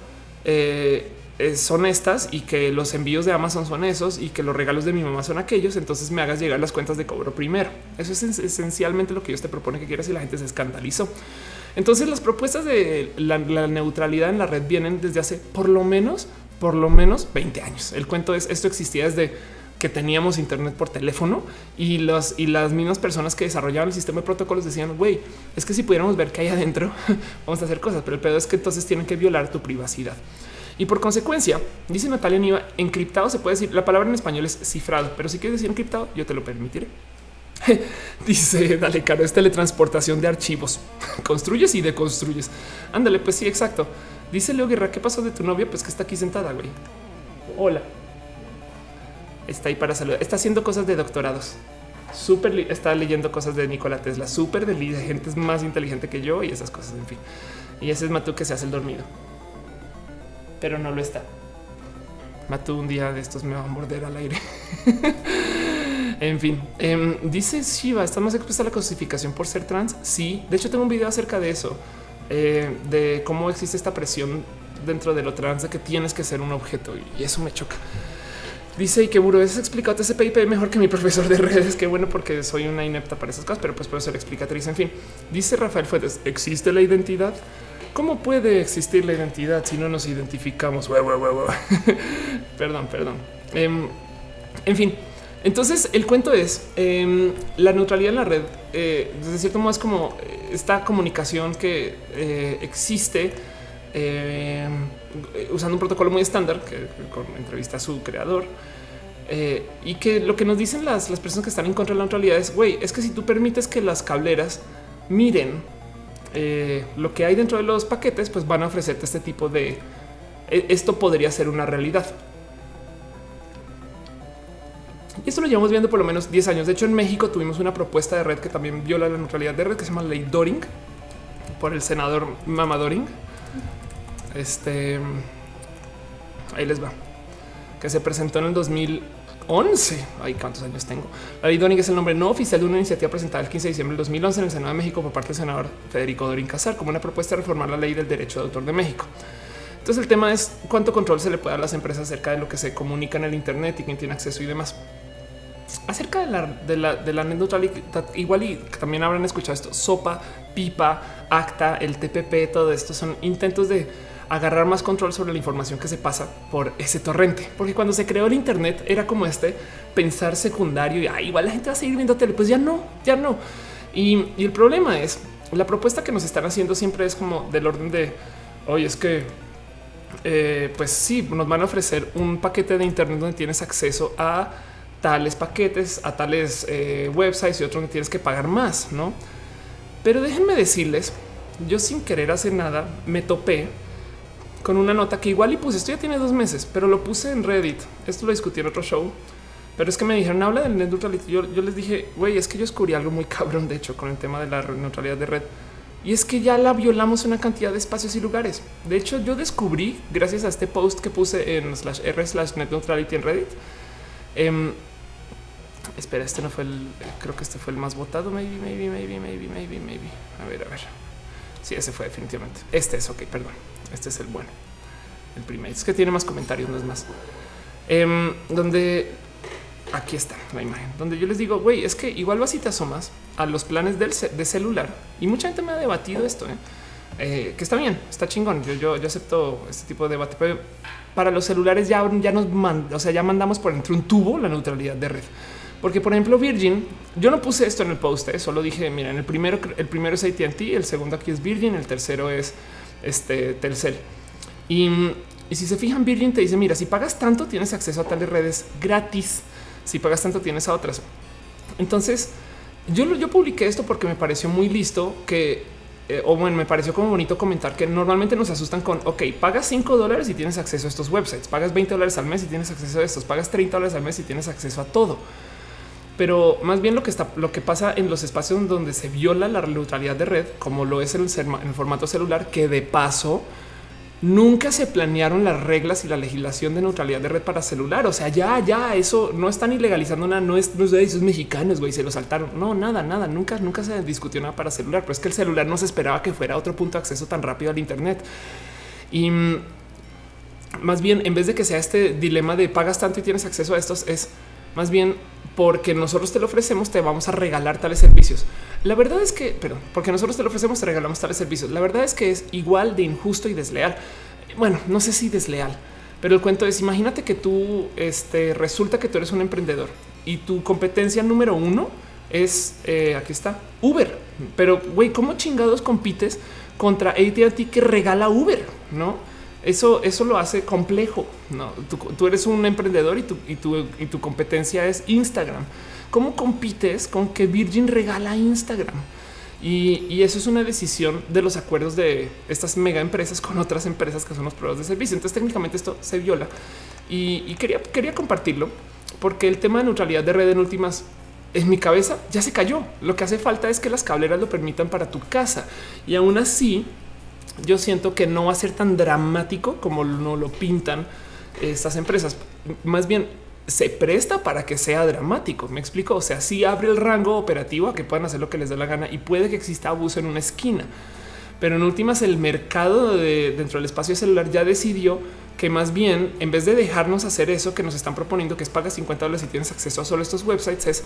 eh, son estas y que los envíos de Amazon son esos y que los regalos de mi mamá son aquellos. Entonces me hagas llegar las cuentas de cobro primero. Eso es esencialmente lo que Dios te propone que quieras y la gente se escandalizó. Entonces las propuestas de la, neutralidad en la red vienen desde hace por lo menos, por lo menos 20 años. El cuento es esto existía desde que teníamos internet por teléfono y los y las mismas personas que desarrollaban el sistema de protocolos decían, güey, es que si pudiéramos ver qué hay adentro, vamos a hacer cosas, pero el pedo es que entonces tienen que violar tu privacidad. Y por consecuencia, dice Natalia Niva, encriptado se puede decir, la palabra en español es cifrado, pero si quieres decir encriptado, yo te lo permitiré. Dice, dale, caro, es teletransportación de archivos. Construyes y deconstruyes. Ándale, pues sí, exacto. Dice Leo Guerra, ¿qué pasó de tu novia? Pues que está aquí sentada, güey. Hola. Está ahí para saludar. Está haciendo cosas de doctorados. Súper, está leyendo cosas de Nikola Tesla, súper de gente es más inteligente que yo y esas cosas, en fin. Y ese es Matú que se hace el dormido. Pero no lo está. Matú un día de estos me va a morder al aire. En fin, em, dice Shiva, ¿está más expuesta a la cosificación por ser trans? Sí, de hecho tengo un video acerca de eso, eh, de cómo existe esta presión dentro de lo trans de que tienes que ser un objeto y eso me choca. Dice y que Buro es explicado TCP/IP mejor que mi profesor de redes. Qué bueno porque soy una inepta para esas cosas, pero pues puedo ser explicatriz. En fin, dice Rafael Fuentes: ¿existe la identidad? ¿Cómo puede existir la identidad si no nos identificamos? perdón, perdón. Em, en fin, entonces el cuento es em, la neutralidad en la red. Eh, de cierto modo es como esta comunicación que eh, existe em, usando un protocolo muy estándar que, entrevista a su creador. Eh, y que lo que nos dicen las, las personas que están en contra de la neutralidad es, güey, es que si tú permites que las cableras miren lo que hay dentro de los paquetes, pues van a ofrecerte este tipo de... E, esto podría ser una realidad. Y esto lo llevamos viendo por lo menos 10 años. De hecho, en México tuvimos una propuesta de red que también viola la neutralidad de red que se llama Ley Doring por el senador Mama Doring. Este ahí les va, que se presentó en el 2011. Ay, cuántos años tengo. La ley Doring es el nombre no oficial de una iniciativa presentada el 15 de diciembre del 2011 en el Senado de México por parte del senador Federico Doring Casar como una propuesta de reformar la ley del derecho de autor de México. Entonces el tema es cuánto control se le puede dar a las empresas acerca de lo que se comunica en el Internet y quién tiene acceso y demás acerca de la, de la, de la neutralidad, igual y también habrán escuchado esto, SOPA, PIPA, ACTA, el TPP, todo esto son intentos de agarrar más control sobre la información que se pasa por ese torrente. Porque cuando se creó el Internet era como este pensar secundario y ah, igual la gente va a seguir viendo tele, pues ya no, ya no. Y, el problema es la propuesta que nos están haciendo siempre es como del orden de hoy es que eh, pues sí, nos van a ofrecer un paquete de Internet donde tienes acceso a tales paquetes, a tales eh, websites y otros que tienes que pagar más, ¿no? Pero déjenme decirles, yo sin querer hacer nada me topé con una nota que igual y puse, esto ya tiene dos meses, pero lo puse en Reddit. Esto lo discutí en otro show, pero es que me dijeron, habla del net neutrality. Yo, les dije, güey, es que yo descubrí algo muy cabrón, de hecho, con el tema de la neutralidad de red. Y es que ya la violamos una cantidad de espacios y lugares. De hecho, yo descubrí, gracias a este post que puse en slash r slash net neutrality en Reddit, eh, Espera, este no fue el. Creo que este fue el más votado. Maybe, maybe, maybe, maybe, maybe, maybe. A ver, a ver. Sí, ese fue definitivamente. Este es ok, perdón. Este es el bueno. El primero es que tiene más comentarios, no es más. Em, donde aquí está la imagen, donde yo les digo, güey, es que igual vas y te asomas a los planes del de celular y mucha gente me ha debatido esto, ¿eh? Eh, que está bien, está chingón. Yo, yo, acepto este tipo de debate, pero para los celulares ya, ya nos o sea, ya mandamos por entre un tubo la neutralidad de red. Porque, por ejemplo, Virgin, yo no puse esto en el post, ¿eh? solo dije, mira, el primero, el primero es ATT, el segundo aquí es Virgin, el tercero es este Telcel. Y, si se fijan, Virgin te dice, mira, si pagas tanto, tienes acceso a tales redes gratis. Si pagas tanto, tienes a otras. Entonces, yo, yo publiqué esto porque me pareció muy listo que eh, o bueno, me pareció como bonito comentar que normalmente nos asustan con, ok, pagas 5 dólares y tienes acceso a estos websites, pagas 20 dólares al mes y tienes acceso a estos, pagas 30 dólares al mes y tienes acceso a todo pero más bien lo que está, lo que pasa en los espacios donde se viola la neutralidad de red, como lo es en el, formato celular, que de paso nunca se planearon las reglas y la legislación de neutralidad de red para celular. O sea, ya, ya, eso no están ilegalizando nada, no es, no es esos mexicanos, güey, se lo saltaron. No, nada, nada, nunca, nunca se discutió nada para celular, pero es que el celular no se esperaba que fuera otro punto de acceso tan rápido al Internet. Y mm, más bien, en vez de que sea este dilema de pagas tanto y tienes acceso a estos, es más bien porque nosotros te lo ofrecemos, te vamos a regalar tales servicios. La verdad es que, pero porque nosotros te lo ofrecemos, te regalamos tales servicios. La verdad es que es igual de injusto y desleal. Bueno, no sé si desleal, Pero el cuento es, imagínate que tú, este, resulta que tú eres un emprendedor y tu competencia número uno es, eh, aquí está, Uber. Pero, güey, ¿cómo chingados compites contra AT&T que regala Uber? ¿No? Eso, eso lo hace complejo. No, tú, eres un emprendedor y tu, y, tu, y tu competencia es Instagram. ¿Cómo compites con que Virgin regala Instagram? Y, eso es una decisión de los acuerdos de estas mega empresas con otras empresas que son los proveedores de servicio. Entonces técnicamente esto se viola y, quería, quería compartirlo porque el tema de neutralidad de red en últimas en mi cabeza ya se cayó. Lo que hace falta es que las cableras lo permitan para tu casa y aún así yo siento que no va a ser tan dramático como no lo pintan estas empresas. Más bien se presta para que sea dramático. Me explico. O sea, si abre el rango operativo a que puedan hacer lo que les dé la gana y puede que exista abuso en una esquina. Pero en últimas, el mercado de, dentro del espacio celular ya decidió que más bien, en vez de dejarnos hacer eso que nos están proponiendo, que es paga 50 dólares y tienes acceso a solo estos websites, es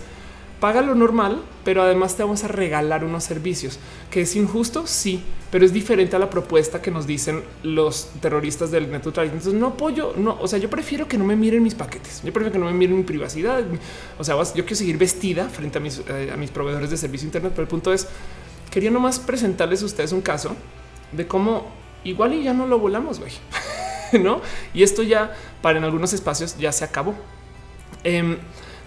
paga lo normal, pero además te vamos a regalar unos servicios que es injusto. Sí, pero es diferente a la propuesta que nos dicen los terroristas del net Entonces no apoyo, no, o sea, yo prefiero que no me miren mis paquetes. Yo prefiero que no me miren mi privacidad. O sea, yo quiero seguir vestida frente a mis, eh, proveedores de servicio internet, pero el punto es quería nomás presentarles a ustedes un caso de cómo igual y ya no lo volamos, güey. no? Y esto ya para en algunos espacios ya se acabó. Em,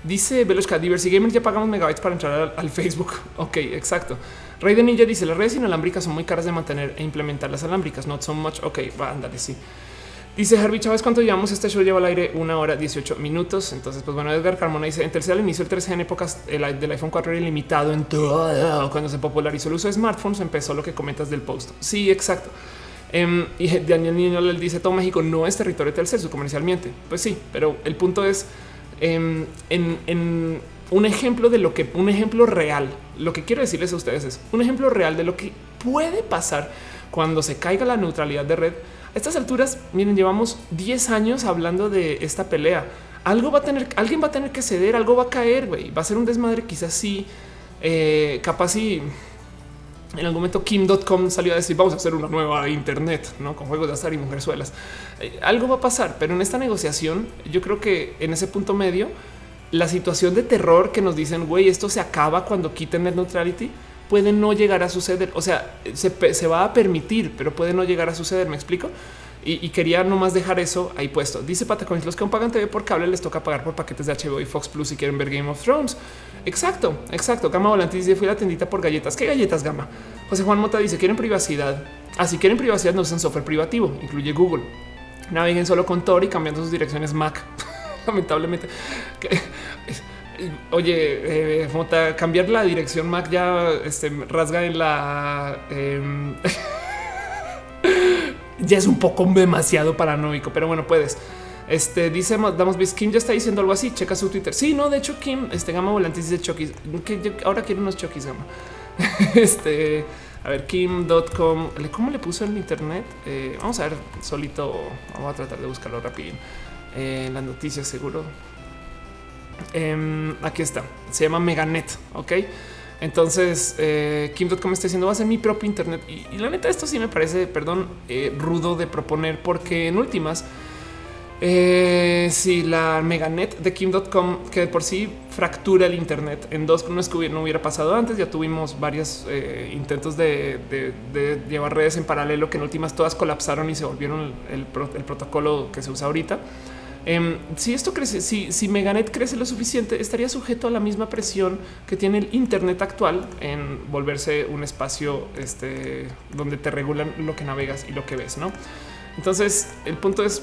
Dice Veloshka, Diversity Gamer ya pagamos megabytes para entrar al, Facebook. Ok, exacto. Rey de Ninja dice las redes inalámbricas son muy caras de mantener e implementar las alámbricas. Not so much. Ok, va, ándale, sí. Dice Harvey Chávez, ¿cuánto llevamos? Este show lleva al aire una hora 18 minutos. Entonces, pues bueno, Edgar Carmona dice, en tercer al inicio del 13 en épocas el, del iPhone 4 era ilimitado en todo. Cuando se popularizó el uso de smartphones, empezó lo que comentas del post. Sí, exacto. Em, y Daniel Niño le dice, todo México no es territorio de Telcel, comercialmente. Pues sí, pero el punto es Em, en, un ejemplo de lo que un ejemplo real. Lo que quiero decirles a ustedes es un ejemplo real de lo que puede pasar cuando se caiga la neutralidad de red. A estas alturas, miren, llevamos 10 años hablando de esta pelea. Algo va a tener, alguien va a tener que ceder, algo va a caer, güey. Va a ser un desmadre, quizás sí, eh, capaz y en algún momento Kim.com salió a decir vamos a hacer una nueva Internet ¿no? con juegos de azar y mujerzuelas. Eh, algo va a pasar, pero en esta negociación yo creo que en ese punto medio la situación de terror que nos dicen güey esto se acaba cuando quiten net neutrality puede no llegar a suceder. O sea, se, se va a permitir, pero puede no llegar a suceder. Me explico. Y, quería nomás dejar eso ahí puesto. Dice Pataconis, los que aún pagan TV por cable les toca pagar por paquetes de HBO y Fox Plus si quieren ver Game of Thrones. Exacto, exacto. Gama Volante dice, fui a la tendita por galletas. ¿Qué galletas, Gama? José Juan Mota dice, quieren privacidad. Así ah, quieren privacidad, no usan software privativo, incluye Google. Naveguen solo con Tor y cambiando sus direcciones Mac. Lamentablemente. Oye, eh, Mota, cambiar la dirección Mac ya este, rasga en la... Em, ya es un poco demasiado paranoico, pero bueno, puedes. Este dice Damos bis Kim ya está diciendo algo así. Checa su Twitter. Sí, no, de hecho, Kim, este gama volante dice Chokis. Ahora quiero unos Chokis gama. este a ver, kim.com. ¿Cómo le puso en internet? Eh, vamos a ver solito. Vamos a tratar de buscarlo rápido eh, las noticias, seguro. Em, aquí está. Se llama Meganet. Ok. Entonces, eh, Kim.com está diciendo va a ser mi propio Internet. Y, la neta, esto sí me parece, perdón, eh, rudo de proponer, porque en últimas, eh, si la meganet de Kim.com, que de por sí fractura el Internet en dos, no es que no hubiera pasado antes, ya tuvimos varios eh, intentos de, llevar redes en paralelo que en últimas todas colapsaron y se volvieron el protocolo que se usa ahorita. Em, si esto crece, si, si Meganet crece lo suficiente, estaría sujeto a la misma presión que tiene el Internet actual en volverse un espacio este, donde te regulan lo que navegas y lo que ves. No, entonces el punto es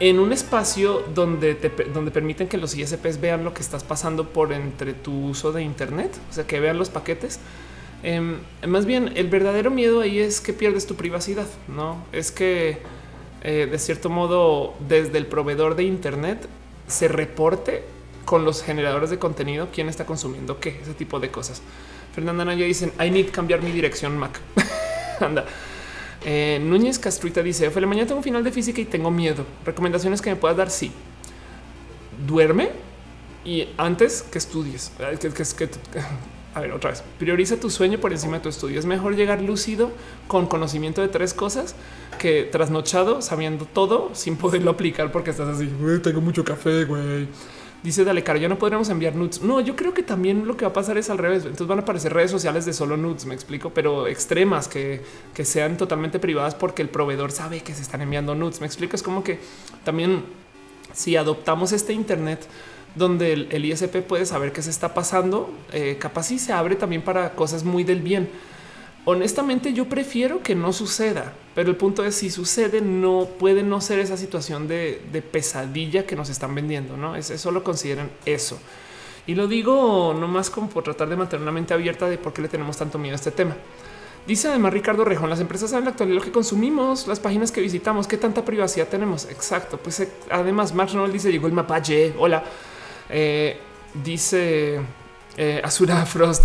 en un espacio donde te donde permiten que los ISPs vean lo que estás pasando por entre tu uso de Internet, o sea, que vean los paquetes. Em, más bien, el verdadero miedo ahí es que pierdes tu privacidad. No es que eh, de cierto modo desde el proveedor de Internet se reporte con los generadores de contenido quién está consumiendo qué, ese tipo de cosas. Fernanda Naya dicen, I need cambiar mi dirección Mac. Anda. Eh, Núñez Castruita dice, Fue mañana tengo un final de física y tengo miedo. Recomendaciones que me puedas dar, sí. Duerme y antes que estudies. Que, A ver, otra vez. Prioriza tu sueño por encima de tu estudio. Es mejor llegar lúcido con conocimiento de tres cosas que trasnochado sabiendo todo sin poderlo aplicar porque estás así. tengo mucho café, güey. Dice Dale Caro, ya no podremos enviar nudes. No, yo creo que también lo que va a pasar es al revés. Entonces van a aparecer redes sociales de solo nudes, me explico, pero extremas que, que sean totalmente privadas porque el proveedor sabe que se están enviando nudes. Me explico, es como que también si adoptamos este Internet donde el, ISP puede saber qué se está pasando, eh, capaz si se abre también para cosas muy del bien honestamente yo prefiero que no suceda, pero el punto es si sucede no puede no ser esa situación de, pesadilla que nos están vendiendo, no es eso lo consideran eso. Y lo digo no más como por tratar de mantener una mente abierta de por qué le tenemos tanto miedo a este tema. Dice además Ricardo Rejón, las empresas saben la actualidad lo que consumimos, las páginas que visitamos, qué tanta privacidad tenemos. Exacto. Pues eh, además Max Ronald dice llegó el mapache. Hola. Eh, dice eh, Azura Frost.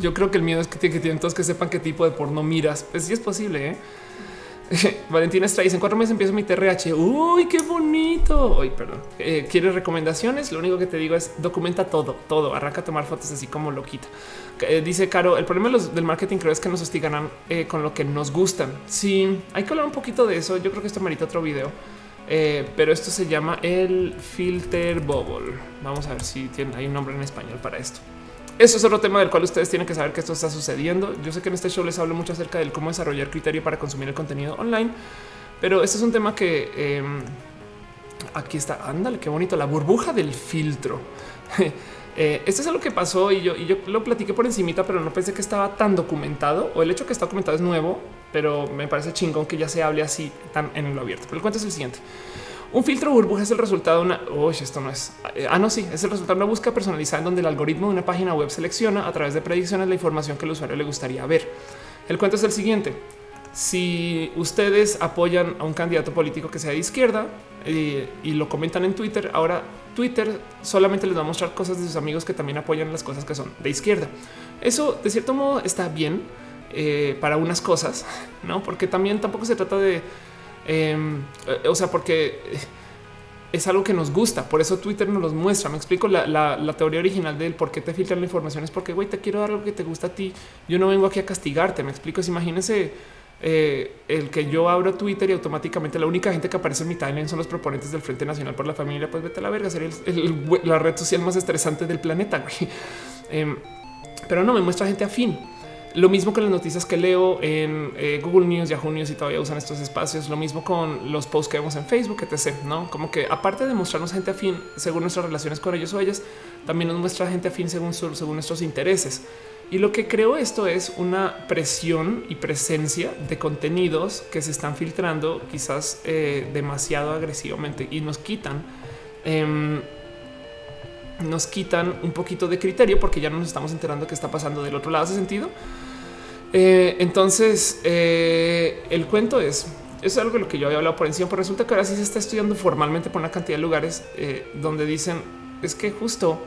Yo creo que el miedo es que, tienen todos que sepan qué tipo de porno miras. Pues sí es posible. ¿eh? Valentina dice en cuatro meses empiezo mi TRH. Uy, qué bonito. Uy, perdón. Eh, ¿Quieres recomendaciones? Lo único que te digo es documenta todo, todo. Arranca a tomar fotos así como loquita. Eh, dice Caro, el problema del marketing creo es que nos hostigarán eh, con lo que nos gustan. Sí, hay que hablar un poquito de eso. Yo creo que esto merita otro video. pero esto se llama el filter bubble. Vamos a ver si tiene, hay un nombre en español para esto. Eso es otro tema del cual ustedes tienen que saber que esto está sucediendo. Yo sé que en este show les hablo mucho acerca del cómo desarrollar criterio para consumir el contenido online, pero este es un tema que em, aquí está. Ándale, qué bonito la burbuja del filtro. eh, esto es algo que pasó y yo, y yo lo platiqué por encimita, pero no pensé que estaba tan documentado o el hecho que está documentado es nuevo, pero me parece chingón que ya se hable así tan en lo abierto. Pero el cuento es el siguiente. Un filtro burbuja es el resultado de una. Esto no es. Ah, no, sí, es el resultado de una búsqueda personalizada en donde el algoritmo de una página web selecciona a través de predicciones la información que el usuario le gustaría ver. El cuento es el siguiente. Si ustedes apoyan a un candidato político que sea de izquierda eh, y lo comentan en Twitter, ahora Twitter solamente les va a mostrar cosas de sus amigos que también apoyan las cosas que son de izquierda. Eso de cierto modo está bien eh, para unas cosas, no? Porque también tampoco se trata de eh, o sea, porque es algo que nos gusta. Por eso Twitter nos los muestra. Me explico la, teoría original del por qué te filtran la información. Es porque güey, te quiero dar algo que te gusta a ti. Yo no vengo aquí a castigarte. Me explico. Es, imagínense eh, el que yo abro Twitter y automáticamente la única gente que aparece en mi timeline son los proponentes del Frente Nacional por la Familia. Pues vete a la verga. Sería la red social más estresante del planeta. Em, pero no me muestra gente afín. Lo mismo con las noticias que leo en eh, Google News, Yahoo News y todavía usan estos espacios. Lo mismo con los posts que vemos en Facebook, etc. No como que aparte de mostrarnos gente afín según nuestras relaciones con ellos o ellas, también nos muestra gente afín según, según nuestros intereses. Y lo que creo esto es una presión y presencia de contenidos que se están filtrando quizás eh, demasiado agresivamente y nos quitan. Em, nos quitan un poquito de criterio porque ya no nos estamos enterando qué está pasando del otro lado. ¿Hace sentido? Eh, entonces, eh, el cuento es, es algo de lo que yo había hablado por encima, pero resulta que ahora sí se está estudiando formalmente por una cantidad de lugares eh, donde dicen es que justo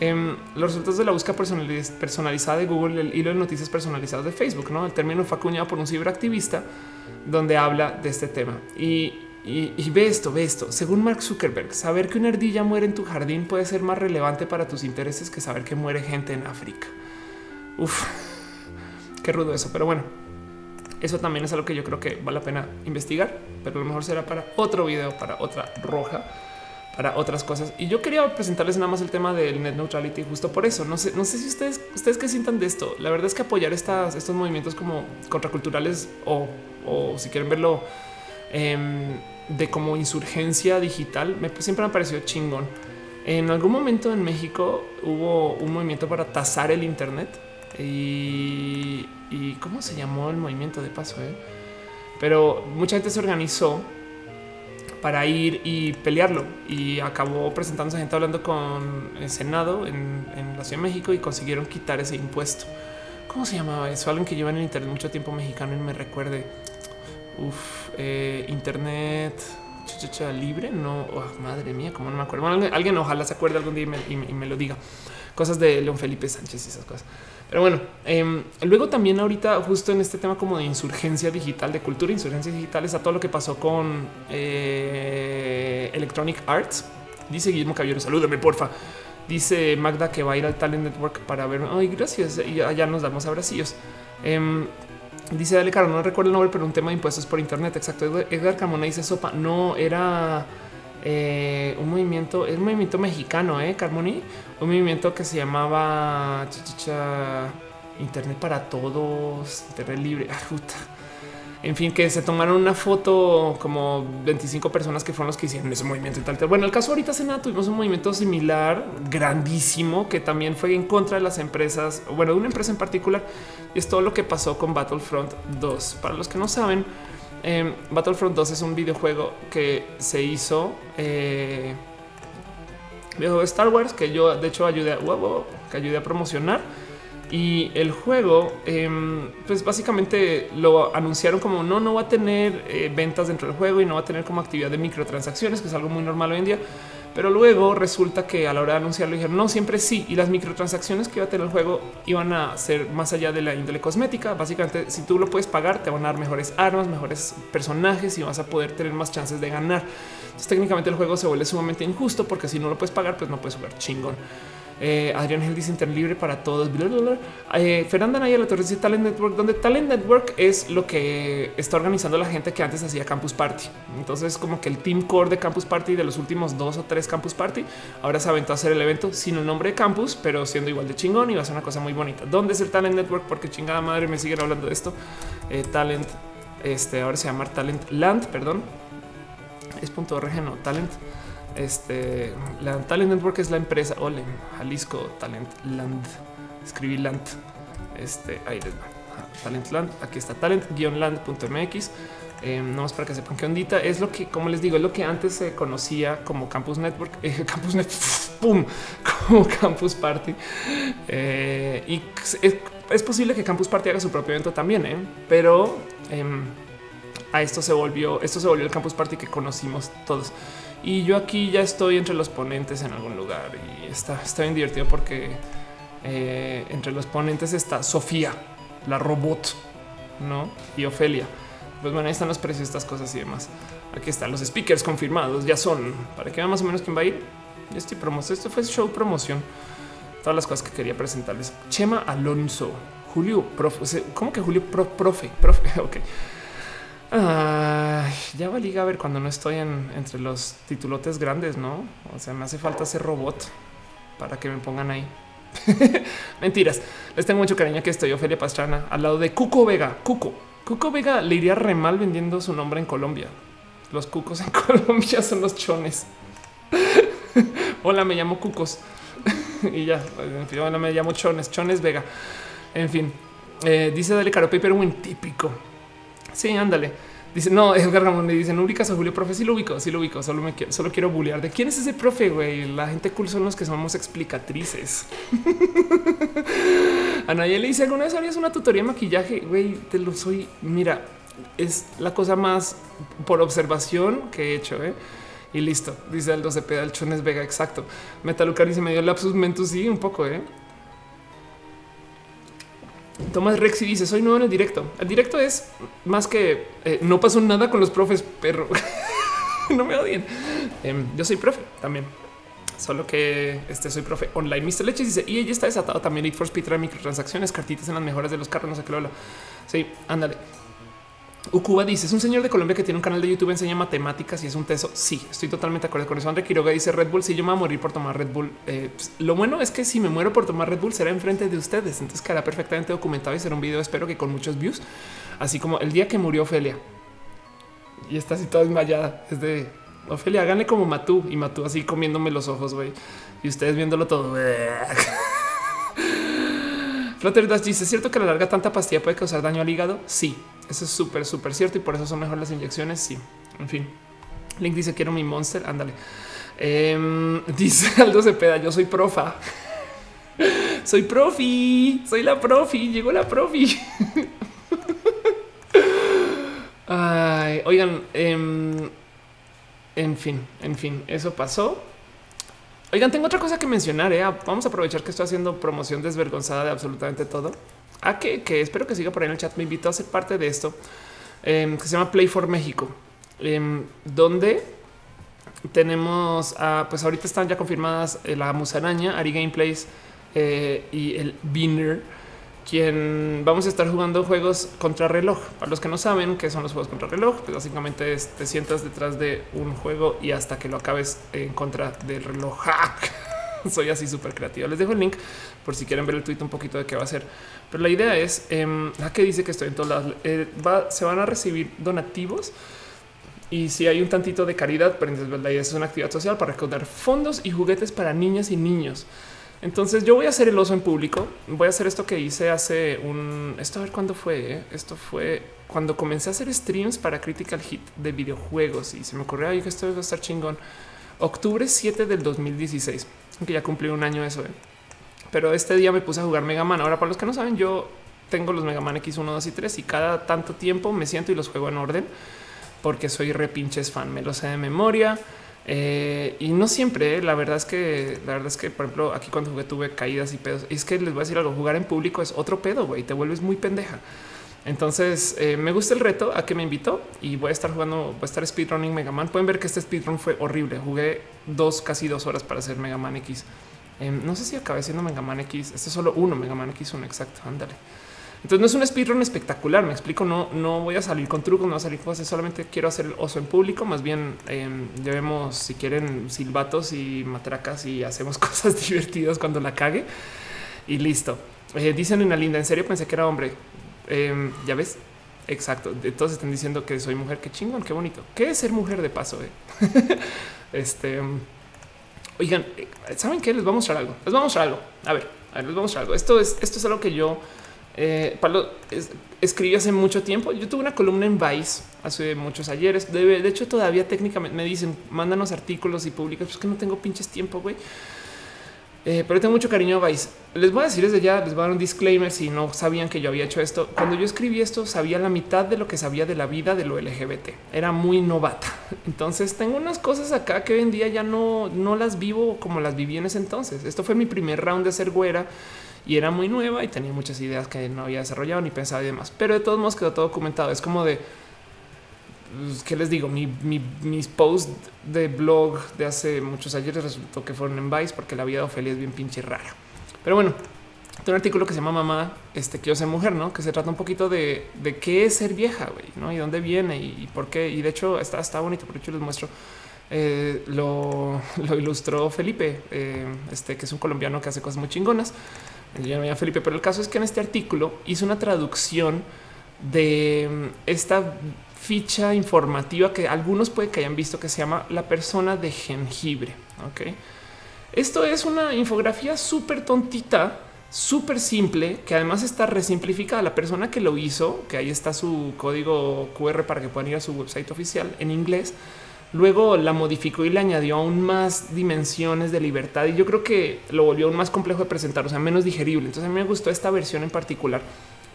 em, los resultados de la búsqueda personalizada de Google, el hilo de noticias personalizadas de Facebook, no el término fue acuñado por un ciberactivista donde habla de este tema y y, ve esto, ve esto. Según Mark Zuckerberg, saber que una ardilla muere en tu jardín puede ser más relevante para tus intereses que saber que muere gente en África. Uf, qué rudo eso. Pero bueno, eso también es algo que yo creo que vale la pena investigar, pero a lo mejor será para otro video, para otra roja, para otras cosas. Y yo quería presentarles nada más el tema del net neutrality justo por eso. No sé, no sé si ustedes, ustedes qué sientan de esto. La verdad es que apoyar estas, estos movimientos como contraculturales o, o si quieren verlo em, de como insurgencia digital me, siempre me ha parecido chingón. En algún momento en México hubo un movimiento para tasar el Internet y, cómo se llamó el movimiento de paso. Eh? Pero mucha gente se organizó para ir y pelearlo y acabó presentándose gente hablando con el Senado en, la Ciudad de México y consiguieron quitar ese impuesto. ¿Cómo se llamaba eso? Alguien que lleva en el Internet mucho tiempo mexicano y me recuerde. Uf, eh, Internet libre. No, oh, madre mía, como no me acuerdo. alguien, ojalá se acuerde algún día y me, lo diga. Cosas de León Felipe Sánchez y esas cosas. Pero bueno, em, luego también ahorita justo en este tema como de insurgencia digital, de cultura insurgencia digital, está todo lo que pasó con eh, Electronic Arts. Dice Guillermo Caballero, salúdame porfa. Dice Magda que va a ir al Talent Network para ver. Ay, gracias. Y allá nos damos abracillos. Em, dice Dale Caro, no recuerdo el nombre, pero un tema de impuestos por internet. Exacto. Edgar Carmona dice sopa. No era eh, un movimiento, es un movimiento mexicano, eh, Carmoni, un movimiento que se llamaba Internet para todos, Internet libre. En fin, que se tomaron una foto como 25 personas que fueron los que hicieron ese movimiento y tal. Bueno, el caso ahorita Senado tuvimos un movimiento similar, grandísimo, que también fue en contra de las empresas, bueno, de una empresa en particular. Y es todo lo que pasó con Battlefront 2. Para los que no saben, eh, Battlefront 2 es un videojuego que se hizo eh, de Star Wars que yo de hecho ayudé a, que ayudé a promocionar y el juego, em, pues básicamente lo anunciaron como no, no va a tener eh, ventas dentro del juego y no va a tener como actividad de microtransacciones, que es algo muy normal hoy en día. Pero luego resulta que a la hora de anunciarlo dijeron no, siempre sí. Y las microtransacciones que iba a tener el juego iban a ser más allá de la índole cosmética. Básicamente, si tú lo puedes pagar, te van a dar mejores armas, mejores personajes y vas a poder tener más chances de ganar. Entonces, técnicamente el juego se vuelve sumamente injusto porque si no lo puedes pagar, pues no puedes jugar chingón. Eh, Adrián Gel dice Internet libre para todos. Eh, Fernanda Naya la Torre dice Talent Network, donde Talent Network es lo que está organizando la gente que antes hacía Campus Party. Entonces, como que el team core de Campus Party de los últimos dos o tres Campus Party ahora se aventó a hacer el evento sin el nombre de Campus, pero siendo igual de chingón y va a ser una cosa muy bonita. ¿Dónde es el Talent Network? Porque chingada madre me siguen hablando de esto. Eh, talent, este ahora se llama Talent Land, perdón. Es punto .org, no Talent. Este Talent Network es la empresa Ole Jalisco Talent Land. Escribí Land. Este ahí. Talent Land. Aquí está talent-land.mx. Eh, no más para que sepan que ondita es lo que, como les digo, es lo que antes se conocía como Campus Network, eh, Campus Net, pum, como Campus Party. Eh, y es, posible que Campus Party haga su propio evento también, ¿eh? pero em, a esto se volvió, esto se volvió el Campus Party que conocimos todos. Y yo aquí ya estoy entre los ponentes en algún lugar y está, está bien divertido porque eh, entre los ponentes está Sofía, la robot, ¿no? Y Ofelia. Pues bueno, ahí están los precios estas cosas y demás. Aquí están los speakers confirmados, ya son, para que vean más o menos quién va a ir. Estoy promoción, esto fue show promoción. Todas las cosas que quería presentarles. Chema Alonso, Julio, profe, ¿cómo que Julio? profe, profe, ok ya va a ver cuando no estoy en, entre los titulotes grandes, no? O sea, me hace falta ese robot para que me pongan ahí. Mentiras. Les tengo mucho cariño que estoy Ofelia Pastrana al lado de Cuco Vega. Cuco. Cuco Vega le iría re mal vendiendo su nombre en Colombia. Los cucos en Colombia son los chones. hola, me llamo Cucos. y ya, en fin, hola, me llamo Chones, Chones Vega. En fin, eh, dice Dale Caro Paper un típico. Sí, ándale. Dice, no, Edgar Ramón me dice, no ubicas a Julio, profe, sí lo ubico, sí lo ubico, solo me quiero, solo quiero bullear. ¿De quién es ese profe, güey? La gente cool son los que somos explicatrices. a nadie le dice, ¿alguna vez harías una tutoría de maquillaje? Güey, te lo soy, mira, es la cosa más por observación que he hecho, ¿eh? Y listo, dice Aldo Cepeda, el Chones Vega, exacto. Metalucar dice, me dio lapsus mentus, sí, un poco, ¿eh? Tomás Rexy dice: Soy nuevo en el directo. El directo es más que eh, no pasó nada con los profes, perro. no me odien. Em, yo soy profe también. Solo que este soy profe online. Mr. Leches dice: Y ella está desatado también. Need for Speed microtransacciones, cartitas en las mejoras de los carros. No sé qué lo habla. Sí, ándale. Ukuba dice es un señor de Colombia que tiene un canal de YouTube, enseña matemáticas y es un teso. Sí, estoy totalmente de acuerdo con eso. André Quiroga dice Red Bull. Si yo me voy a morir por tomar Red Bull, eh, pues, lo bueno es que si me muero por tomar Red Bull será enfrente de ustedes. Entonces quedará perfectamente documentado y será un video. Espero que con muchos views, así como el día que murió Ofelia y está así toda desmayada. Es de Ofelia, háganle como Matú y Matú así comiéndome los ojos, güey, y ustedes viéndolo todo. Flutter dice: ¿Es cierto que la larga tanta pastilla puede causar daño al hígado? Sí, eso es súper, súper cierto y por eso son mejor las inyecciones. Sí, en fin. Link dice: Quiero mi monster. Ándale. Em, dice Aldo Cepeda: Yo soy profa. soy profi, soy la profi. Llegó la profi. Oigan, em, en fin, en fin, eso pasó. Oigan, tengo otra cosa que mencionar. ¿eh? Vamos a aprovechar que estoy haciendo promoción desvergonzada de absolutamente todo. A ah, que, espero que siga por ahí en el chat. Me invitó a ser parte de esto em, que se llama Play for México, em, donde tenemos, pues ahorita están ya confirmadas eh, la Musaraña, Ari Gameplays eh, y el Binner, quien vamos a estar jugando juegos contra reloj. Para los que no saben qué son los juegos contra reloj, pues básicamente te sientas detrás de un juego y hasta que lo acabes en contra del reloj. Soy así súper creativo. Les dejo el link por si quieren ver el tweet un poquito de qué va a ser. Pero la idea es eh, que dice que estoy en todos lados. Eh, se van a recibir donativos y si hay un tantito de caridad, pero entonces la idea es una actividad social para recaudar fondos y juguetes para niñas y niños. Entonces yo voy a hacer el oso en público. Voy a hacer esto que hice hace un... Esto a ver cuándo fue. Eh? Esto fue cuando comencé a hacer streams para Critical Hit de videojuegos y se me ocurrió que esto va a estar chingón. Octubre 7 del 2016, que ya cumplí un año eso. Eh. Pero este día me puse a jugar Mega Man. Ahora, para los que no saben, yo tengo los Mega Man X1, 2 y 3 y cada tanto tiempo me siento y los juego en orden porque soy repinches fan, me lo sé de memoria. Eh, y no siempre, eh, la verdad es que la verdad es que, por ejemplo, aquí cuando jugué tuve caídas y pedos. Y es que les voy a decir algo, jugar en público es otro pedo, güey, te vuelves muy pendeja. Entonces eh, me gusta el reto a que me invitó y voy a estar jugando, voy a estar speedrunning Mega Man. Pueden ver que este speedrun fue horrible. Jugué dos, casi dos horas para hacer Mega Man X. no sé si acabé siendo Mega Man X. Este es solo uno, Mega Man X, un exacto. Ándale. Entonces no es un speedrun espectacular. Me explico. No, no voy a salir con trucos, no voy a salir con cosas. Solamente quiero hacer el oso en público. Más bien em, llevemos, si quieren, silbatos y matracas y hacemos cosas divertidas cuando la cague y listo. Eh, dicen en la linda. En serio pensé que era hombre. Em, ya ves. Exacto. Todos están diciendo que soy mujer. Qué chingón, qué bonito. ¿Qué ser mujer de paso? Eh? este. Oigan, eh, ¿saben qué? Les vamos a mostrar algo. Les vamos a mostrar algo. A ver, a ver, les vamos a mostrar algo. Esto es, esto es algo que yo eh, Pablo escribí hace mucho tiempo. Yo tuve una columna en Vice hace muchos ayeres. De, hecho, todavía técnicamente me dicen mándanos artículos y publicas. Pues que no tengo pinches tiempo, güey. Eh, pero tengo mucho cariño a Vice. Les voy a decir desde ya, les voy a dar un disclaimer si no sabían que yo había hecho esto. Cuando yo escribí esto, sabía la mitad de lo que sabía de la vida de lo LGBT. Era muy novata. Entonces tengo unas cosas acá que hoy en día ya no, no las vivo como las viví en ese entonces. Esto fue mi primer round de ser güera y era muy nueva y tenía muchas ideas que no había desarrollado ni pensado y demás. Pero de todos modos quedó todo documentado. Es como de qué les digo, mi, mis posts de blog de hace muchos años resultó que fueron en Vice porque la vida de Ofelia es bien pinche rara. Pero bueno, tengo un artículo que se llama Mamá, este que yo soy mujer, no? Que se trata un poquito de, de qué es ser vieja, güey, no? Y dónde viene y, por qué. Y de hecho está, está bonito, por hecho les muestro. Eh, lo, lo, ilustró Felipe, eh, este que es un colombiano que hace cosas muy chingonas. Yo no Felipe, pero el caso es que en este artículo hizo una traducción de mm, esta ficha informativa que algunos puede que hayan visto que se llama la persona de jengibre. Ok, esto es una infografía súper tontita, súper simple, que además está resimplificada. La persona que lo hizo, que ahí está su código QR para que puedan ir a su website oficial en inglés Luego la modificó y le añadió aún más dimensiones de libertad y yo creo que lo volvió aún más complejo de presentar, o sea, menos digerible. Entonces a mí me gustó esta versión en particular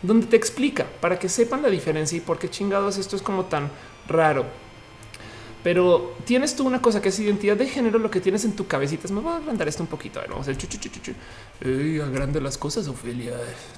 donde te explica para que sepan la diferencia y por qué chingados esto es como tan raro. Pero tienes tú una cosa que es identidad de género, lo que tienes en tu cabecita. Me voy a agrandar esto un poquito. A ver, vamos a hacer chu, chu, chu, agranda las cosas, Ofelia.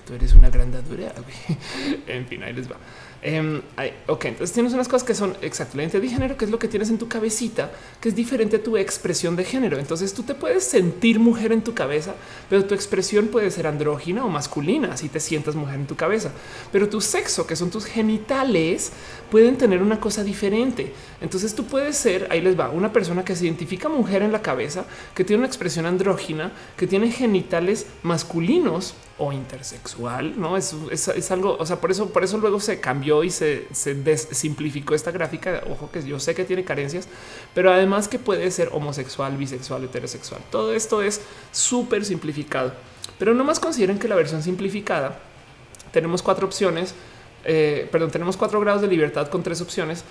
Tú eres una agrandadura. en fin, ahí les va. Eh, ok, entonces tienes unas cosas que son exactamente de género, que es lo que tienes en tu cabecita, que es diferente a tu expresión de género. Entonces tú te puedes sentir mujer en tu cabeza, pero tu expresión puede ser andrógina o masculina, si te sientas mujer en tu cabeza. Pero tu sexo, que son tus genitales, pueden tener una cosa diferente. Entonces tú puedes ser, ahí les va, una persona que se identifica mujer en la cabeza, que tiene una expresión andrógina, que tiene genitales masculinos o intersexual, no es, es, algo. O sea, por eso, por eso luego se cambió y se, se simplificó esta gráfica. Ojo, que yo sé que tiene carencias, pero además que puede ser homosexual, bisexual, heterosexual. Todo esto es súper simplificado, pero no más consideren que la versión simplificada tenemos cuatro opciones. Eh, perdón, tenemos cuatro grados de libertad con tres opciones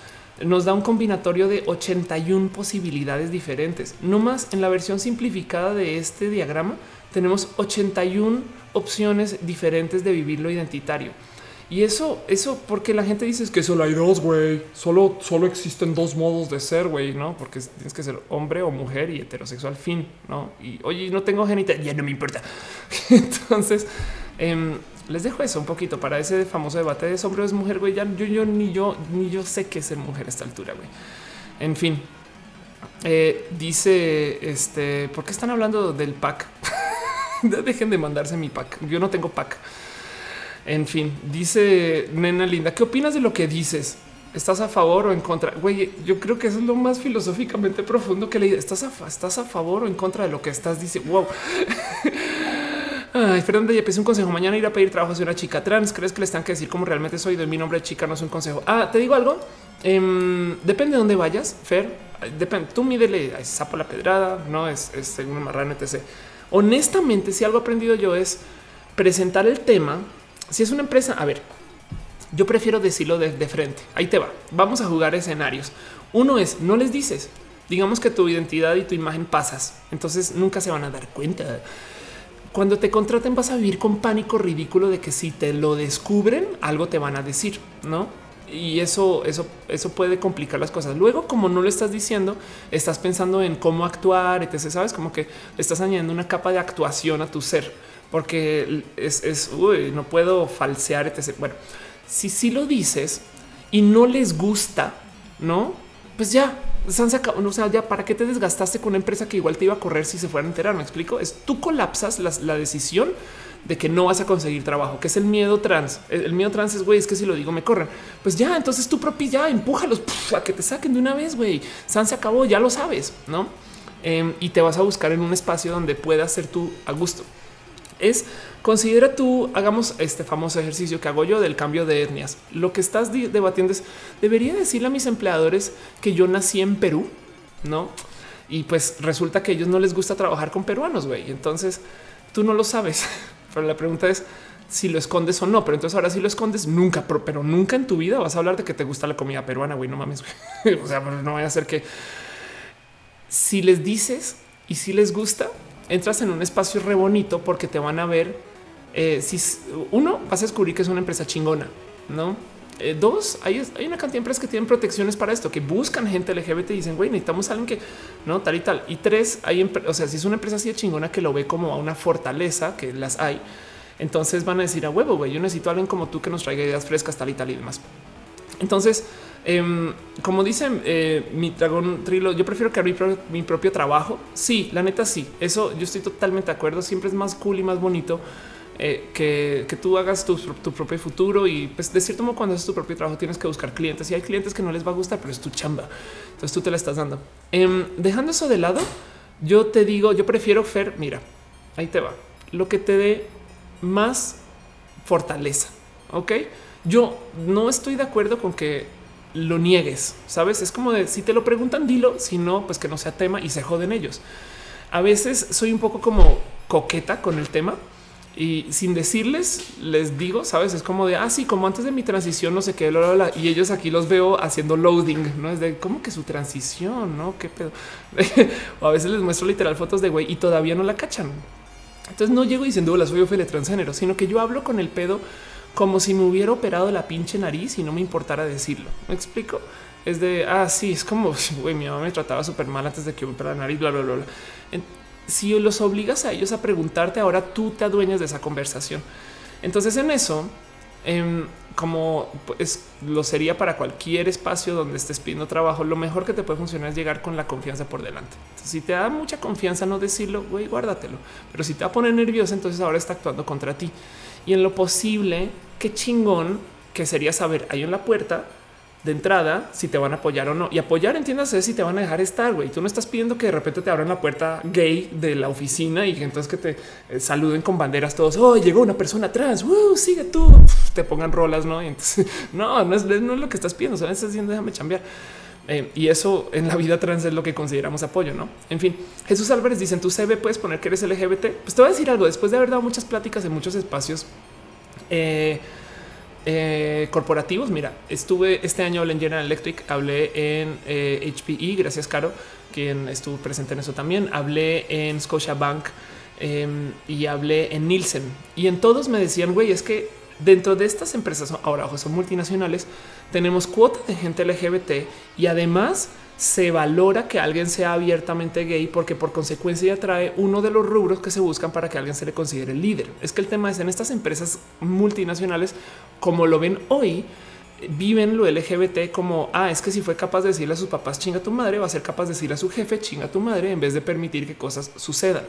nos da un combinatorio de 81 posibilidades diferentes. No más en la versión simplificada de este diagrama tenemos 81 opciones diferentes de vivir lo identitario. Y eso, eso porque la gente dice es que solo hay dos, güey. Solo, solo existen dos modos de ser, güey, no? Porque tienes que ser hombre o mujer y heterosexual, fin, no? Y oye, no tengo genital, ya no me importa. Entonces, em, les dejo eso un poquito para ese famoso debate de hombre o es mujer, güey. Ya yo, yo ni yo, ni yo sé qué es ser mujer a esta altura, güey. En fin, Eh, dice este, ¿por qué están hablando del pack? Dejen de mandarse mi pack. Yo no tengo pack. En fin, dice nena linda, ¿qué opinas de lo que dices? ¿Estás a favor o en contra? Güey, yo creo que eso es lo más filosóficamente profundo que le ¿Estás a, ¿Estás a favor o en contra de lo que estás diciendo? Wow. Ay, Fernanda, ya pensé un consejo. Mañana ir a pedir trabajo de una chica trans. ¿Crees que les tengan que decir cómo realmente soy? De mi nombre de chica no es un consejo. Ah, te digo algo. Em, depende de dónde vayas, Fer. Depende. Tú mídele sapo la pedrada, no es, es según marrano, etc. Honestamente, si algo he aprendido yo es presentar el tema. Si es una empresa, a ver, yo prefiero decirlo de, de frente. Ahí te va. Vamos a jugar escenarios. Uno es no les dices. Digamos que tu identidad y tu imagen pasas, entonces nunca se van a dar cuenta cuando te contraten vas a vivir con pánico ridículo de que si te lo descubren, algo te van a decir, ¿no? Y eso, eso, eso puede complicar las cosas. Luego, como no lo estás diciendo, estás pensando en cómo actuar, etc. Sabes como que estás añadiendo una capa de actuación a tu ser, porque es, es uy, no puedo falsear, etc. Bueno, si sí lo dices y no les gusta, no, pues ya se han sacado, o sea, ya para qué te desgastaste con una empresa que igual te iba a correr si se fuera a enterar. Me explico. Es tú colapsas la, decisión de que no vas a conseguir trabajo, que es el miedo trans. El, miedo trans es güey, es que si lo digo me corren. Pues ya, entonces tú propio ya empújalos a que te saquen de una vez. Güey, San se acabó, ya lo sabes, no? Em, y te vas a buscar en un espacio donde puedas ser tú a gusto. Es Considera tú, hagamos este famoso ejercicio que hago yo del cambio de etnias. Lo que estás debatiendo es, debería decirle a mis empleadores que yo nací en Perú, ¿no? Y pues resulta que ellos no les gusta trabajar con peruanos, güey. Entonces tú no lo sabes. Pero la pregunta es si lo escondes o no. Pero entonces ahora si lo escondes nunca, pero, nunca en tu vida vas a hablar de que te gusta la comida peruana, güey. No mames. o sea, no vaya a ser que si les dices y si les gusta, entras en un espacio re bonito porque te van a ver eh, si uno vas a descubrir que es una empresa chingona, no? Eh, dos, hay, hay, una cantidad de empresas que tienen protecciones para esto, que buscan gente LGBT y dicen, güey, necesitamos alguien que no tal y tal. Y tres, hay, o sea, si es una empresa así de chingona que lo ve como a una fortaleza, que las hay, entonces van a decir a huevo, güey, yo necesito a alguien como tú que nos traiga ideas frescas, tal y tal y demás. Entonces, em, como dicen eh, mi dragón trilo, yo prefiero que mi, mi propio trabajo. Sí, la neta, sí, eso yo estoy totalmente de acuerdo. Siempre es más cool y más bonito eh, que, tú hagas tu, propio futuro y pues de cierto modo cuando haces tu propio trabajo tienes que buscar clientes y hay clientes que no les va a gustar, pero es tu chamba. Entonces tú te la estás dando. Em, dejando eso de lado, yo te digo, yo prefiero Fer, mira, ahí te va, lo que te dé más fortaleza. Ok, yo no estoy de acuerdo con que lo niegues, sabes? Es como de si te lo preguntan, dilo, si no, pues que no sea tema y se joden ellos. A veces soy un poco como coqueta con el tema y sin decirles, les digo, sabes, es como de así, ah, como antes de mi transición, no sé qué, y ellos aquí los veo haciendo loading, no es de cómo que su transición, no qué pedo. o a veces les muestro literal fotos de güey y todavía no la cachan. Entonces no llego diciendo la soy Ophelia transgénero, sino que yo hablo con el pedo como si me hubiera operado la pinche nariz y no me importara decirlo. Me explico. Es de ah, sí, es como güey, mi mamá me trataba súper mal antes de que me operara la nariz, bla, bla, bla. bla si los obligas a ellos a preguntarte, ahora tú te adueñas de esa conversación. Entonces en eso, em, como pues, lo sería para cualquier espacio donde estés pidiendo trabajo, lo mejor que te puede funcionar es llegar con la confianza por delante. si te da mucha confianza no decirlo, güey, guárdatelo. Pero si te va a poner nervioso, entonces ahora está actuando contra ti. Y en lo posible, qué chingón que sería saber ahí en la puerta de entrada si te van a apoyar o no. Y apoyar, entiéndase, si te van a dejar estar, güey. Tú no estás pidiendo que de repente te abran la puerta gay de la oficina y entonces que te eh, saluden con banderas todos. Oh, llegó una persona. Uh, sigue tú. te pongan rolas, no? Y entonces, no, no es, no es lo que estás pidiendo. Sabes, estás diciendo déjame cambiar. Eh, y eso en la vida trans es lo que consideramos apoyo, no? En fin, Jesús Álvarez dice en tu CV puedes poner que eres LGBT. Pues te voy a decir algo. Después de haber dado muchas pláticas en muchos espacios, eh, eh, corporativos. Mira, estuve este año en General Electric, hablé en eh, HPE, gracias Caro, quien estuvo presente en eso también. Hablé en Scotiabank em, y hablé en Nielsen. Y en todos me decían, güey, es que dentro de estas empresas, ahora ojo, son multinacionales, tenemos cuota de gente LGBT y además se valora que alguien sea abiertamente gay porque por consecuencia trae uno de los rubros que se buscan para que alguien se le considere líder. Es que el tema es en estas empresas multinacionales, como lo ven hoy, viven lo LGBT como ah, es que si fue capaz de decirle a sus papás chinga tu madre, va a ser capaz de decirle a su jefe chinga tu madre en vez de permitir que cosas sucedan.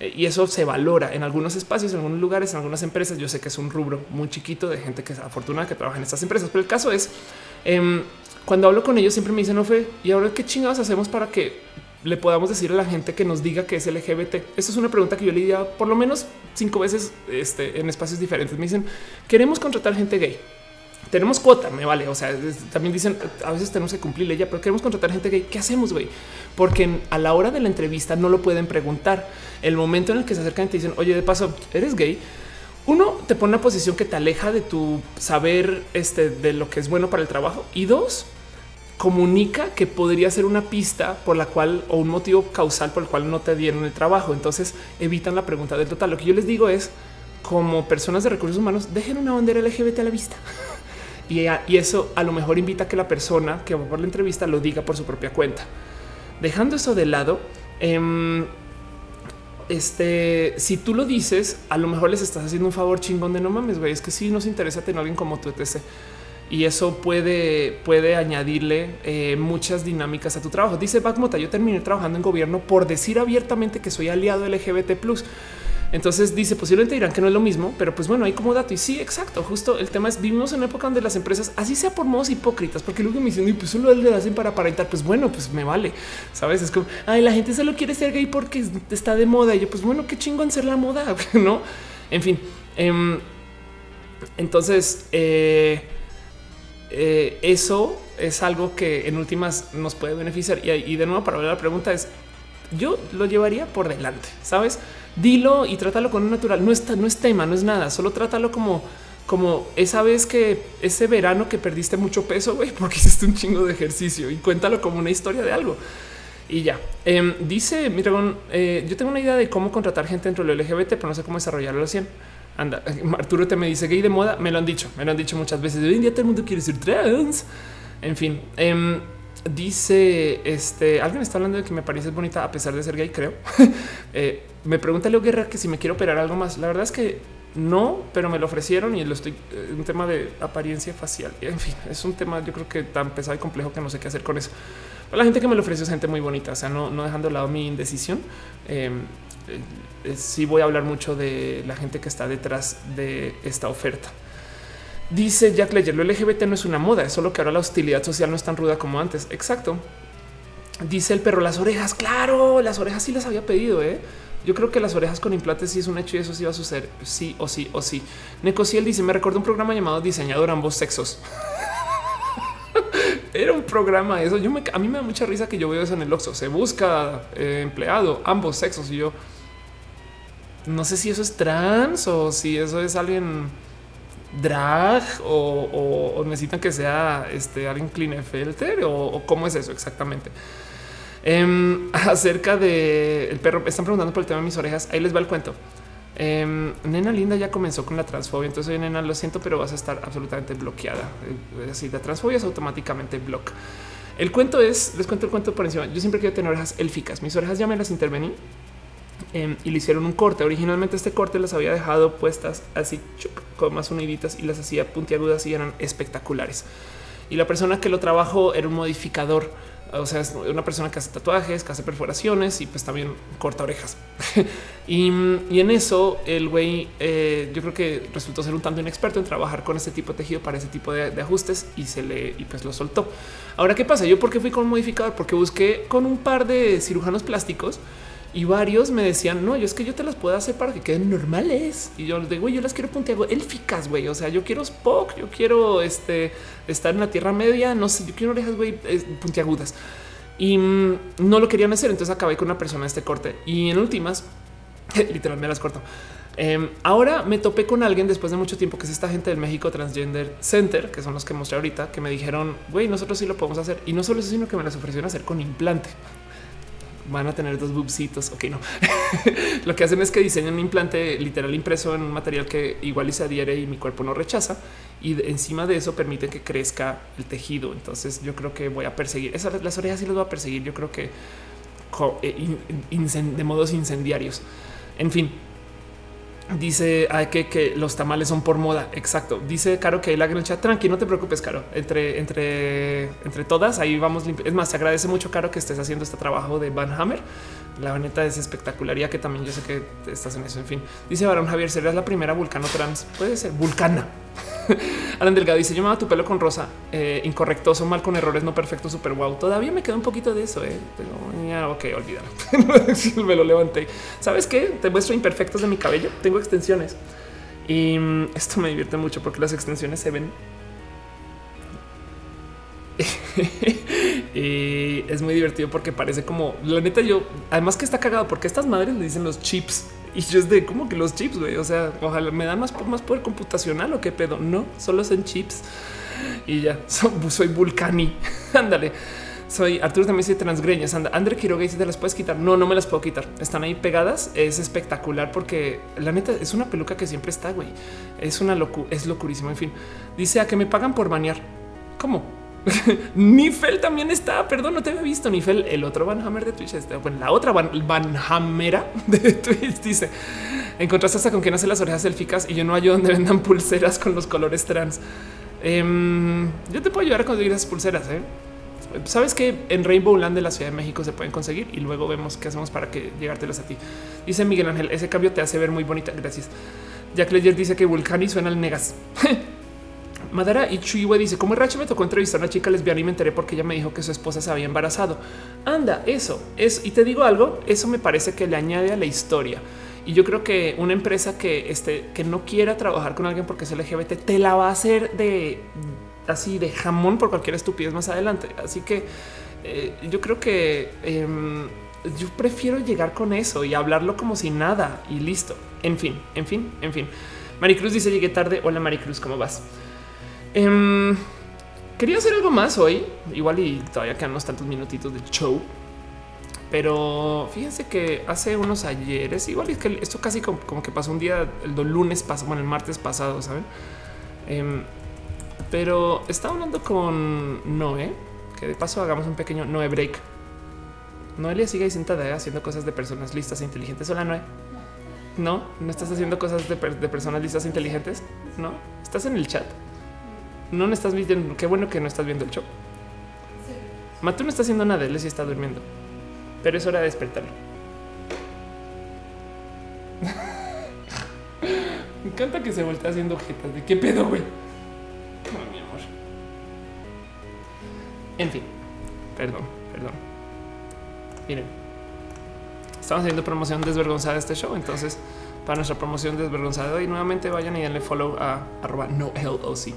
Eh, y eso se valora en algunos espacios, en algunos lugares, en algunas empresas. Yo sé que es un rubro muy chiquito de gente que es afortunada que trabaja en estas empresas, pero el caso es em, cuando hablo con ellos siempre me dicen no fue y ahora qué chingados hacemos para que le podamos decir a la gente que nos diga que es LGBT. Esta es una pregunta que yo le diría por lo menos cinco veces este, en espacios diferentes. Me dicen queremos contratar gente gay tenemos cuota, me vale. O sea, también dicen a veces tenemos que cumplir ella, pero queremos contratar gente gay. ¿Qué hacemos, güey? Porque a la hora de la entrevista no lo pueden preguntar. El momento en el que se acercan y te dicen, oye, de paso, eres gay. Uno te pone una posición que te aleja de tu saber este, de lo que es bueno para el trabajo. Y dos, comunica que podría ser una pista por la cual o un motivo causal por el cual no te dieron el trabajo. Entonces evitan la pregunta del total. Lo que yo les digo es, como personas de recursos humanos, dejen una bandera LGBT a la vista. Y, eso a lo mejor invita a que la persona que va por la entrevista lo diga por su propia cuenta. Dejando eso de lado, em, este, si tú lo dices, a lo mejor les estás haciendo un favor chingón de no mames, güey. Es que sí nos interesa tener alguien como tú, etc. Y eso puede, puede añadirle eh, muchas dinámicas a tu trabajo. Dice Bagmota, yo terminé trabajando en gobierno por decir abiertamente que soy aliado LGBT entonces dice posiblemente dirán que no es lo mismo, pero pues bueno, hay como dato y sí, exacto. Justo el tema es vivimos en una época donde las empresas así sea por modos hipócritas, porque luego me dicen y pues solo le hacen para aparentar. Pues bueno, pues me vale. Sabes? Es como ay, la gente solo quiere ser gay porque está de moda. Y yo, pues bueno, qué chingón ser la moda, no? En fin, em, entonces eh, eh, eso es algo que en últimas nos puede beneficiar. Y, de nuevo, para ver la pregunta es yo lo llevaría por delante, sabes? Dilo y trátalo con un natural. No está, no es tema, no es nada. Solo trátalo como, como esa vez que ese verano que perdiste mucho peso, güey, porque hiciste un chingo de ejercicio y cuéntalo como una historia de algo. Y ya em, dice mi dragón. Eh, yo tengo una idea de cómo contratar gente dentro del LGBT, pero no sé cómo desarrollarlo al 100. Anda, Arturo te me dice gay de moda. Me lo han dicho, me lo han dicho muchas veces. Hoy en día todo el mundo quiere ser trans. En fin, em, Dice este alguien está hablando de que me parece bonita a pesar de ser gay, creo. Eh, me pregunta Leo Guerra que si me quiero operar algo más. La verdad es que no, pero me lo ofrecieron y lo estoy eh, un tema de apariencia facial. En fin, es un tema yo creo que tan pesado y complejo que no sé qué hacer con eso. Pero la gente que me lo ofreció es gente muy bonita, o sea, no, no dejando de lado mi indecisión. Em, eh, sí voy a hablar mucho de la gente que está detrás de esta oferta. Dice Jack Ledger, lo LGBT no es una moda, es solo que ahora la hostilidad social no es tan ruda como antes. Exacto. Dice el perro, las orejas, claro, las orejas sí las había pedido, ¿eh? Yo creo que las orejas con implantes sí es un hecho y eso sí va a suceder, sí o sí o sí. Necociel dice, me recuerdo un programa llamado Diseñador ambos sexos. Era un programa eso. A mí me da mucha risa que yo veo eso en el Oxxo. Se busca eh, empleado ambos sexos y yo no sé si eso es trans o si eso es alguien drag o, necesitan que sea este alguien Klinefelter o, o cómo es eso exactamente. Em, acerca de el perro, están preguntando por el tema de mis orejas. Ahí les va el cuento. Em, nena linda ya comenzó con la transfobia. Entonces, oye, nena, lo siento, pero vas a estar absolutamente bloqueada. Eh, así, la transfobia es automáticamente block. El cuento es, les cuento el cuento por encima. Yo siempre quiero tener orejas élficas. Mis orejas ya me las intervení Em, y le hicieron un corte. Originalmente este corte las había dejado puestas así con más uniditas y las hacía puntiagudas y eran espectaculares. Y la persona que lo trabajó era un modificador, o sea, es una persona que hace tatuajes, que hace perforaciones y pues también corta orejas. y, en eso el güey eh, yo creo que resultó ser un tanto inexperto en trabajar con este tipo de tejido para ese tipo de, de ajustes y se le y pues lo soltó. Ahora, ¿qué pasa? Yo porque fui con un modificador, porque busqué con un par de cirujanos plásticos y varios me decían, no, yo es que yo te las puedo hacer para que queden normales. Y yo les digo, yo las quiero puntiago élficas, güey. O sea, yo quiero Spock, yo quiero este, estar en la Tierra Media, no sé, yo quiero orejas, güey, puntiagudas. Y mm, no lo querían hacer, entonces acabé con una persona de este corte. Y en últimas, literal, me las corto. Em, ahora me topé con alguien después de mucho tiempo, que es esta gente del México Transgender Center, que son los que mostré ahorita, que me dijeron, güey, nosotros sí lo podemos hacer. Y no solo eso, sino que me las ofrecieron hacer con implante van a tener dos bubsitos. Ok, no. lo que hacen es que diseñan un implante literal impreso en un material que igual se adhiere y mi cuerpo no rechaza. Y encima de eso permite que crezca el tejido. Entonces yo creo que voy a perseguir esas las orejas y las voy a perseguir. Yo creo que eh, de modos incendiarios. En fin, Dice que, los tamales son por moda. Exacto. Dice Caro que la chat. Tranqui, no te preocupes, Caro. Entre, entre, entre todas, ahí vamos. Es más, se agradece mucho, Caro, que estés haciendo este trabajo de Van Hammer. La neta es espectacularía que también yo sé que estás en eso. En fin, dice Barón Javier, ¿serás la primera vulcano trans? Puede ser vulcana. Alan Delgado dice: Yo me tu pelo con rosa, eh, incorrectoso, mal con errores, no perfecto, super wow. Todavía me queda un poquito de eso, eh, pero ya, ok, olvídalo. me lo levanté. ¿Sabes qué? Te muestro imperfectos de mi cabello. Tengo extensiones y mm, esto me divierte mucho porque las extensiones se ven. y es muy divertido porque parece como la neta. Yo además que está cagado porque estas madres le dicen los chips y yo es de como que los chips, güey. O sea, ojalá me dan más, más poder computacional o qué pedo. No, solo son chips y ya soy Vulcani. Ándale. Soy Arturo también dice transgreñas. Anda, André Quiroga dice te las puedes quitar. No, no me las puedo quitar. Están ahí pegadas. Es espectacular porque la neta es una peluca que siempre está, güey. Es una locura, es locurísimo. En fin, dice a que me pagan por banear. ¿Cómo? Nifel también está. Perdón, no te había visto. Nifel, el otro Van Hammer de Twitch. Este, bueno, la otra Van, de Twitch dice: Encontraste hasta con quien hace las orejas élficas y yo no hallo donde vendan pulseras con los colores trans. Em, yo te puedo ayudar a conseguir esas pulseras. ¿eh? Sabes que en Rainbow Land de la Ciudad de México se pueden conseguir y luego vemos qué hacemos para que llegártelas a ti. Dice Miguel Ángel: Ese cambio te hace ver muy bonita. Gracias. Jack Ledger dice que Vulcani suena al negas. Madara y dice como Racha me tocó entrevistar a una chica lesbiana y me enteré porque ella me dijo que su esposa se había embarazado. Anda, eso es. Y te digo algo, eso me parece que le añade a la historia. Y yo creo que una empresa que este, que no quiera trabajar con alguien porque es LGBT te la va a hacer de así de jamón por cualquier estupidez más adelante. Así que eh, yo creo que em, yo prefiero llegar con eso y hablarlo como si nada y listo. En fin, en fin, en fin. Maricruz dice llegué tarde. Hola Maricruz, ¿cómo vas? Em, quería hacer algo más hoy, igual y todavía quedan unos tantos minutitos de show. Pero fíjense que hace unos ayeres, igual es que esto casi como, que pasó un día, el lunes pasado, bueno, el martes pasado, saben? Em, pero estaba hablando con Noé, que de paso hagamos un pequeño Noé break. Noelia sigue ahí sentada ¿eh? haciendo cosas de personas listas e inteligentes. Hola, Noé. No, no estás haciendo cosas de personas listas e inteligentes. No, estás en el chat no me estás viendo. Qué bueno que no estás viendo el show. Sí. Matú no está haciendo nada, él sí está durmiendo, pero es hora de despertarlo. me encanta que se voltea haciendo objetos. de qué pedo, güey. Oh, mi amor. En fin, perdón, perdón. Miren, estamos haciendo promoción desvergonzada de este show, entonces para nuestra promoción desvergonzada y nuevamente vayan y denle follow a arroba no LOC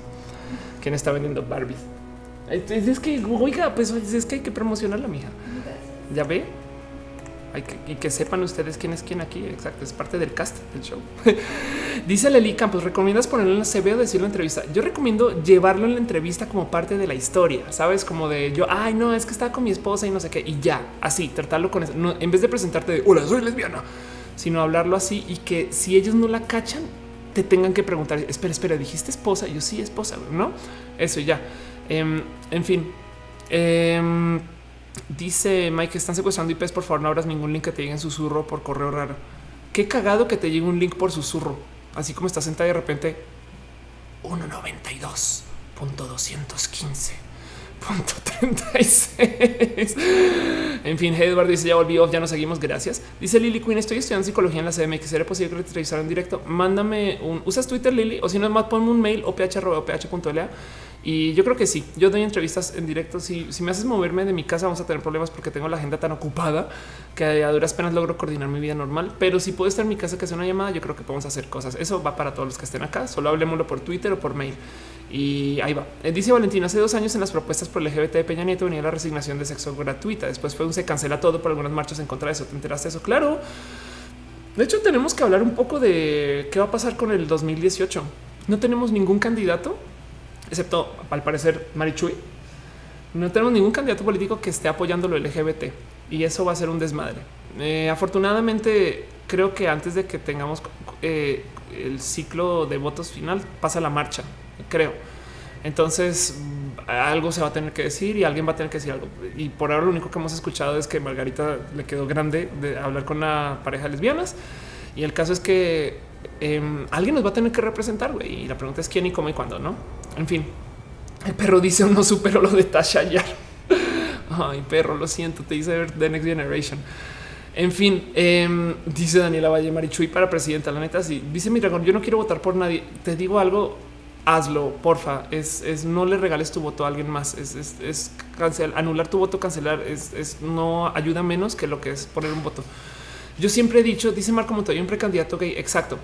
quién está vendiendo Barbies. Es que, oiga, pues es que hay que promocionar la mija. Ya ve. Hay que, y que sepan ustedes quién es quién aquí. Exacto, es parte del cast del show. Dice Leli Campos, ¿recomiendas ponerlo en la CV o decirlo en entrevista? Yo recomiendo llevarlo en la entrevista como parte de la historia, ¿sabes? Como de yo, ay, no, es que estaba con mi esposa y no sé qué, y ya, así, tratarlo con eso. en vez de presentarte de, hola, soy lesbiana, sino hablarlo así y que si ellos no la cachan, te tengan que preguntar, espera, espera, dijiste esposa, yo sí esposa, ¿no? Eso ya. Em, en fin. Em, dice Mike, están secuestrando IPs, por favor no abras ningún link que te llegue en susurro por correo raro. Qué cagado que te llegue un link por susurro, así como estás sentada de repente 192.215 punto 36. en fin, Edward dice ya volvió, ya nos seguimos. Gracias. Dice Lily Queen, estoy estudiando psicología en la CMX. ¿Sería posible que te en directo? Mándame un usas Twitter, Lily, o si no es más, ponme un mail o. Y yo creo que sí, yo doy entrevistas en directo. Si, si me haces moverme de mi casa, vamos a tener problemas porque tengo la agenda tan ocupada que a duras penas logro coordinar mi vida normal. Pero si puedo estar en mi casa que hace una llamada, yo creo que podemos hacer cosas. Eso va para todos los que estén acá. Solo hablemoslo por Twitter o por mail. Y ahí va. Eh, dice Valentina, hace dos años en las propuestas por el LGBT de Peña Nieto venía la resignación de sexo gratuita. Después fue un se cancela todo por algunas marchas en contra de eso. ¿Te enteraste de eso? Claro. De hecho, tenemos que hablar un poco de qué va a pasar con el 2018. No tenemos ningún candidato, excepto al parecer Marichuy. No tenemos ningún candidato político que esté apoyando lo LGBT y eso va a ser un desmadre. Eh, afortunadamente, creo que antes de que tengamos eh, el ciclo de votos final, pasa la marcha creo. Entonces algo se va a tener que decir y alguien va a tener que decir algo. Y por ahora lo único que hemos escuchado es que Margarita le quedó grande de hablar con la pareja lesbianas Y el caso es que em, alguien nos va a tener que representar, güey. Y la pregunta es quién y cómo y cuándo, ¿no? En fin, el perro dice no supero lo de Tasha. Ay, perro, lo siento, te dice The Next Generation. En fin, em, dice Daniela Valle Marichuy para presidenta. La neta, sí dice mi dragón. Yo no quiero votar por nadie. Te digo algo, hazlo, porfa. Es, es no le regales tu voto a alguien más. Es, es, cancelar, anular tu voto, cancelar. Es, no ayuda menos que lo que es poner un voto. Yo siempre he dicho, dice Marco Montoya, un precandidato gay. Exacto.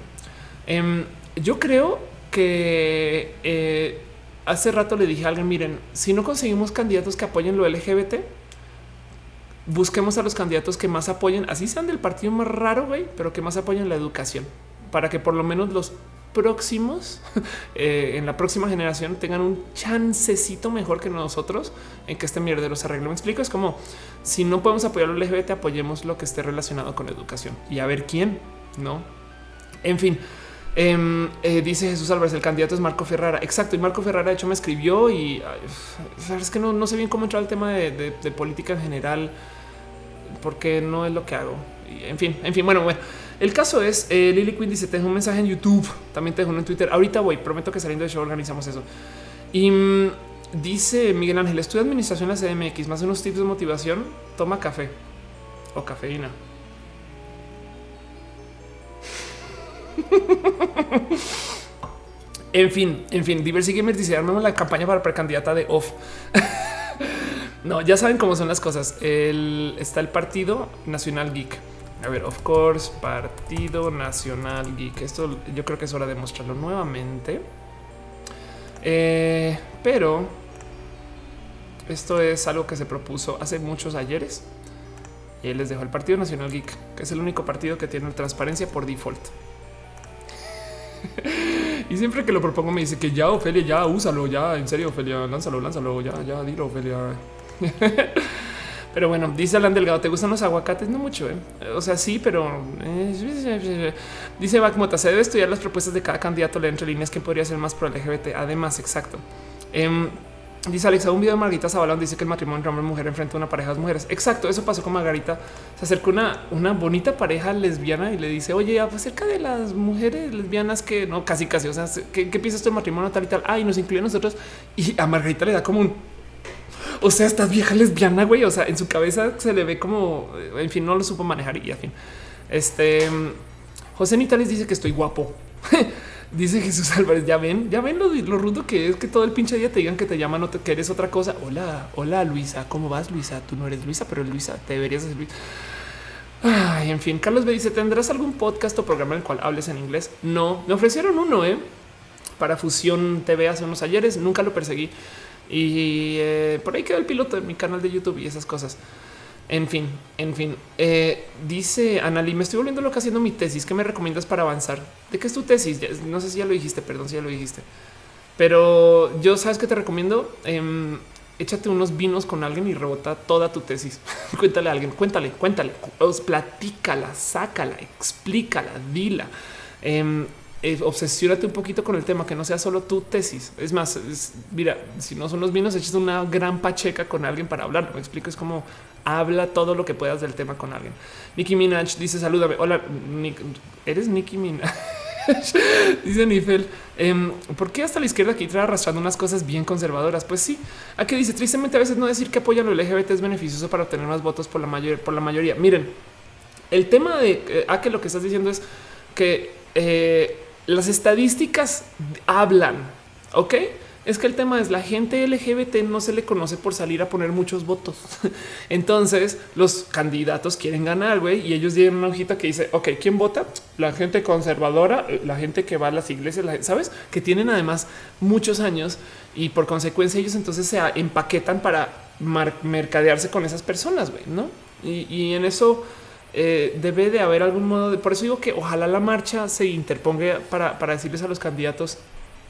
Em, yo creo que eh, hace rato le dije a alguien: miren, si no conseguimos candidatos que apoyen lo LGBT, busquemos a los candidatos que más apoyen, así sean del partido más raro, güey, pero que más apoyen la educación para que por lo menos los próximos eh, en la próxima generación tengan un chancecito mejor que nosotros en que este mierdero se arregle. Me explico. Es como si no podemos apoyar al LGBT, apoyemos lo que esté relacionado con educación y a ver quién no. En fin, em, eh, dice Jesús Álvarez, el candidato es Marco Ferrara. Exacto. Y Marco Ferrara, de hecho, me escribió y es que no, sé bien cómo entrar al tema de, política en general, porque no es lo que hago. en fin, en fin, bueno, bueno. El caso es, eh, Lily Quinn dice, te dejo un mensaje en YouTube, también te dejo en Twitter. Ahorita voy, prometo que saliendo de show organizamos eso. Y mm, dice Miguel Ángel, estudia administración en la CDMX, más unos tips de motivación, toma café o cafeína. en fin, en fin, Diversi Gamers dice, armemos la campaña para precandidata de OFF. no, ya saben cómo son las cosas. está el Partido Nacional Geek a ver, of course, Partido Nacional Geek. Esto yo creo que es hora de mostrarlo nuevamente. Eh, pero esto es algo que se propuso hace muchos ayeres. Y él les dejó el Partido Nacional Geek, que es el único partido que tiene transparencia por default. y siempre que lo propongo me dice que ya, Ofelia, ya úsalo, ya, en serio, Ofelia, lánzalo, lánzalo, ya, ya, dilo, Ofelia. Pero bueno, dice Alan Delgado, ¿te gustan los aguacates? No mucho, ¿eh? O sea, sí, pero... Eh, dice Bacmota, se debe estudiar las propuestas de cada candidato, leer entre líneas que podría ser más pro LGBT. Además, exacto. Em, dice Alexa, un video de Margarita Zabalón dice que el matrimonio entre hombre y mujer enfrenta a una pareja de mujeres. Exacto, eso pasó con Margarita. Se acercó una, una bonita pareja lesbiana y le dice, oye, acerca de las mujeres lesbianas que no, casi, casi, o sea, ¿qué, qué piensas tú del matrimonio tal y tal? Ah, y nos incluye a nosotros. Y a Margarita le da como un o sea, estás vieja lesbiana, güey. O sea, en su cabeza se le ve como, en fin, no lo supo manejar y en fin. Este José Nitales dice que estoy guapo. dice Jesús Álvarez. Ya ven, ya ven lo, rudo que es que todo el pinche día te digan que te llaman o que eres otra cosa. Hola, hola Luisa, ¿cómo vas, Luisa? Tú no eres Luisa, pero Luisa, te deberías decir Luisa. Ay, en fin, Carlos me dice: ¿Tendrás algún podcast o programa en el cual hables en inglés? No, me ofrecieron uno, eh, para Fusión TV hace unos ayeres. Nunca lo perseguí. Y eh, por ahí quedó el piloto de mi canal de YouTube y esas cosas. En fin, en fin, eh, dice Anali, me estoy volviendo loca haciendo mi tesis. ¿Qué me recomiendas para avanzar? ¿De qué es tu tesis? No sé si ya lo dijiste, perdón si ya lo dijiste, pero yo sabes que te recomiendo. Em, échate unos vinos con alguien y rebota toda tu tesis. cuéntale a alguien, cuéntale, cuéntale, os platícala, sácala, explícala, dila. Eh, eh, obsesiónate un poquito con el tema, que no sea solo tu tesis. Es más, mira, si no son los vinos, eches una gran pacheca con alguien para hablar. Me explico, es como habla todo lo que puedas del tema con alguien. Nicki Minaj dice salúdame. Hola, eres Nicki Minaj. dice Nifel, em, ¿por qué hasta la izquierda aquí trae arrastrando unas cosas bien conservadoras? Pues sí, aquí dice tristemente a veces no decir que apoyan lo LGBT es beneficioso para obtener más votos por la mayoría. Por la mayoría. Miren, el tema de eh, a que lo que estás diciendo es que eh, las estadísticas hablan, ¿ok? Es que el tema es la gente LGBT no se le conoce por salir a poner muchos votos. Entonces los candidatos quieren ganar, y ellos tienen una hojita que dice, ok, ¿quién vota? La gente conservadora, la gente que va a las iglesias, ¿sabes? Que tienen además muchos años y por consecuencia ellos entonces se empaquetan para mercadearse con esas personas, güey, ¿no? Y en eso eh, debe de haber algún modo de por eso digo que ojalá la marcha se interponga para, decirles a los candidatos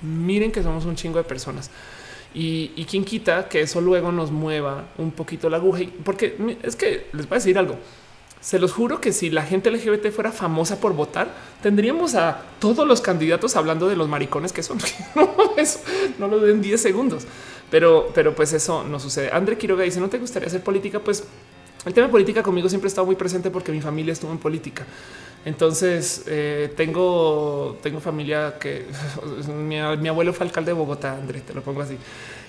miren que somos un chingo de personas y, y quien quita que eso luego nos mueva un poquito la aguja porque es que les voy a decir algo se los juro que si la gente LGBT fuera famosa por votar, tendríamos a todos los candidatos hablando de los maricones que son. eso no lo den 10 segundos, pero, pero pues eso no sucede. André Quiroga dice: No te gustaría hacer política? Pues el tema de política conmigo siempre ha estado muy presente porque mi familia estuvo en política. Entonces eh, tengo, tengo familia que mi, abuelo fue alcalde de Bogotá, Andrés, te lo pongo así.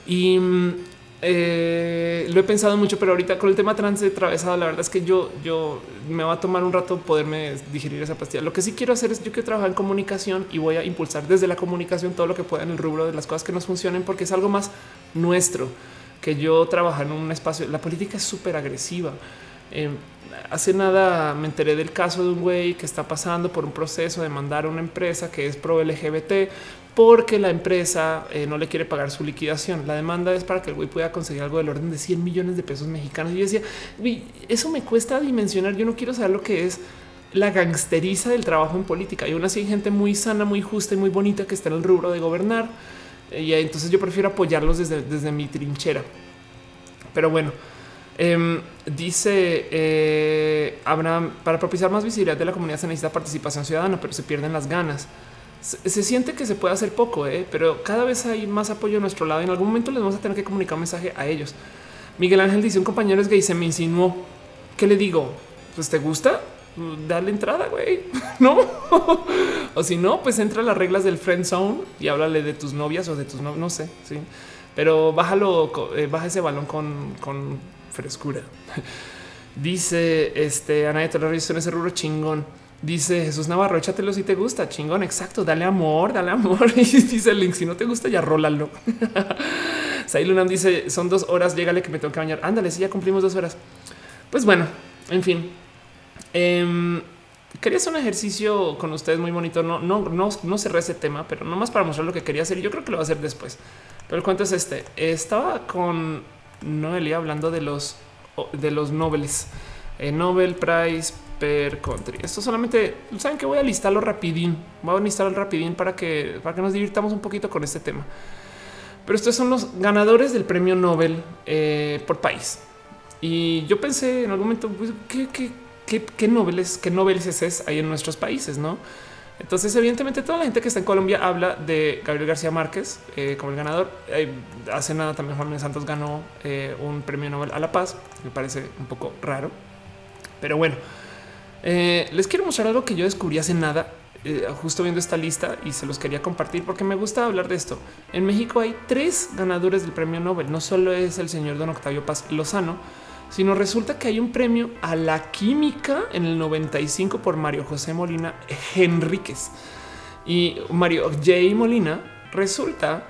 Y mm, eh, lo he pensado mucho, pero ahorita con el tema trans de atravesado, la verdad es que yo, yo me va a tomar un rato poderme digerir esa pastilla. Lo que sí quiero hacer es yo quiero trabajar en comunicación y voy a impulsar desde la comunicación todo lo que pueda en el rubro de las cosas que nos funcionen, porque es algo más nuestro que yo trabajar en un espacio. La política es súper agresiva. Eh, hace nada me enteré del caso de un güey que está pasando por un proceso de mandar a una empresa que es pro LGBT porque la empresa eh, no le quiere pagar su liquidación. La demanda es para que el güey pueda conseguir algo del orden de 100 millones de pesos mexicanos. Y yo decía, eso me cuesta dimensionar. Yo no quiero saber lo que es la gangsteriza del trabajo en política. Y aún así hay gente muy sana, muy justa y muy bonita que está en el rubro de gobernar. Y entonces yo prefiero apoyarlos desde, desde mi trinchera. Pero bueno, Em, dice eh, Abraham, para propiciar más visibilidad de la comunidad se necesita participación ciudadana, pero se pierden las ganas. Se, siente que se puede hacer poco, eh, pero cada vez hay más apoyo a nuestro lado. En algún momento les vamos a tener que comunicar un mensaje a ellos. Miguel Ángel dice: Un compañero es gay, se me insinuó. ¿Qué le digo? Pues te gusta, dale entrada, güey. No, o si no, pues entra a las reglas del friend zone y háblale de tus novias o de tus no, no sé, sí, pero bájalo, eh, baja ese balón con, con frescura. Dice este Ana de Torres en ese rubro chingón. Dice Jesús Navarro, échatelo si te gusta. Chingón, exacto. Dale amor, dale amor. Y dice el link, si no te gusta, ya rólalo. Sailunam dice, son dos horas, llégale que me tengo que bañar. Ándale, si ya cumplimos dos horas. Pues bueno, en fin. Em, quería hacer un ejercicio con ustedes muy bonito. No, no, no, no cerré ese tema, pero no más para mostrar lo que quería hacer. Yo creo que lo voy a hacer después. Pero el cuento es este. Estaba con Noelia hablando de los de los Nobeles, eh, Nobel Prize per Country. Esto solamente saben que voy a listarlo rapidín. Voy a listarlo rapidín para que para que nos divirtamos un poquito con este tema. Pero estos son los ganadores del premio Nobel eh, por país. Y yo pensé en algún momento, pues, ¿qué, qué, qué, qué Nobeles, qué Nobeles es hay en nuestros países, no? Entonces, evidentemente, toda la gente que está en Colombia habla de Gabriel García Márquez eh, como el ganador. Eh, hace nada también Juan Manuel Santos ganó eh, un premio Nobel a la paz. Me parece un poco raro, pero bueno, les quiero mostrar algo que yo descubrí hace nada, justo viendo esta lista y se los quería compartir porque me gusta hablar de esto. En México hay tres ganadores del premio Nobel. No solo es el señor Don Octavio Paz Lozano, sino resulta que hay un premio a la química en el 95 por Mario José Molina Enríquez. Y Mario J. Molina resulta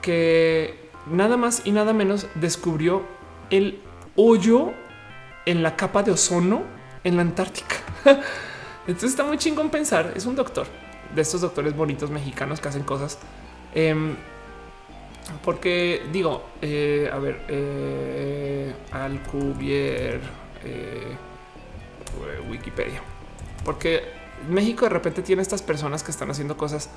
que nada más y nada menos descubrió el hoyo en la capa de ozono en la Antártica. Entonces está muy chingón pensar. Es un doctor de estos doctores bonitos mexicanos que hacen cosas. Em, porque digo, eh, a ver, eh, Alcubierre, eh, Wikipedia, porque México de repente tiene estas personas que están haciendo cosas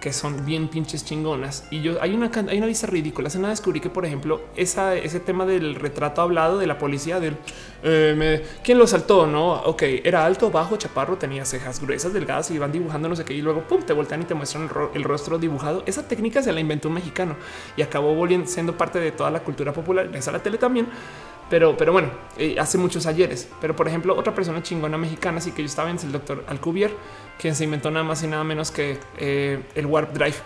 que son bien pinches chingonas. Y yo hay una, hay una lista ridícula. Hace nada descubrí que, por ejemplo, esa, ese tema del retrato hablado de la policía del eh, quién lo saltó, no? Ok, era alto, bajo, chaparro, tenía cejas gruesas, delgadas y van dibujando no sé qué. Y luego pum, te voltean y te muestran el, rostro dibujado. Esa técnica se la inventó un mexicano y acabó volviendo siendo parte de toda la cultura popular. Esa la tele también. Pero, pero bueno, eh, hace muchos ayeres. Pero por ejemplo, otra persona chingona mexicana, así que yo estaba en el doctor Alcubierre quien se inventó nada más y nada menos que eh, el Warp Drive.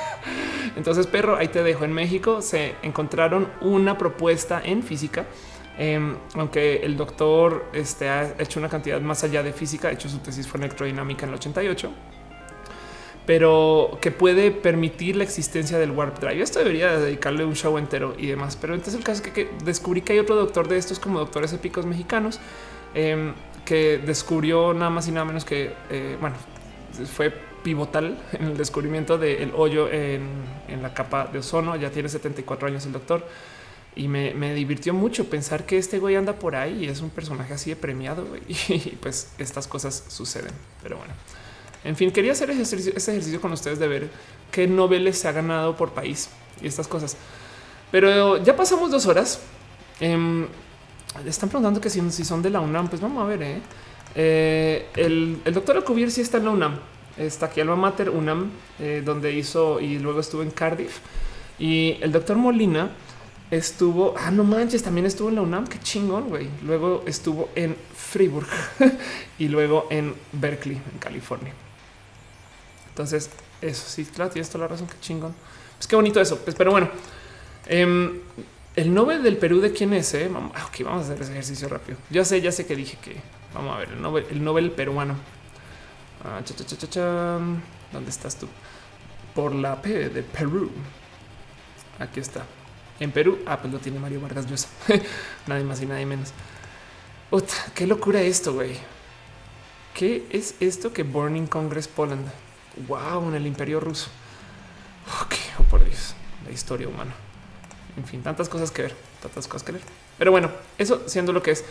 Entonces, perro, ahí te dejo. En México se encontraron una propuesta en física, em, aunque el doctor este, ha hecho una cantidad más allá de física, ha hecho su tesis fue en electrodinámica en el 88 pero que puede permitir la existencia del warp drive. Esto debería dedicarle un show entero y demás. Pero entonces el caso es que, descubrí que hay otro doctor de estos como doctores épicos mexicanos em, que descubrió nada más y nada menos que, eh, bueno, fue pivotal en el descubrimiento del hoyo en, la capa de ozono. Ya tiene 74 años el doctor. Y me, divirtió mucho pensar que este güey anda por ahí y es un personaje así de premiado. Y pues estas cosas suceden. Pero bueno, en fin, quería hacer ese ejercicio, con ustedes de ver qué noveles se ha ganado por país y estas cosas. Pero ya pasamos dos horas. Em, están preguntando que si, son de la UNAM, pues vamos a ver. ¿eh? Eh, el, doctor Alcubierre sí está en la UNAM. Está aquí Alma Mater UNAM, eh, donde hizo y luego estuvo en Cardiff. Y el doctor Molina estuvo, ah, no manches, también estuvo en la UNAM, qué chingón, güey. Luego estuvo en Friburg y luego en Berkeley, en California. Entonces, eso sí, claro, tienes toda la razón, qué chingón. Pues qué bonito eso. Pues, pero bueno, em, el Nobel del Perú de quién es? Eh? Vamos, ah, vamos a hacer ese ejercicio rápido. Ya sé, ya sé que dije que vamos a ver el Nobel, el Nobel peruano. Ah, ¿Dónde estás tú? Por la P de Perú. Aquí está. En Perú, ah, pues lo tiene Mario Vargas Llosa. nadie más y nadie menos. qué locura esto, güey. ¿Qué es esto que Burning Congress Poland? Wow, en el Imperio Ruso. Ok, oh por Dios, la historia humana. En fin, tantas cosas que ver, tantas cosas que ver. Pero bueno, eso siendo lo que es.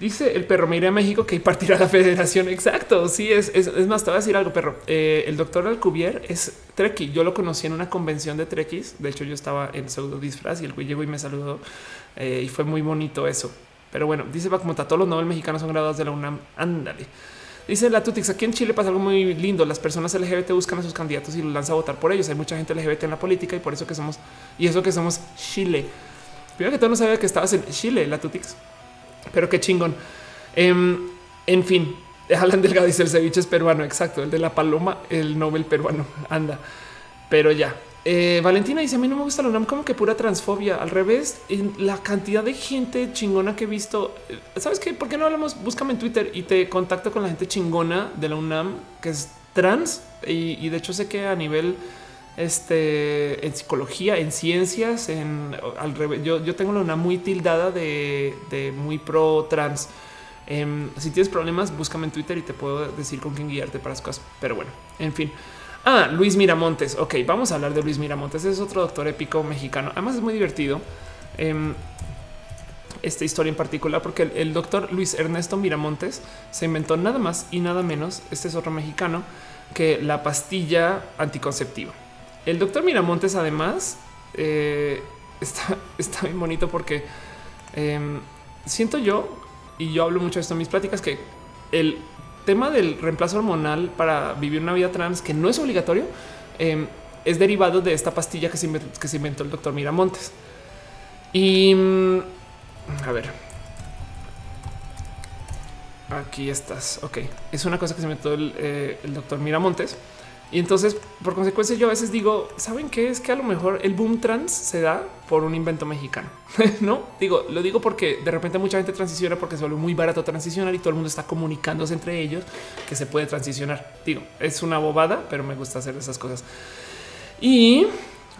Dice el perro, me iré a México que partirá la federación. Exacto. Sí, es, es, más, te voy a decir algo, perro. Eh, el doctor Alcubier es Treki. Yo lo conocí en una convención de Trekkies. De hecho, yo estaba en pseudo disfraz y el güey llegó y me saludó eh, y fue muy bonito eso. Pero bueno, dice como todos los Nobel mexicanos son graduados de la UNAM. Ándale. Dice la Tutix, aquí en Chile pasa algo muy lindo. Las personas LGBT buscan a sus candidatos y los lanza a votar por ellos. Hay mucha gente LGBT en la política y por eso que somos, y eso que somos Chile. Primero que todo no sabía que estabas en Chile, la Tutix. Pero qué chingón. Em, en fin, Alan Delgado dice el ceviche es peruano. Exacto. El de la paloma, el Nobel peruano. Anda, pero ya. Eh, Valentina dice a mí no me gusta la UNAM como que pura transfobia. Al revés, en la cantidad de gente chingona que he visto. Eh, ¿Sabes qué? ¿Por qué no hablamos? Búscame en Twitter y te contacto con la gente chingona de la UNAM que es trans. Y, de hecho sé que a nivel este, en psicología, en ciencias, en al revés. Yo, yo tengo una muy tildada de, muy pro trans. Em, si tienes problemas, búscame en Twitter y te puedo decir con quién guiarte para las cosas. Pero bueno, en fin. Ah, Luis Miramontes. Ok, vamos a hablar de Luis Miramontes. Es otro doctor épico mexicano. Además es muy divertido. Em, esta historia en particular, porque el, doctor Luis Ernesto Miramontes se inventó nada más y nada menos. Este es otro mexicano que la pastilla anticonceptiva. El doctor Miramontes además eh, está, está bien bonito porque em, siento yo, y yo hablo mucho de esto en mis pláticas, que el tema del reemplazo hormonal para vivir una vida trans que no es obligatorio em, es derivado de esta pastilla que se, inventó, que se inventó el doctor Miramontes. Y mm, a ver, aquí estás. Ok, es una cosa que se inventó el, eh, el doctor Miramontes y entonces, por consecuencia, yo a veces digo, ¿saben qué? Es que a lo mejor el boom trans se da por un invento mexicano. no digo, lo digo porque de repente mucha gente transiciona porque se vuelve muy barato transicionar y todo el mundo está comunicándose entre ellos que se puede transicionar. Digo, es una bobada, pero me gusta hacer esas cosas. Y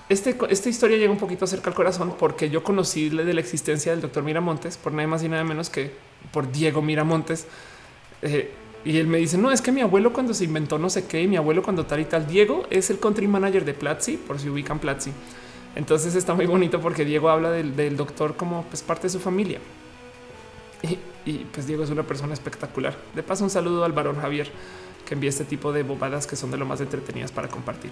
este, esta historia llega un poquito cerca al corazón porque yo conocí de la existencia del doctor Miramontes por nada más y nada menos que por Diego Miramontes. Eh, y él me dice, no, es que mi abuelo cuando se inventó no sé qué, mi abuelo cuando tal y tal, Diego es el country manager de Platzi, por si ubican Platzi. Entonces está muy bonito porque Diego habla del, doctor como pues, parte de su familia. Y, pues Diego es una persona espectacular. De paso, un saludo al varón Javier que envía este tipo de bobadas que son de lo más entretenidas para compartir.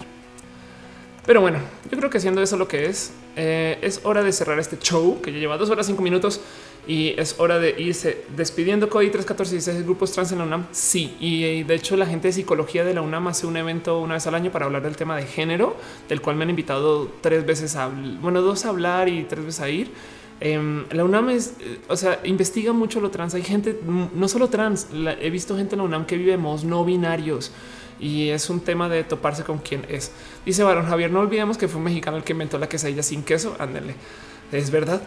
Pero bueno, yo creo que siendo eso lo que es, eh, es hora de cerrar este show que ya lleva dos horas, cinco minutos y es hora de irse despidiendo. CODI 314 grupos trans en la UNAM. Sí, y de hecho, la gente de psicología de la UNAM hace un evento una vez al año para hablar del tema de género, del cual me han invitado tres veces a bueno, dos a hablar y tres veces a ir. Em, la UNAM es, eh, o sea, investiga mucho lo trans. Hay gente, no solo trans, he visto gente en la UNAM que vivemos no binarios y es un tema de toparse con quién es. Dice Barón Javier, no olvidemos que fue un mexicano el que inventó la quesadilla sin queso. Ándele, es verdad.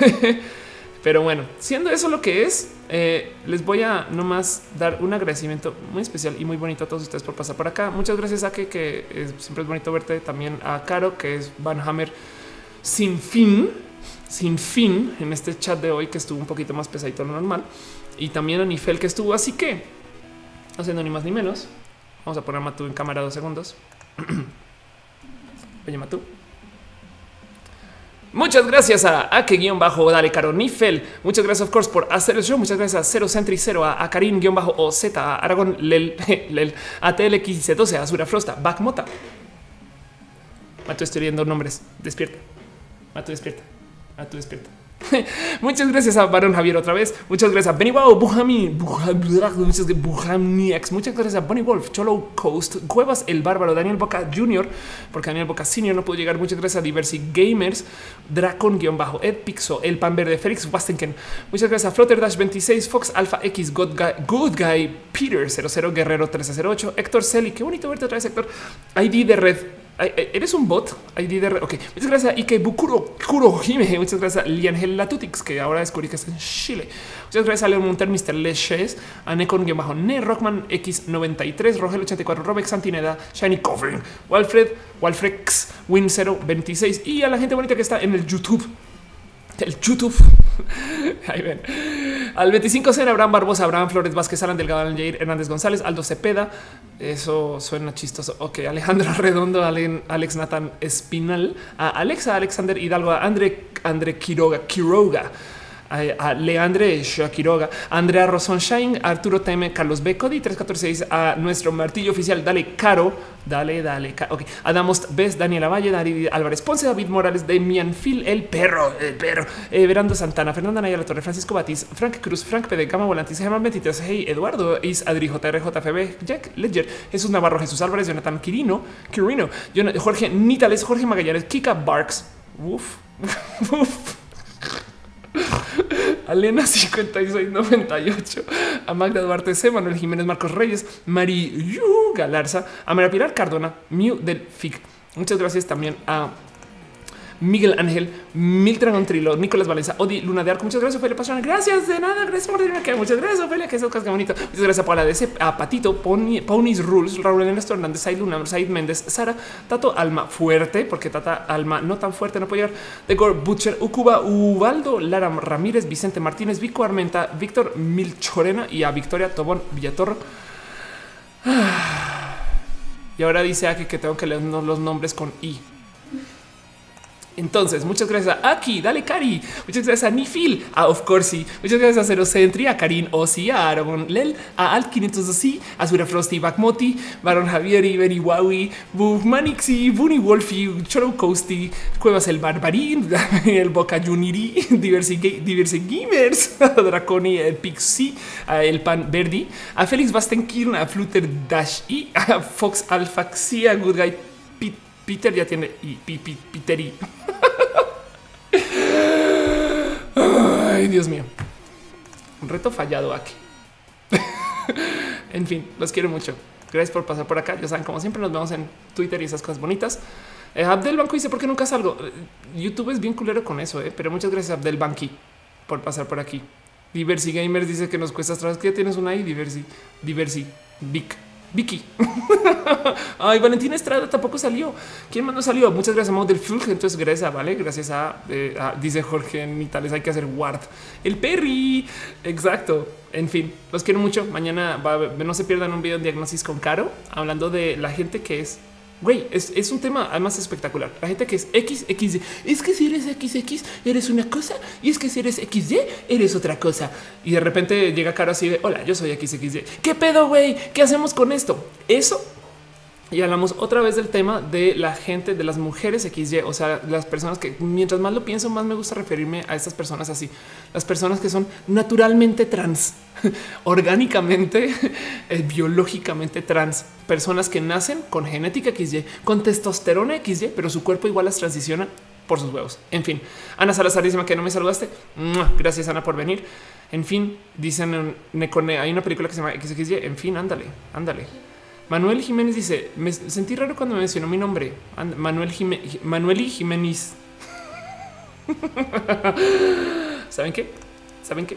Pero bueno, siendo eso lo que es, eh, les voy a nomás dar un agradecimiento muy especial y muy bonito a todos ustedes por pasar por acá. Muchas gracias a que, que siempre es bonito verte. También a Caro, que es Van Hammer sin fin, sin fin en este chat de hoy que estuvo un poquito más pesadito de lo normal. Y también a Nifel que estuvo. Así que, haciendo ni más ni menos, vamos a poner a Matú en cámara dos segundos. Oye, Matú. Muchas gracias a Ake guion bajo Dale Caronifel. Muchas gracias, of course, por hacer el show. Muchas gracias a Cero Centri Cero, a, Karim guion bajo OZ, a Aragón Lel, a TLX12, a Azura Frosta, Backmota. Mato, estoy viendo nombres. Despierta. Mato, despierta. Mato, despierta. Muchas gracias a Baron Javier otra vez. Muchas gracias a Benny Wow, Buhami, muchas Muchas gracias a Bonnie Wolf, Cholo Coast, Cuevas el Bárbaro, Daniel Boca Jr., porque Daniel Boca Senior no pudo llegar. Muchas gracias a Diversity Gamers, Dracon-Ed Pixo, El Pan Verde, Félix Wastenken. Muchas gracias a Flutter Dash 26, Fox Alpha X, Good Guy, Good Guy Peter 00 Guerrero 1308, Héctor Celi. Qué bonito verte otra vez, Héctor. ID de red. Eres un bot. ID de Ok, muchas gracias. Ike Bukuro Kuro Jime. Muchas gracias Liangel Latutix, que ahora descubrí que está en Chile. Muchas gracias a Leon Monter, Mr. Leches, a Necon bajo Ne Rockman X93, Rogel 84, Robex Santineda, Shiny Coffin, Walfred, Walfrex, Win 026 y a la gente bonita que está en el YouTube el YouTube. Ahí ven. Al 25 será Abraham Barbosa, Abraham Flores Vázquez, Alan Delgado, Jair Hernández González, Aldo Cepeda. Eso suena chistoso. Ok, Alejandro Redondo, Alex Nathan Espinal, a Alexa Alexander Hidalgo, a André, André Quiroga, Quiroga a, Leandre Shakiroga, Andrea Rosonshine, Arturo Teme, Carlos B. Cody 346, a nuestro martillo oficial, dale caro, dale, dale. Ok, Adamos Bes, Daniela Valle, David Álvarez Ponce, David Morales, Demian Phil, el perro, el perro, eh, Verando Santana, Fernanda Naya La Torre, Francisco Batiz, Frank Cruz, Frank P. Gama Volantis, Germán 23, Hey, Eduardo, Is, Adri, JR, JFB, Jack Ledger, Jesús Navarro, Jesús Álvarez, Jonathan Quirino, Quirino, Jorge Nitales, Jorge Magallanes, Kika Barks, uf, uf. Alena 5698, a Magda Duarte C, Manuel Jiménez Marcos Reyes, Mari Galarza, a María Pilar Cardona, Miu del FIC. Muchas gracias también a Miguel Ángel, Milton Trilo, Nicolás Valencia, Odi Luna de Arco. Muchas gracias, Ophelia Pastrana. Gracias de nada. Gracias por decirme que muchas gracias, Ophelia, que es que bonito. Muchas gracias a Paula DC, a Patito, Pony, Ponies Rules, Raúl Ernesto Hernández, Said Luna, Said Méndez, Sara, Tato Alma Fuerte, porque Tata Alma no tan fuerte no llegar. De Gore Butcher, Ucuba, Ubaldo, Lara Ramírez, Vicente Martínez, Vico Armenta, Víctor Milchorena y a Victoria Tobón Villatorro. Y ahora dice aquí que tengo que leer los nombres con I. Entonces, muchas gracias a Aki, dale Cari, muchas gracias a Nifil, a Of Course, muchas gracias a Zero Sentry, a Karin Osi, a Aaron Lel, a Al 500 a Sura Frosty, Bakmoti, Baron Javier, Beni Wawi, Buf Manixi, Bunny Wolfie, Choro Coasty, Cuevas el Barbarín, el Boca Juniri, Diversi Gamers, Draconi, el Pixie, a El Pan Verdi, a Félix Bastenkirn, a Flutter Dash y a Fox Alfaxia, Good Guy Peter ya tiene y Peter y Ay, Dios mío. Un reto fallado aquí. en fin, los quiero mucho. Gracias por pasar por acá. Ya saben, como siempre, nos vemos en Twitter y esas cosas bonitas. Eh, Abdel Banco dice: ¿Por qué nunca salgo? Eh, YouTube es bien culero con eso, eh? pero muchas gracias, Abdel Banqui, por pasar por aquí. Diversi Gamers dice que nos cuesta atrás que ya tienes una ahí. Diversi, Diversi, Vic. Vicky. Ay, Valentina Estrada tampoco salió. ¿Quién más no salió? Muchas gracias a del. Entonces, gracias, vale. Gracias eh, a, dice Jorge en Itales, hay que hacer ward. El Perry. Exacto. En fin, los quiero mucho. Mañana no se pierdan un video de diagnosis con Caro hablando de la gente que es Güey, es, un tema además espectacular. La gente que es X, X, es que si eres XX eres una cosa y es que si eres XY eres otra cosa. Y de repente llega Caro así de hola, yo soy XXY. ¿Qué pedo, güey? ¿Qué hacemos con esto? Eso y hablamos otra vez del tema de la gente, de las mujeres XY, o sea, las personas que mientras más lo pienso, más me gusta referirme a estas personas así, las personas que son naturalmente trans, orgánicamente, eh, biológicamente trans, personas que nacen con genética XY, con testosterona XY, pero su cuerpo igual las transiciona por sus huevos. En fin, Ana Salazar dice que no me saludaste. Gracias, Ana, por venir. En fin, dicen hay una película que se llama XXY. En fin, ándale, ándale. Manuel Jiménez dice: Me sentí raro cuando me mencionó mi nombre. Manuel Jiménez. Manuel Jiménez. ¿Saben qué? ¿Saben qué?